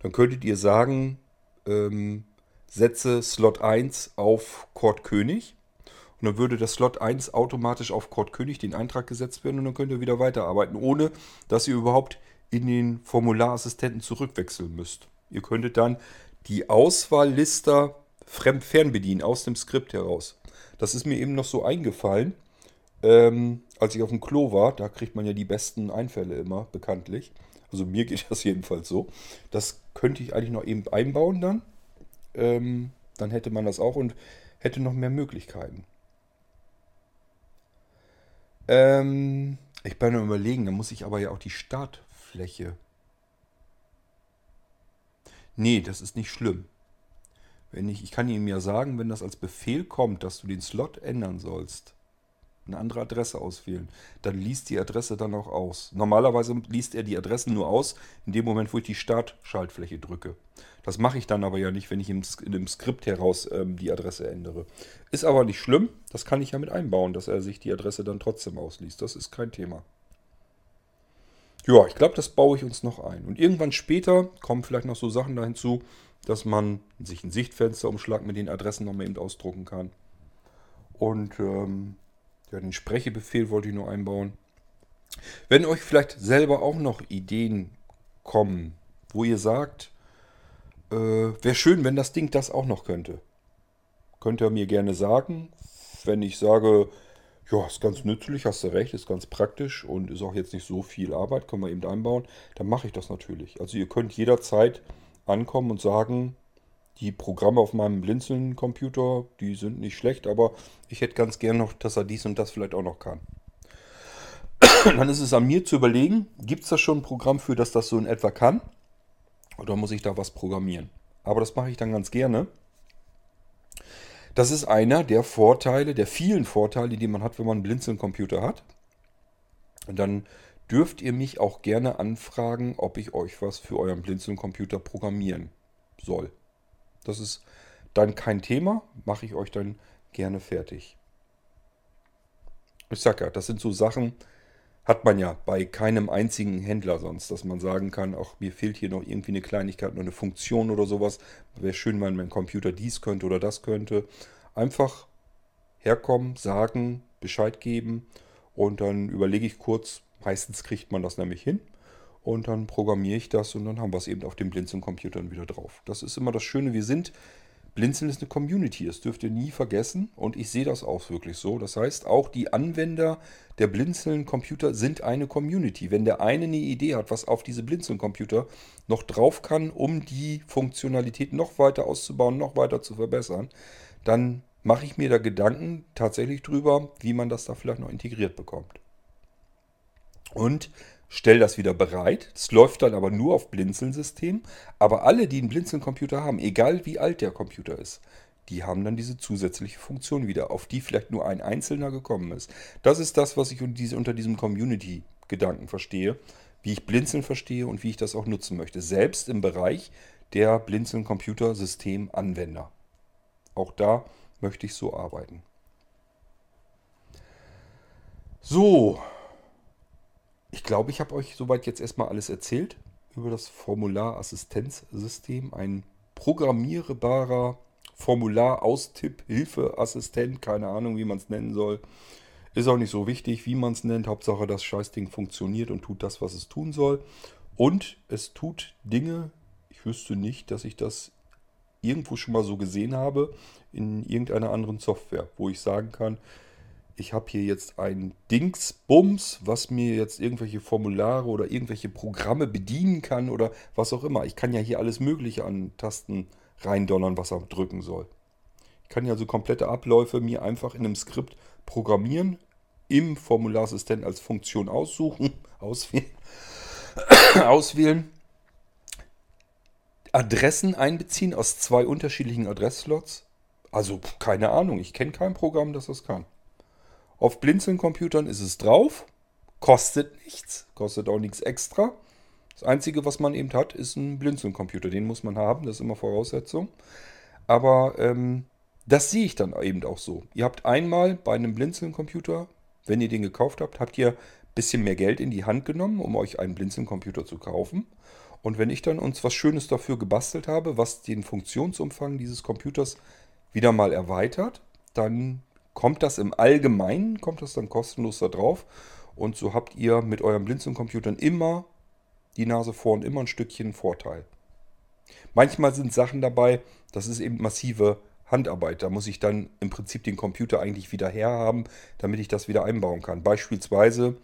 Dann könntet ihr sagen, ähm, setze Slot 1 auf Kord König. Und dann würde das Slot 1 automatisch auf Kord König den Eintrag gesetzt werden und dann könnt ihr wieder weiterarbeiten, ohne dass ihr überhaupt in den Formularassistenten zurückwechseln müsst. Ihr könntet dann die Auswahlliste fernbedienen aus dem Skript heraus. Das ist mir eben noch so eingefallen, ähm, als ich auf dem Klo war. Da kriegt man ja die besten Einfälle immer, bekanntlich. Also mir <laughs> geht das jedenfalls so. Das könnte ich eigentlich noch eben einbauen dann. Ähm, dann hätte man das auch und hätte noch mehr Möglichkeiten. Ähm, Ich bin am überlegen, da muss ich aber ja auch die Startfläche. Nee, das ist nicht schlimm. Wenn ich, ich kann ihm ja sagen, wenn das als Befehl kommt, dass du den Slot ändern sollst, eine andere Adresse auswählen, dann liest die Adresse dann auch aus. Normalerweise liest er die Adressen nur aus, in dem Moment, wo ich die Startschaltfläche drücke. Das mache ich dann aber ja nicht, wenn ich im, in dem Skript heraus ähm, die Adresse ändere. Ist aber nicht schlimm, das kann ich ja mit einbauen, dass er sich die Adresse dann trotzdem ausliest. Das ist kein Thema. Ja, ich glaube, das baue ich uns noch ein. Und irgendwann später kommen vielleicht noch so Sachen da hinzu, dass man sich ein Sichtfensterumschlag mit den Adressen nochmal eben ausdrucken kann. Und ähm, ja, den Sprechebefehl wollte ich nur einbauen. Wenn euch vielleicht selber auch noch Ideen kommen, wo ihr sagt, äh, wäre schön, wenn das Ding das auch noch könnte. Könnt ihr mir gerne sagen. Wenn ich sage, ja, ist ganz nützlich, hast du recht, ist ganz praktisch und ist auch jetzt nicht so viel Arbeit, können wir eben einbauen, dann mache ich das natürlich. Also ihr könnt jederzeit ankommen und sagen, die Programme auf meinem Blinzeln-Computer, die sind nicht schlecht, aber ich hätte ganz gern noch, dass er dies und das vielleicht auch noch kann. <coughs> Dann ist es an mir zu überlegen, gibt es da schon ein Programm für, das das so in etwa kann? Oder muss ich da was programmieren? Aber das mache ich dann ganz gerne. Das ist einer der Vorteile, der vielen Vorteile, die man hat, wenn man einen Blinzeln-Computer hat. Und dann dürft ihr mich auch gerne anfragen, ob ich euch was für euren Blinzeln-Computer programmieren soll. Das ist dann kein Thema, mache ich euch dann gerne fertig. Ich sag ja, das sind so Sachen, hat man ja bei keinem einzigen Händler sonst, dass man sagen kann, ach, mir fehlt hier noch irgendwie eine Kleinigkeit, noch eine Funktion oder sowas. Wäre schön, wenn mein Computer dies könnte oder das könnte. Einfach herkommen, sagen, Bescheid geben und dann überlege ich kurz, meistens kriegt man das nämlich hin und dann programmiere ich das und dann haben wir es eben auf den Blinzeln-Computern wieder drauf. Das ist immer das Schöne, wir sind, Blinzeln ist eine Community, das dürft ihr nie vergessen und ich sehe das auch wirklich so. Das heißt, auch die Anwender der Blinzeln-Computer sind eine Community. Wenn der eine eine Idee hat, was auf diese Blinzeln-Computer noch drauf kann, um die Funktionalität noch weiter auszubauen, noch weiter zu verbessern, dann mache ich mir da Gedanken tatsächlich drüber, wie man das da vielleicht noch integriert bekommt. Und stell das wieder bereit. Es läuft dann aber nur auf Blinzeln-System. Aber alle, die einen Blinzeln-Computer haben, egal wie alt der Computer ist, die haben dann diese zusätzliche Funktion wieder, auf die vielleicht nur ein Einzelner gekommen ist. Das ist das, was ich unter diesem Community-Gedanken verstehe, wie ich Blinzeln verstehe und wie ich das auch nutzen möchte. Selbst im Bereich der Blinzeln-Computer-System-Anwender. Auch da möchte ich so arbeiten. So, ich glaube, ich habe euch soweit jetzt erstmal alles erzählt über das Formularassistenzsystem. Ein programmierbarer Formular-Austipp-Hilfeassistent, keine Ahnung, wie man es nennen soll. Ist auch nicht so wichtig, wie man es nennt. Hauptsache, das Scheißding funktioniert und tut das, was es tun soll. Und es tut Dinge, ich wüsste nicht, dass ich das irgendwo schon mal so gesehen habe in irgendeiner anderen Software, wo ich sagen kann, ich habe hier jetzt ein Dingsbums, was mir jetzt irgendwelche Formulare oder irgendwelche Programme bedienen kann oder was auch immer. Ich kann ja hier alles Mögliche an Tasten reindonnern, was er drücken soll. Ich kann ja so komplette Abläufe mir einfach in einem Skript programmieren, im Formularsystem als Funktion aussuchen, <laughs> auswählen, <coughs> auswählen, Adressen einbeziehen aus zwei unterschiedlichen Adressslots. Also keine Ahnung, ich kenne kein Programm, das das kann. Auf Blinzeln-Computern ist es drauf. Kostet nichts. Kostet auch nichts extra. Das Einzige, was man eben hat, ist ein Blinzeln-Computer. Den muss man haben. Das ist immer Voraussetzung. Aber ähm, das sehe ich dann eben auch so. Ihr habt einmal bei einem Blinzeln-Computer, wenn ihr den gekauft habt, habt ihr ein bisschen mehr Geld in die Hand genommen, um euch einen Blinzeln-Computer zu kaufen. Und wenn ich dann uns was Schönes dafür gebastelt habe, was den Funktionsumfang dieses Computers wieder mal erweitert, dann kommt das im Allgemeinen, kommt das dann kostenlos da drauf. Und so habt ihr mit euren Blinzeln-Computern immer die Nase vorn, immer ein Stückchen Vorteil. Manchmal sind Sachen dabei, das ist eben massive Handarbeit. Da muss ich dann im Prinzip den Computer eigentlich wieder herhaben, damit ich das wieder einbauen kann. Beispielsweise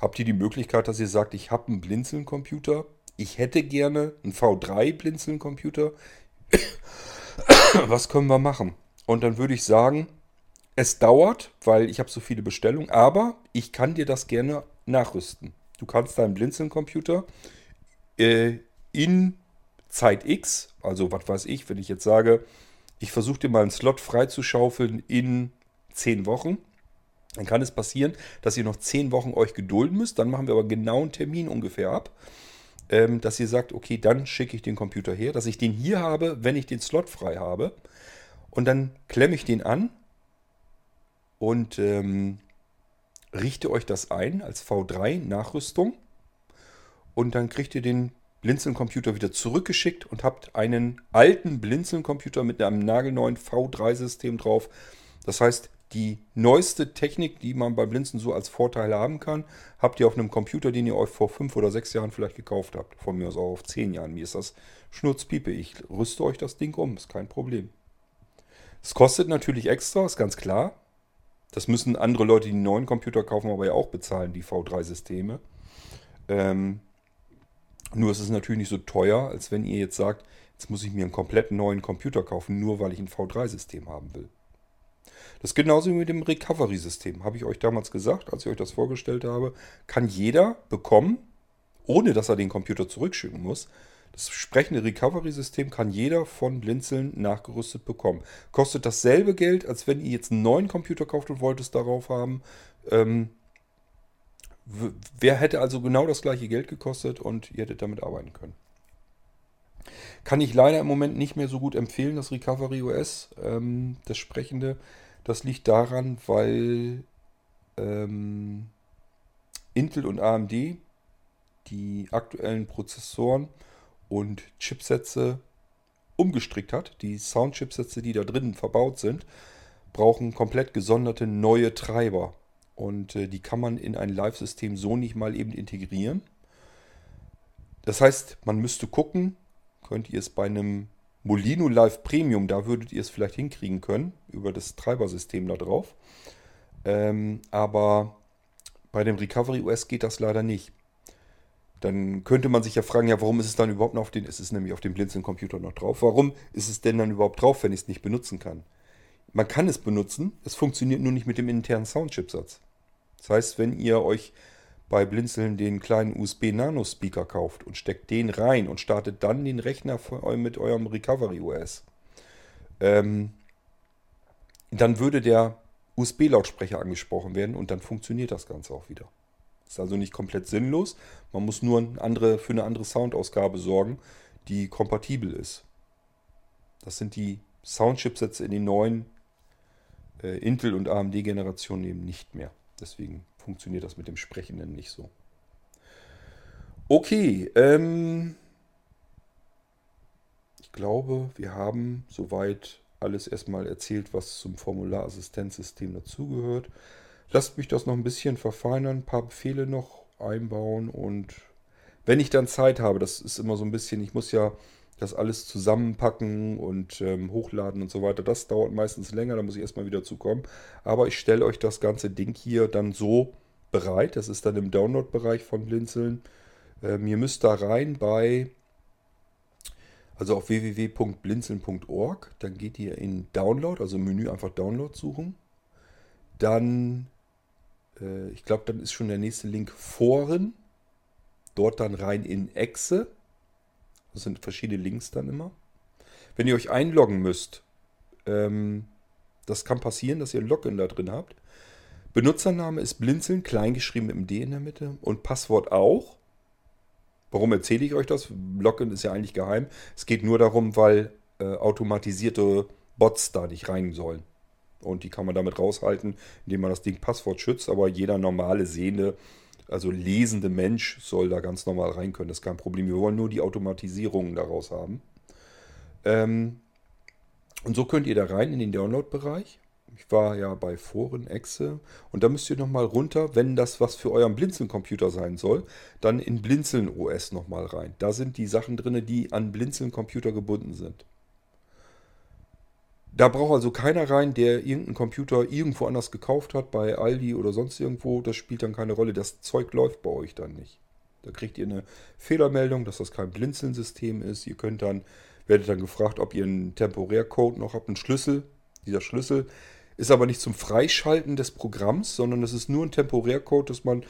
habt ihr die Möglichkeit, dass ihr sagt, ich habe einen Blinzeln-Computer. Ich hätte gerne einen V3-Blinzeln-Computer. <coughs> Was können wir machen? Und dann würde ich sagen, es dauert, weil ich habe so viele Bestellungen, aber ich kann dir das gerne nachrüsten. Du kannst deinen Blinzeln-Computer äh, in Zeit X, also was weiß ich, wenn ich jetzt sage, ich versuche dir mal einen Slot freizuschaufeln in 10 Wochen, dann kann es passieren, dass ihr noch 10 Wochen euch gedulden müsst. Dann machen wir aber genau einen Termin ungefähr ab, ähm, dass ihr sagt, okay, dann schicke ich den Computer her, dass ich den hier habe, wenn ich den Slot frei habe. Und dann klemme ich den an und ähm, richte euch das ein als V3-Nachrüstung. Und dann kriegt ihr den Blinzeln-Computer wieder zurückgeschickt und habt einen alten Blinzeln-Computer mit einem nagelneuen V3-System drauf. Das heißt, die neueste Technik, die man bei Blinzeln so als Vorteil haben kann, habt ihr auf einem Computer, den ihr euch vor fünf oder sechs Jahren vielleicht gekauft habt. Von mir aus auch auf zehn Jahren. Mir ist das Schnurzpiepe. Ich rüste euch das Ding um, ist kein Problem. Es kostet natürlich extra, ist ganz klar. Das müssen andere Leute, die einen neuen Computer kaufen, aber ja auch bezahlen, die V3-Systeme. Ähm, nur ist es natürlich nicht so teuer, als wenn ihr jetzt sagt, jetzt muss ich mir einen komplett neuen Computer kaufen, nur weil ich ein V3-System haben will. Das ist genauso wie mit dem Recovery-System. Habe ich euch damals gesagt, als ich euch das vorgestellt habe, kann jeder bekommen, ohne dass er den Computer zurückschicken muss. Das sprechende Recovery-System kann jeder von Blinzeln nachgerüstet bekommen. Kostet dasselbe Geld, als wenn ihr jetzt einen neuen Computer kauft und wollt es darauf haben. Ähm, Wer hätte also genau das gleiche Geld gekostet und ihr hättet damit arbeiten können. Kann ich leider im Moment nicht mehr so gut empfehlen, das Recovery OS, ähm, das sprechende. Das liegt daran, weil ähm, Intel und AMD die aktuellen Prozessoren und Chipsätze umgestrickt hat. Die Soundchipsätze, die da drinnen verbaut sind, brauchen komplett gesonderte neue Treiber. Und äh, die kann man in ein Live-System so nicht mal eben integrieren. Das heißt, man müsste gucken, könnt ihr es bei einem Molino Live Premium, da würdet ihr es vielleicht hinkriegen können, über das Treibersystem da drauf. Ähm, aber bei dem Recovery OS geht das leider nicht. Dann könnte man sich ja fragen, ja, warum ist es dann überhaupt noch auf den, es nämlich auf dem Blinzeln-Computer noch drauf. Warum ist es denn dann überhaupt drauf, wenn ich es nicht benutzen kann? Man kann es benutzen, es funktioniert nur nicht mit dem internen Soundchipsatz. Das heißt, wenn ihr euch bei Blinzeln den kleinen USB-Nano-Speaker kauft und steckt den rein und startet dann den Rechner mit eurem Recovery OS, ähm, dann würde der USB-Lautsprecher angesprochen werden und dann funktioniert das Ganze auch wieder. Ist also nicht komplett sinnlos. Man muss nur eine andere, für eine andere Soundausgabe sorgen, die kompatibel ist. Das sind die Soundchipsätze in den neuen äh, Intel- und AMD-Generationen eben nicht mehr. Deswegen funktioniert das mit dem Sprechenden nicht so. Okay, ähm, ich glaube, wir haben soweit alles erstmal erzählt, was zum Formularassistenzsystem dazugehört. Lasst mich das noch ein bisschen verfeinern, ein paar Befehle noch einbauen und wenn ich dann Zeit habe, das ist immer so ein bisschen, ich muss ja das alles zusammenpacken und ähm, hochladen und so weiter. Das dauert meistens länger, da muss ich erstmal wieder zukommen. Aber ich stelle euch das ganze Ding hier dann so bereit. Das ist dann im Download-Bereich von Blinzeln. Ähm, ihr müsst da rein bei, also auf www.blinzeln.org. Dann geht ihr in Download, also Menü einfach Download suchen. Dann, äh, ich glaube, dann ist schon der nächste Link Foren. Dort dann rein in Exe das sind verschiedene Links dann immer. Wenn ihr euch einloggen müsst, ähm, das kann passieren, dass ihr ein Login da drin habt. Benutzername ist Blinzeln, kleingeschrieben mit dem D in der Mitte und Passwort auch. Warum erzähle ich euch das? Login ist ja eigentlich geheim. Es geht nur darum, weil äh, automatisierte Bots da nicht rein sollen. Und die kann man damit raushalten, indem man das Ding Passwort schützt. Aber jeder normale Sehende also lesende Mensch soll da ganz normal rein können. Das ist kein Problem. Wir wollen nur die Automatisierungen daraus haben. Ähm, und so könnt ihr da rein in den Download-Bereich. Ich war ja bei Foren, Exe. Und da müsst ihr nochmal runter, wenn das was für euren Blinzeln-Computer sein soll, dann in Blinzeln OS nochmal rein. Da sind die Sachen drin, die an Blinzeln-Computer gebunden sind. Da braucht also keiner rein, der irgendeinen Computer irgendwo anders gekauft hat, bei Aldi oder sonst irgendwo. Das spielt dann keine Rolle. Das Zeug läuft bei euch dann nicht. Da kriegt ihr eine Fehlermeldung, dass das kein Blinzeln-System ist. Ihr könnt dann, werdet dann gefragt, ob ihr einen Temporärcode noch habt, einen Schlüssel. Dieser Schlüssel ist aber nicht zum Freischalten des Programms, sondern es ist nur ein Temporärcode, dass man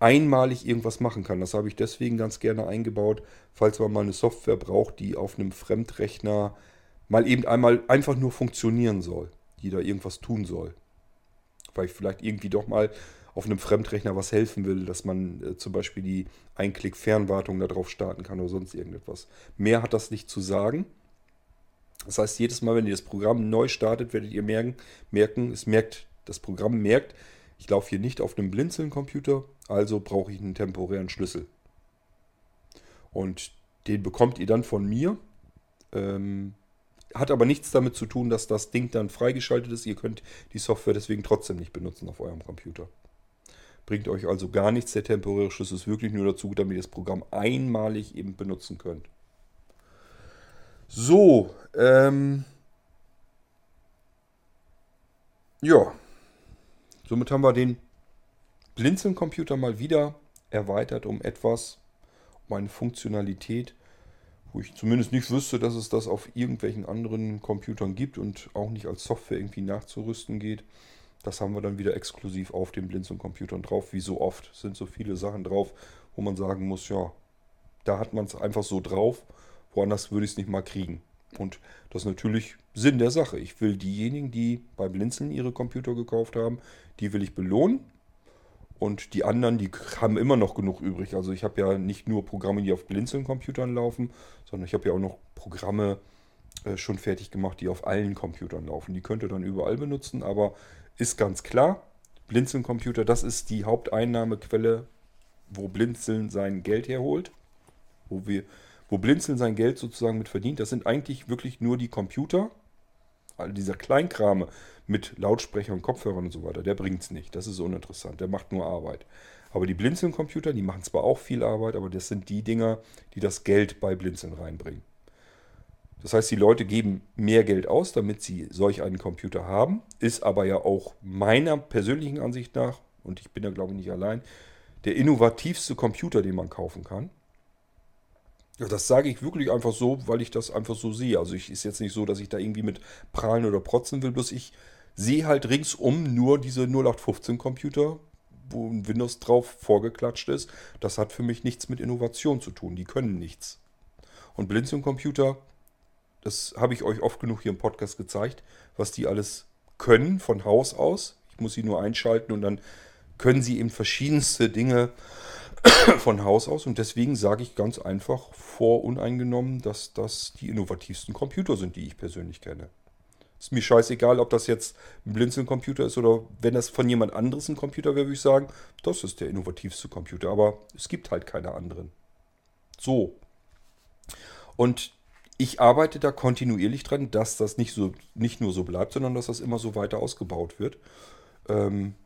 einmalig irgendwas machen kann. Das habe ich deswegen ganz gerne eingebaut, falls man mal eine Software braucht, die auf einem Fremdrechner mal eben einmal einfach nur funktionieren soll, die da irgendwas tun soll. Weil ich vielleicht irgendwie doch mal auf einem Fremdrechner was helfen will, dass man äh, zum Beispiel die Einklick-Fernwartung darauf starten kann oder sonst irgendetwas. Mehr hat das nicht zu sagen. Das heißt, jedes Mal, wenn ihr das Programm neu startet, werdet ihr merken, merken es merkt, das Programm merkt, ich laufe hier nicht auf einem Blinzeln-Computer, also brauche ich einen temporären Schlüssel. Und den bekommt ihr dann von mir. Ähm, hat aber nichts damit zu tun, dass das Ding dann freigeschaltet ist. Ihr könnt die Software deswegen trotzdem nicht benutzen auf eurem Computer. Bringt euch also gar nichts. Der temporäre Schlüssel ist wirklich nur dazu, damit ihr das Programm einmalig eben benutzen könnt. So, ähm, ja, somit haben wir den Blinzeln-Computer mal wieder erweitert um etwas, um eine Funktionalität, wo ich zumindest nicht wüsste, dass es das auf irgendwelchen anderen Computern gibt und auch nicht als Software irgendwie nachzurüsten geht. Das haben wir dann wieder exklusiv auf den Blinzeln-Computern drauf, wie so oft. Sind so viele Sachen drauf, wo man sagen muss, ja, da hat man es einfach so drauf, woanders würde ich es nicht mal kriegen. Und das ist natürlich Sinn der Sache. Ich will diejenigen, die bei Blinzeln ihre Computer gekauft haben, die will ich belohnen. Und die anderen, die haben immer noch genug übrig. Also ich habe ja nicht nur Programme, die auf Blinzeln-Computern laufen, sondern ich habe ja auch noch Programme äh, schon fertig gemacht, die auf allen Computern laufen. Die könnt ihr dann überall benutzen, aber ist ganz klar, Blinzeln-Computer, das ist die Haupteinnahmequelle, wo Blinzeln sein Geld herholt. Wo, wir, wo Blinzeln sein Geld sozusagen mit verdient. Das sind eigentlich wirklich nur die Computer. All dieser Kleinkrame mit Lautsprechern, Kopfhörern und so weiter, der bringt es nicht. Das ist uninteressant. Der macht nur Arbeit. Aber die Blinzeln-Computer, die machen zwar auch viel Arbeit, aber das sind die Dinger, die das Geld bei Blinzeln reinbringen. Das heißt, die Leute geben mehr Geld aus, damit sie solch einen Computer haben. Ist aber ja auch meiner persönlichen Ansicht nach, und ich bin da glaube ich nicht allein, der innovativste Computer, den man kaufen kann. Ja, das sage ich wirklich einfach so, weil ich das einfach so sehe. Also ich ist jetzt nicht so, dass ich da irgendwie mit prahlen oder protzen will, bloß ich sehe halt ringsum nur diese 0815 Computer, wo ein Windows drauf vorgeklatscht ist. Das hat für mich nichts mit Innovation zu tun. Die können nichts. Und Blinzeln Computer, das habe ich euch oft genug hier im Podcast gezeigt, was die alles können von Haus aus. Ich muss sie nur einschalten und dann können sie eben verschiedenste Dinge <coughs> von Haus aus und deswegen sage ich ganz einfach voruneingenommen, dass das die innovativsten Computer sind, die ich persönlich kenne. Ist mir scheißegal, ob das jetzt ein Blinzeln-Computer ist oder wenn das von jemand anderes ein Computer wäre, würde ich sagen, das ist der innovativste Computer. Aber es gibt halt keine anderen. So. Und ich arbeite da kontinuierlich dran, dass das nicht, so, nicht nur so bleibt, sondern dass das immer so weiter ausgebaut wird. Ähm,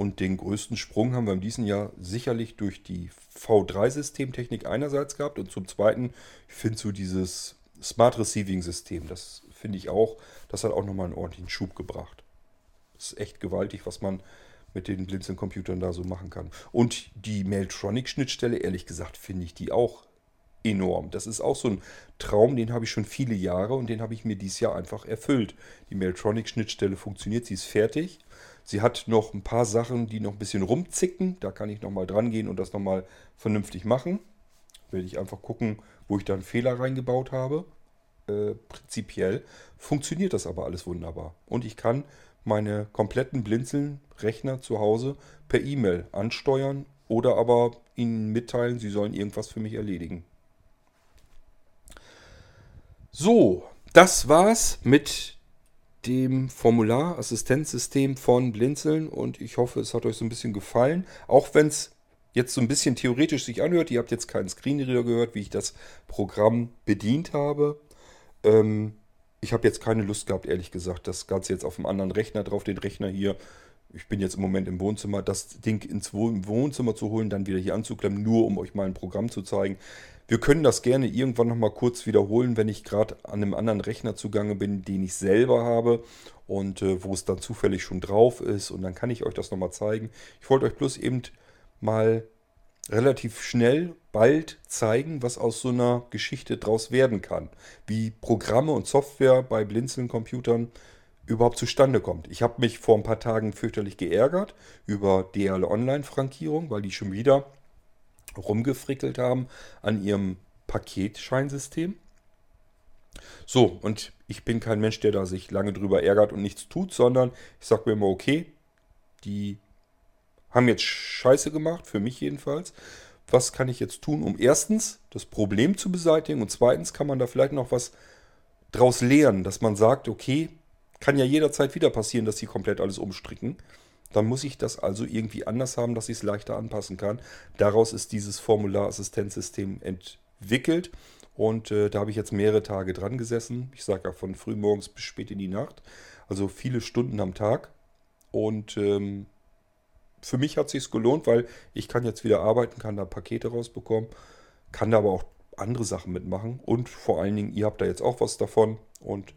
und den größten Sprung haben wir in diesem Jahr sicherlich durch die V3-Systemtechnik einerseits gehabt und zum Zweiten, ich finde so dieses Smart Receiving System, das finde ich auch, das hat auch nochmal einen ordentlichen Schub gebracht. Das ist echt gewaltig, was man mit den Blinzeln-Computern da so machen kann. Und die Mailtronic-Schnittstelle, ehrlich gesagt, finde ich die auch enorm. Das ist auch so ein Traum, den habe ich schon viele Jahre und den habe ich mir dieses Jahr einfach erfüllt. Die Mailtronic-Schnittstelle funktioniert, sie ist fertig. Sie hat noch ein paar Sachen, die noch ein bisschen rumzicken. Da kann ich nochmal dran gehen und das nochmal vernünftig machen. Werde ich einfach gucken, wo ich da einen Fehler reingebaut habe. Äh, prinzipiell funktioniert das aber alles wunderbar. Und ich kann meine kompletten Blinzeln-Rechner zu Hause per E-Mail ansteuern oder aber ihnen mitteilen, sie sollen irgendwas für mich erledigen. So, das war's mit dem Formularassistenzsystem von Blinzeln und ich hoffe, es hat euch so ein bisschen gefallen. Auch wenn es jetzt so ein bisschen theoretisch sich anhört, ihr habt jetzt keinen Screenreader gehört, wie ich das Programm bedient habe. Ähm, ich habe jetzt keine Lust gehabt, ehrlich gesagt, das Ganze jetzt auf einem anderen Rechner drauf, den Rechner hier. Ich bin jetzt im Moment im Wohnzimmer, das Ding ins Wohnzimmer zu holen, dann wieder hier anzuklemmen, nur um euch mal ein Programm zu zeigen. Wir können das gerne irgendwann nochmal kurz wiederholen, wenn ich gerade an einem anderen Rechner zugange bin, den ich selber habe und äh, wo es dann zufällig schon drauf ist. Und dann kann ich euch das nochmal zeigen. Ich wollte euch bloß eben mal relativ schnell, bald zeigen, was aus so einer Geschichte draus werden kann. Wie Programme und Software bei Blinzeln-Computern überhaupt zustande kommt. Ich habe mich vor ein paar Tagen fürchterlich geärgert über DL Online-Frankierung, weil die schon wieder rumgefrickelt haben an ihrem Paketscheinsystem. So, und ich bin kein Mensch, der da sich lange drüber ärgert und nichts tut, sondern ich sage mir immer, okay, die haben jetzt Scheiße gemacht, für mich jedenfalls. Was kann ich jetzt tun, um erstens das Problem zu beseitigen und zweitens kann man da vielleicht noch was draus lernen, dass man sagt, okay, kann ja jederzeit wieder passieren, dass sie komplett alles umstricken. Dann muss ich das also irgendwie anders haben, dass ich es leichter anpassen kann. Daraus ist dieses Formularassistenzsystem entwickelt. Und äh, da habe ich jetzt mehrere Tage dran gesessen. Ich sage ja von früh morgens bis spät in die Nacht. Also viele Stunden am Tag. Und ähm, für mich hat es gelohnt, weil ich kann jetzt wieder arbeiten, kann da Pakete rausbekommen, kann da aber auch andere Sachen mitmachen. Und vor allen Dingen, ihr habt da jetzt auch was davon. Und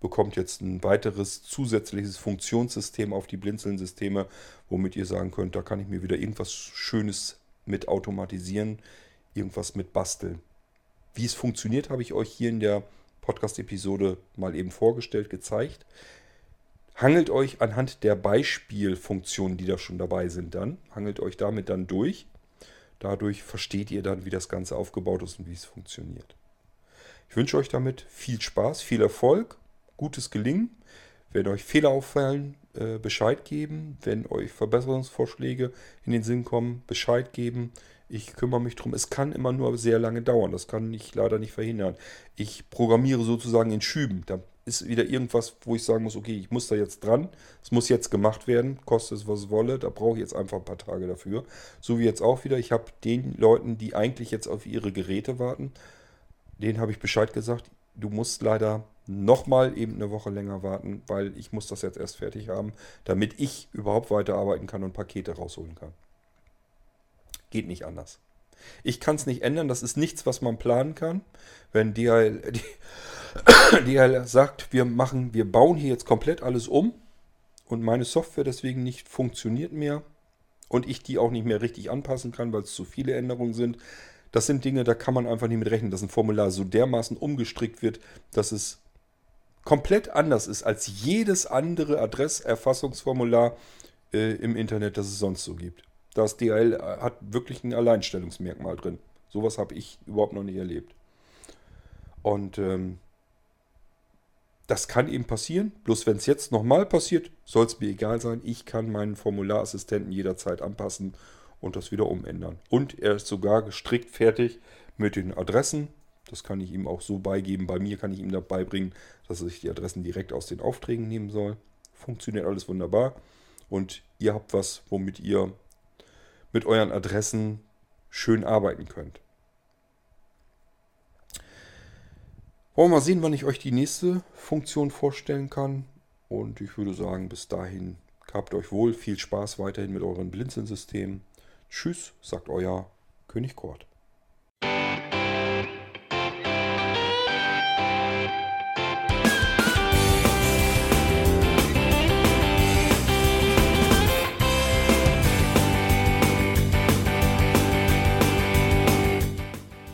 bekommt jetzt ein weiteres zusätzliches Funktionssystem auf die Blinzeln-Systeme, womit ihr sagen könnt, da kann ich mir wieder irgendwas Schönes mit automatisieren, irgendwas mit basteln. Wie es funktioniert, habe ich euch hier in der Podcast-Episode mal eben vorgestellt, gezeigt. Hangelt euch anhand der Beispielfunktionen, die da schon dabei sind, dann, hangelt euch damit dann durch. Dadurch versteht ihr dann, wie das Ganze aufgebaut ist und wie es funktioniert. Ich wünsche euch damit viel Spaß, viel Erfolg gutes Gelingen. Wenn euch Fehler auffallen, äh, Bescheid geben. Wenn euch Verbesserungsvorschläge in den Sinn kommen, Bescheid geben. Ich kümmere mich drum. Es kann immer nur sehr lange dauern. Das kann ich leider nicht verhindern. Ich programmiere sozusagen in Schüben. Da ist wieder irgendwas, wo ich sagen muss, okay, ich muss da jetzt dran. Es muss jetzt gemacht werden. Kostet es, was es wolle. Da brauche ich jetzt einfach ein paar Tage dafür. So wie jetzt auch wieder. Ich habe den Leuten, die eigentlich jetzt auf ihre Geräte warten, denen habe ich Bescheid gesagt. Du musst leider nochmal eben eine Woche länger warten, weil ich muss das jetzt erst fertig haben, damit ich überhaupt weiterarbeiten kann und Pakete rausholen kann. Geht nicht anders. Ich kann es nicht ändern, das ist nichts, was man planen kann. Wenn DHL, <coughs> DHL sagt, wir machen, wir bauen hier jetzt komplett alles um und meine Software deswegen nicht funktioniert mehr und ich die auch nicht mehr richtig anpassen kann, weil es zu viele Änderungen sind, das sind Dinge, da kann man einfach nicht mit rechnen, dass ein Formular so dermaßen umgestrickt wird, dass es komplett anders ist als jedes andere Adresserfassungsformular äh, im Internet, das es sonst so gibt. Das DHL hat wirklich ein Alleinstellungsmerkmal drin. Sowas habe ich überhaupt noch nicht erlebt. Und ähm, das kann eben passieren. Bloß wenn es jetzt nochmal passiert, soll es mir egal sein. Ich kann meinen Formularassistenten jederzeit anpassen und das wieder umändern. Und er ist sogar gestrickt fertig mit den Adressen das kann ich ihm auch so beigeben. Bei mir kann ich ihm da beibringen, dass er sich die Adressen direkt aus den Aufträgen nehmen soll. Funktioniert alles wunderbar. Und ihr habt was, womit ihr mit euren Adressen schön arbeiten könnt. Wollen wir mal sehen, wann ich euch die nächste Funktion vorstellen kann. Und ich würde sagen, bis dahin habt euch wohl. Viel Spaß weiterhin mit euren Blinzeln-Systemen. Tschüss, sagt euer König Kort.